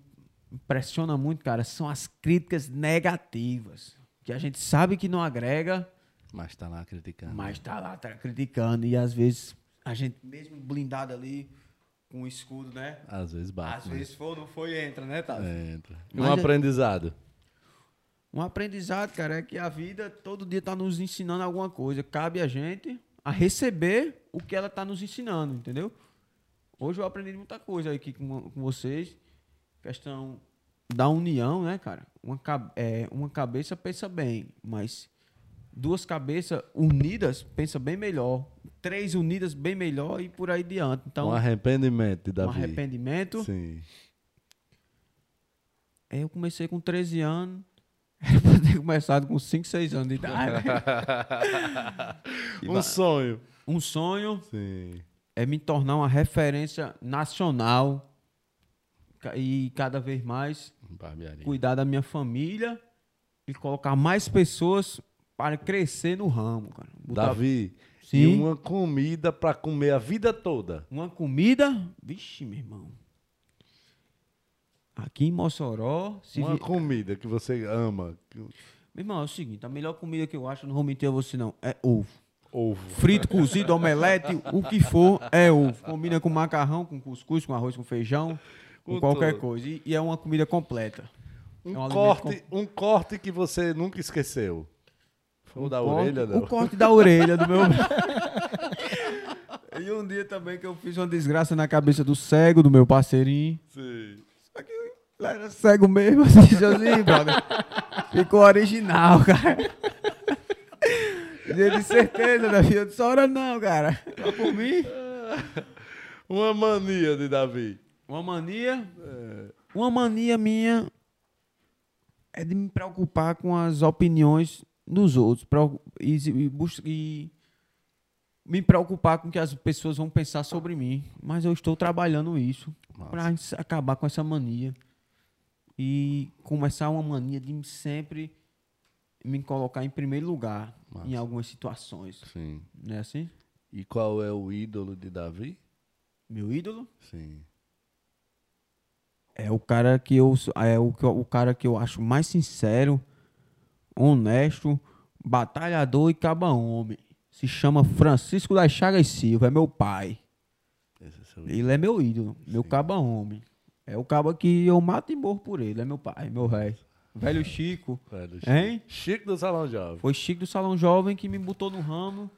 impressiona muito, cara, são as críticas negativas. Que a gente sabe que não agrega, Mas tá lá criticando. mas tá lá, tá criticando. E às vezes a gente, mesmo blindado ali, com o escudo, né? Às vezes bate. Às né? vezes for, não foi, entra, né, Tati? Entra. E Mas um é- aprendizado. Um aprendizado, cara, é que a vida todo dia tá nos ensinando alguma coisa. Cabe a gente a receber o que ela tá nos ensinando, entendeu? Hoje eu aprendi muita coisa aqui com, com vocês. Questão da união, né, cara? Uma, é, uma cabeça pensa bem, mas duas cabeças unidas pensa bem melhor. Três unidas bem melhor e por aí diante. Então, um arrependimento de um Davi. arrependimento. Sim. É, Eu comecei com 13 anos. Era pra ter começado com 5, 6 anos de idade. E um sonho. um sonho Sim. é me tornar uma referência nacional e cada vez mais Barbearia. cuidar da minha família e colocar mais pessoas para crescer no ramo, cara. Botar Davi, e Sim. uma comida pra comer a vida toda. uma comida, vixe, meu irmão. Aqui em Mossoró, se uma vi- comida que você ama. meu irmão, é o seguinte, a melhor comida que eu acho, não vou mentir a você não, é ovo. Ovo. Frito, cozido, omelete, o que for, é ovo. Combina com macarrão, com cuscuz, com arroz, com feijão, com Com qualquer coisa. E, e é uma comida completa. Um, É um corte, um corte que você nunca esqueceu. Foi o da corte- orelha, não? O corte da orelha do meu. e um dia também que eu fiz uma desgraça na cabeça do cego, do meu parceirinho. Sim. Ele era cego mesmo, assim, assim, brother. Ficou original, cara. De certeza, né, filho? Eu disse, hora não, cara. Só por mim. Uma mania de Davi. Uma mania. Uma mania minha é de me preocupar com as opiniões dos outros. E, e, e me preocupar com o que as pessoas vão pensar sobre mim. Mas eu estou trabalhando isso para acabar com essa mania. E começar uma mania de sempre me colocar em primeiro lugar Massa. em algumas situações. Sim. Não é assim? E qual é o ídolo de Davi? Meu ídolo? Sim. É o cara que eu é o, o cara que eu acho mais sincero, honesto, batalhador e caba homem. Se chama Francisco das Chagas Silva, é meu pai. É. Ele é meu ídolo, meu caba homem. É o caba que eu mato e morro por ele, é meu pai, meu rei. Velho Chico. Velho Chico. Hein? Chico do Salão Jovem. Foi Chico do Salão Jovem que me botou no ramo.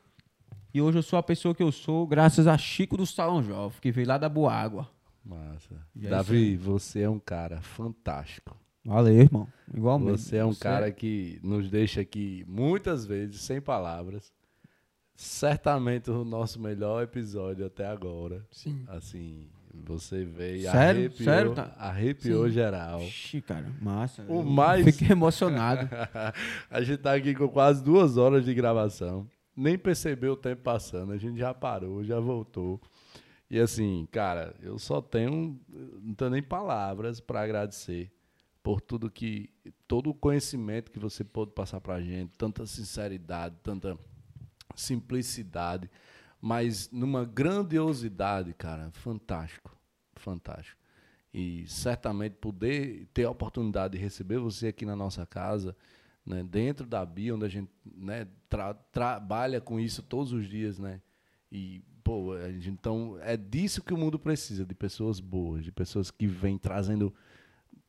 E hoje eu sou a pessoa que eu sou, graças a Chico do Salão Jovem, que veio lá da Boa Água. Massa. É Davi, você é um cara fantástico. Valeu, irmão. Igualmente. Você é um cara que nos deixa aqui muitas vezes sem palavras. Certamente o nosso melhor episódio até agora. Sim. Assim, você veio Sério? arrepiou, Sério, tá? arrepiou geral. Ixi, cara, massa. O mais- Fiquei emocionado. a gente tá aqui com quase duas horas de gravação. Nem percebeu o tempo passando. A gente já parou, já voltou. E assim, cara, eu só tenho. Não tenho nem palavras para agradecer por tudo que. Todo o conhecimento que você pôde passar pra gente, tanta sinceridade, tanta simplicidade, mas numa grandiosidade, cara, fantástico. Fantástico. E certamente poder ter a oportunidade de receber você aqui na nossa casa, né, dentro da BIA, onde a gente né, tra- trabalha com isso todos os dias, né? E, pô, gente, então é disso que o mundo precisa, de pessoas boas, de pessoas que vêm trazendo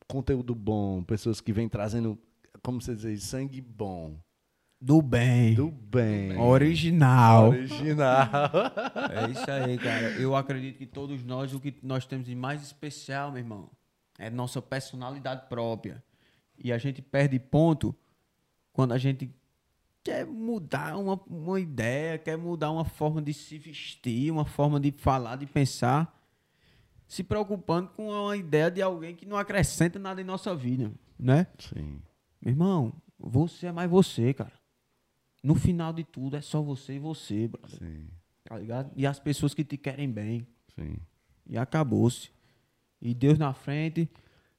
conteúdo bom, pessoas que vêm trazendo, como você diz, sangue bom, Do bem. do bem. Original. Original. É isso aí, cara. Eu acredito que todos nós, o que nós temos de mais especial, meu irmão, é nossa personalidade própria. E a gente perde ponto quando a gente quer mudar uma, uma ideia, quer mudar uma forma de se vestir, uma forma de falar, de pensar, se preocupando com uma ideia de alguém que não acrescenta nada em nossa vida, né? Sim. Meu irmão, você é mais você, cara. No final de tudo é só você e você, brother. Sim, Tá ligado? E as pessoas que te querem bem. sim. E acabou-se. E Deus na frente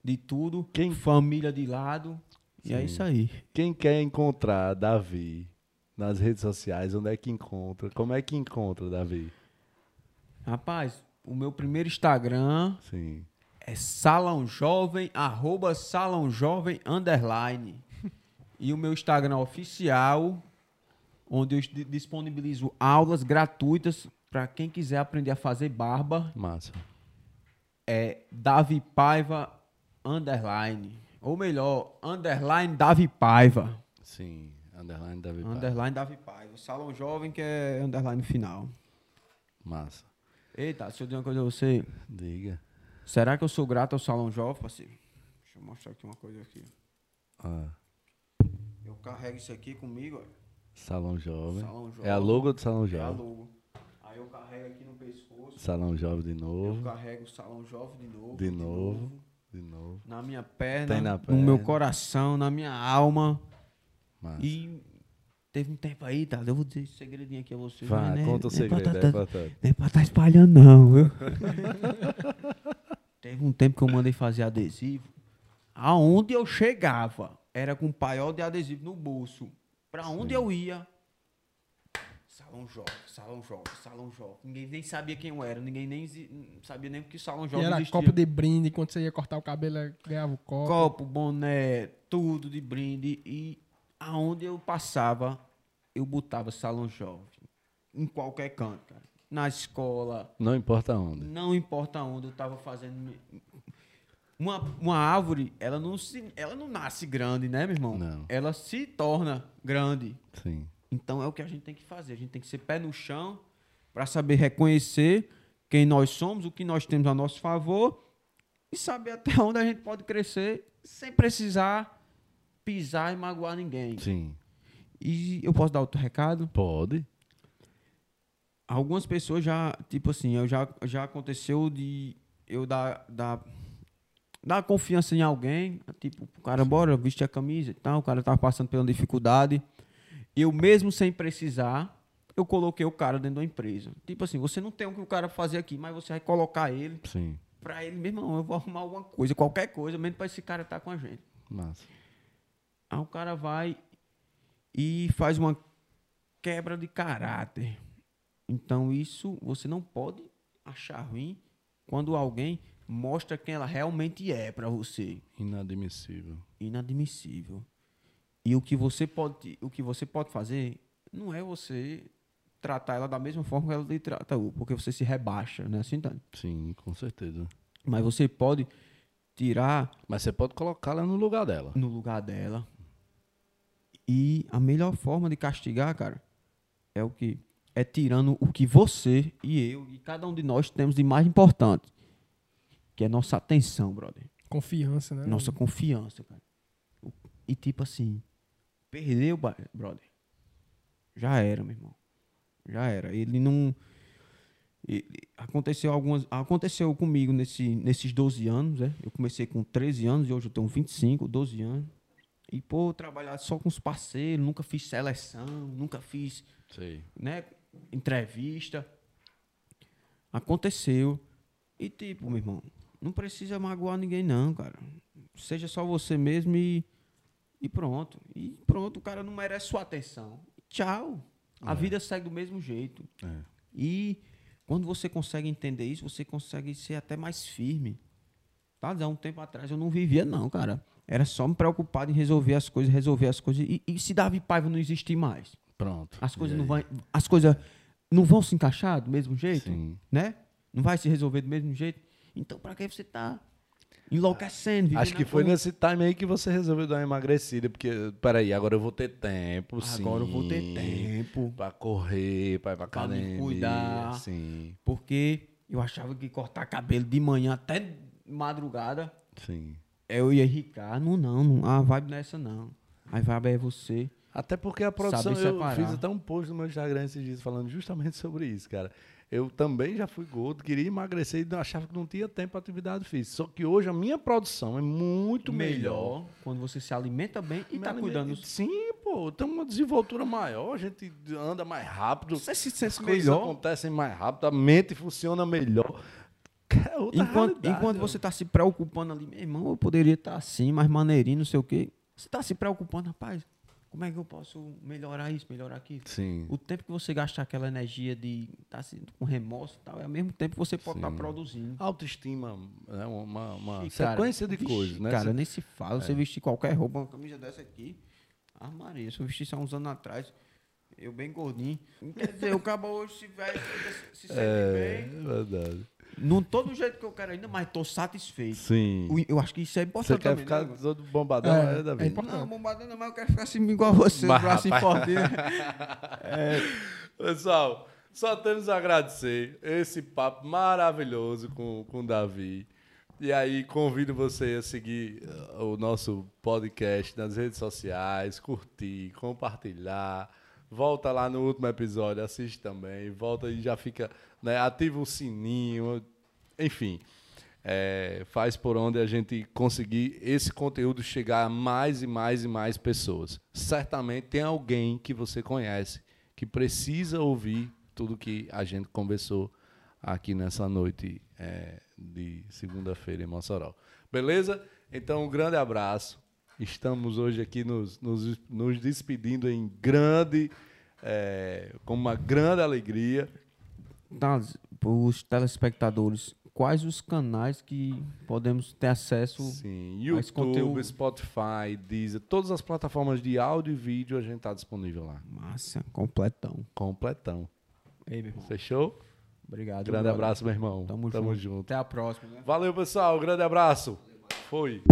de tudo. Quem- Família de lado. E é Sim. isso aí. Quem quer encontrar Davi nas redes sociais, onde é que encontra? Como é que encontra, Davi? Rapaz, o meu primeiro Instagram Sim. é Salão Jovem, arroba Salão Jovem, underline. E o meu Instagram oficial, onde eu di- disponibilizo aulas gratuitas para quem quiser aprender a fazer barba, Massa. é Davi Paiva underline. Ou melhor, underline Davi Paiva. Sim. Underline Davi Paiva. Underline Davi Paiva. Salão Jovem que é underline final. Massa. Eita, deixa eu dizer uma coisa a você. Diga. Será que eu sou grato ao Salão Jovem, parceiro? Deixa eu mostrar aqui uma coisa aqui. Ah, Eu carrego isso aqui comigo, ó. Salão Jovem. Salão É a Jovem. logo do Salão É a Jovem. logo. Aí eu carrego aqui no pescoço. Salão Jovem de Eu novo. carrego o Salão Jovem de novo. De novo. De novo. Na minha perna, Tem na no perna. meu coração, na minha alma. Massa. E teve um tempo aí, tá? Eu vou dizer esse segredinho aqui a você. Vai, mas não é- conta o não é pra segredo. tá- É importante. Não é pra estar espalhando, não, viu? Teve um tempo que eu mandei fazer adesivo. Aonde eu chegava, era com paiol de adesivo no bolso. Pra onde eu ia? Salão Jovem, Salão Jovem, Salão Jovem. Ninguém nem sabia quem eu era, ninguém nem sabia nem que o Salão E Jovem era existia. copo de brinde, quando você ia cortar o cabelo, ganhava o copo. Copo, boné, tudo de brinde. E aonde eu passava, eu botava Salão Jovem. Em qualquer canto, cara. Na escola, Não importa onde. não importa onde eu tava fazendo. Uma, uma árvore, ela não, se, ela não nasce grande, né, meu irmão? Não. Ela se torna grande. Sim. Então é o que a gente tem que fazer. A gente tem que ser pé no chão para saber reconhecer quem nós somos, o que nós temos a nosso favor e saber até onde a gente pode crescer sem precisar pisar e magoar ninguém. Sim. E eu posso dar outro recado? Pode. Algumas pessoas já, tipo assim, eu já, já aconteceu de eu dar, dar, dar confiança em alguém, tipo, o cara, bora, vestir a camisa e tal, o cara tava passando pela dificuldade. Eu mesmo sem precisar, eu coloquei o cara dentro da empresa. Tipo assim, você não tem o que o cara fazer aqui, mas você vai colocar ele Sim. pra ele, meu irmão, eu vou arrumar alguma coisa, qualquer coisa, mesmo pra esse cara estar com a gente. Massa. Aí o cara vai e faz uma quebra de caráter. Então isso você não pode achar ruim quando alguém mostra quem ela realmente é pra você. Inadmissível. Inadmissível. E o que você pode, o que você pode fazer não é você tratar ela da mesma forma que ela lhe trata, porque você se rebaixa, né? Assim, Dani? Sim, com certeza. Mas você pode tirar Mas você pode colocá-la no lugar dela. no lugar dela. E a melhor forma de castigar, cara, é o que é tirando o que você e eu e cada um de nós temos de mais importante, que é nossa atenção, brother. Confiança, né? Nossa confiança, cara. E tipo assim, perdeu, brother. Já era, meu irmão. Já era. Ele não ele- aconteceu algumas aconteceu comigo nesse, nesses 12 anos, né? Eu comecei com 13 anos e hoje eu tenho 25, 12 anos. E pô, trabalhar só com os parceiros, nunca fiz seleção, nunca fiz Sei. né, entrevista. Aconteceu. E tipo, meu irmão, não precisa magoar ninguém não, cara. Seja só você mesmo e, e pronto. E pronto, o cara não merece sua atenção. Tchau. A vida segue do mesmo jeito. É. E quando você consegue entender isso, você consegue ser até mais firme. Tá? Há um tempo atrás eu não vivia, não, cara. Era só me preocupado em resolver as coisas, resolver as coisas. E, e se Davi Paiva não existir mais? Pronto. As coisas não vão, as coisas não vão se encaixar do mesmo jeito, Sim. né? Não vai se resolver do mesmo jeito. Então, pra que você tá enlouquecendo? Acho que foi nesse time aí que você resolveu dar uma emagrecida, porque, peraí, agora eu vou ter tempo, sim. Agora eu vou ter tempo Pra correr, pra ir pra Pra me academia. cuidar. Sim, porque eu achava que cortar cabelo de manhã até madrugada sim. eu ia ricar. Não, não, não. A vibe nessa não. A vibe é você. Até porque a produção, eu fiz até um post no meu Instagram esses dias falando justamente sobre isso, cara. Eu também já fui gordo, queria emagrecer e achava que não tinha tempo para atividade física. Só que hoje a minha produção é muito melhor. quando você se alimenta bem e tá alimento- cuidando. Sim, pô, tem uma desenvoltura maior, a gente anda mais rápido, Você se as sente coisas melhor. acontecem mais rápido, a mente funciona melhor. É Enquanto, enquanto você tá se preocupando ali, meu irmão, eu poderia estar assim, mais maneirinho, não sei o quê. Você tá se preocupando, rapaz, como é que eu posso melhorar isso, melhorar aquilo? Sim, O tempo que você gastar aquela energia de estar tá com remorso e tal, é ao mesmo tempo que você pode estar Sim. produzindo. autoestima é uma, uma E, cara, sequência de coisas, né? Cara, Você- nem se fala. Você vestir qualquer roupa, uma camisa dessa aqui. Ah, Maria, se eu vestisse há uns anos atrás, eu bem gordinho. Quer dizer, o cabo hoje se, vai, se, se sente é, bem. verdade. Não tô do jeito que eu quero ainda, mas tô satisfeito. Sim. Eu acho que isso é Você importante quer também, ficar né, todo bombadão, É, é, Davi? é importante. Não, bombadão não, mas eu quero ficar assim igual você, Mas, braço rapaz. fortinho. Pessoal, só temos a agradecer esse papo maravilhoso com, com o Davi. E aí, convido você a seguir uh, o nosso podcast nas redes sociais, curtir, compartilhar. Volta lá no último episódio, assiste também. Volta e já fica, né, ativa o sininho. Enfim, é, faz por onde a gente conseguir esse conteúdo chegar a mais e mais e mais pessoas. Certamente tem alguém que você conhece que precisa ouvir tudo que a gente conversou aqui nessa noite é, de segunda-feira em Mossoró. Beleza? Então, um grande abraço. Estamos hoje aqui nos, nos, nos despedindo em grande, é, com uma grande alegria. Tá, os telespectadores, quais os canais que podemos ter acesso? Sim, esse YouTube, conteúdo- Spotify, Deezer, todas as plataformas de áudio e vídeo a gente tá disponível lá. Massa, completão. Completão. Ei, meu irmão. Fechou? Obrigado. Grande abraço, meu irmão. Tamo, Tamo junto. junto. Até a próxima. Né? Valeu, pessoal. Grande abraço. Foi.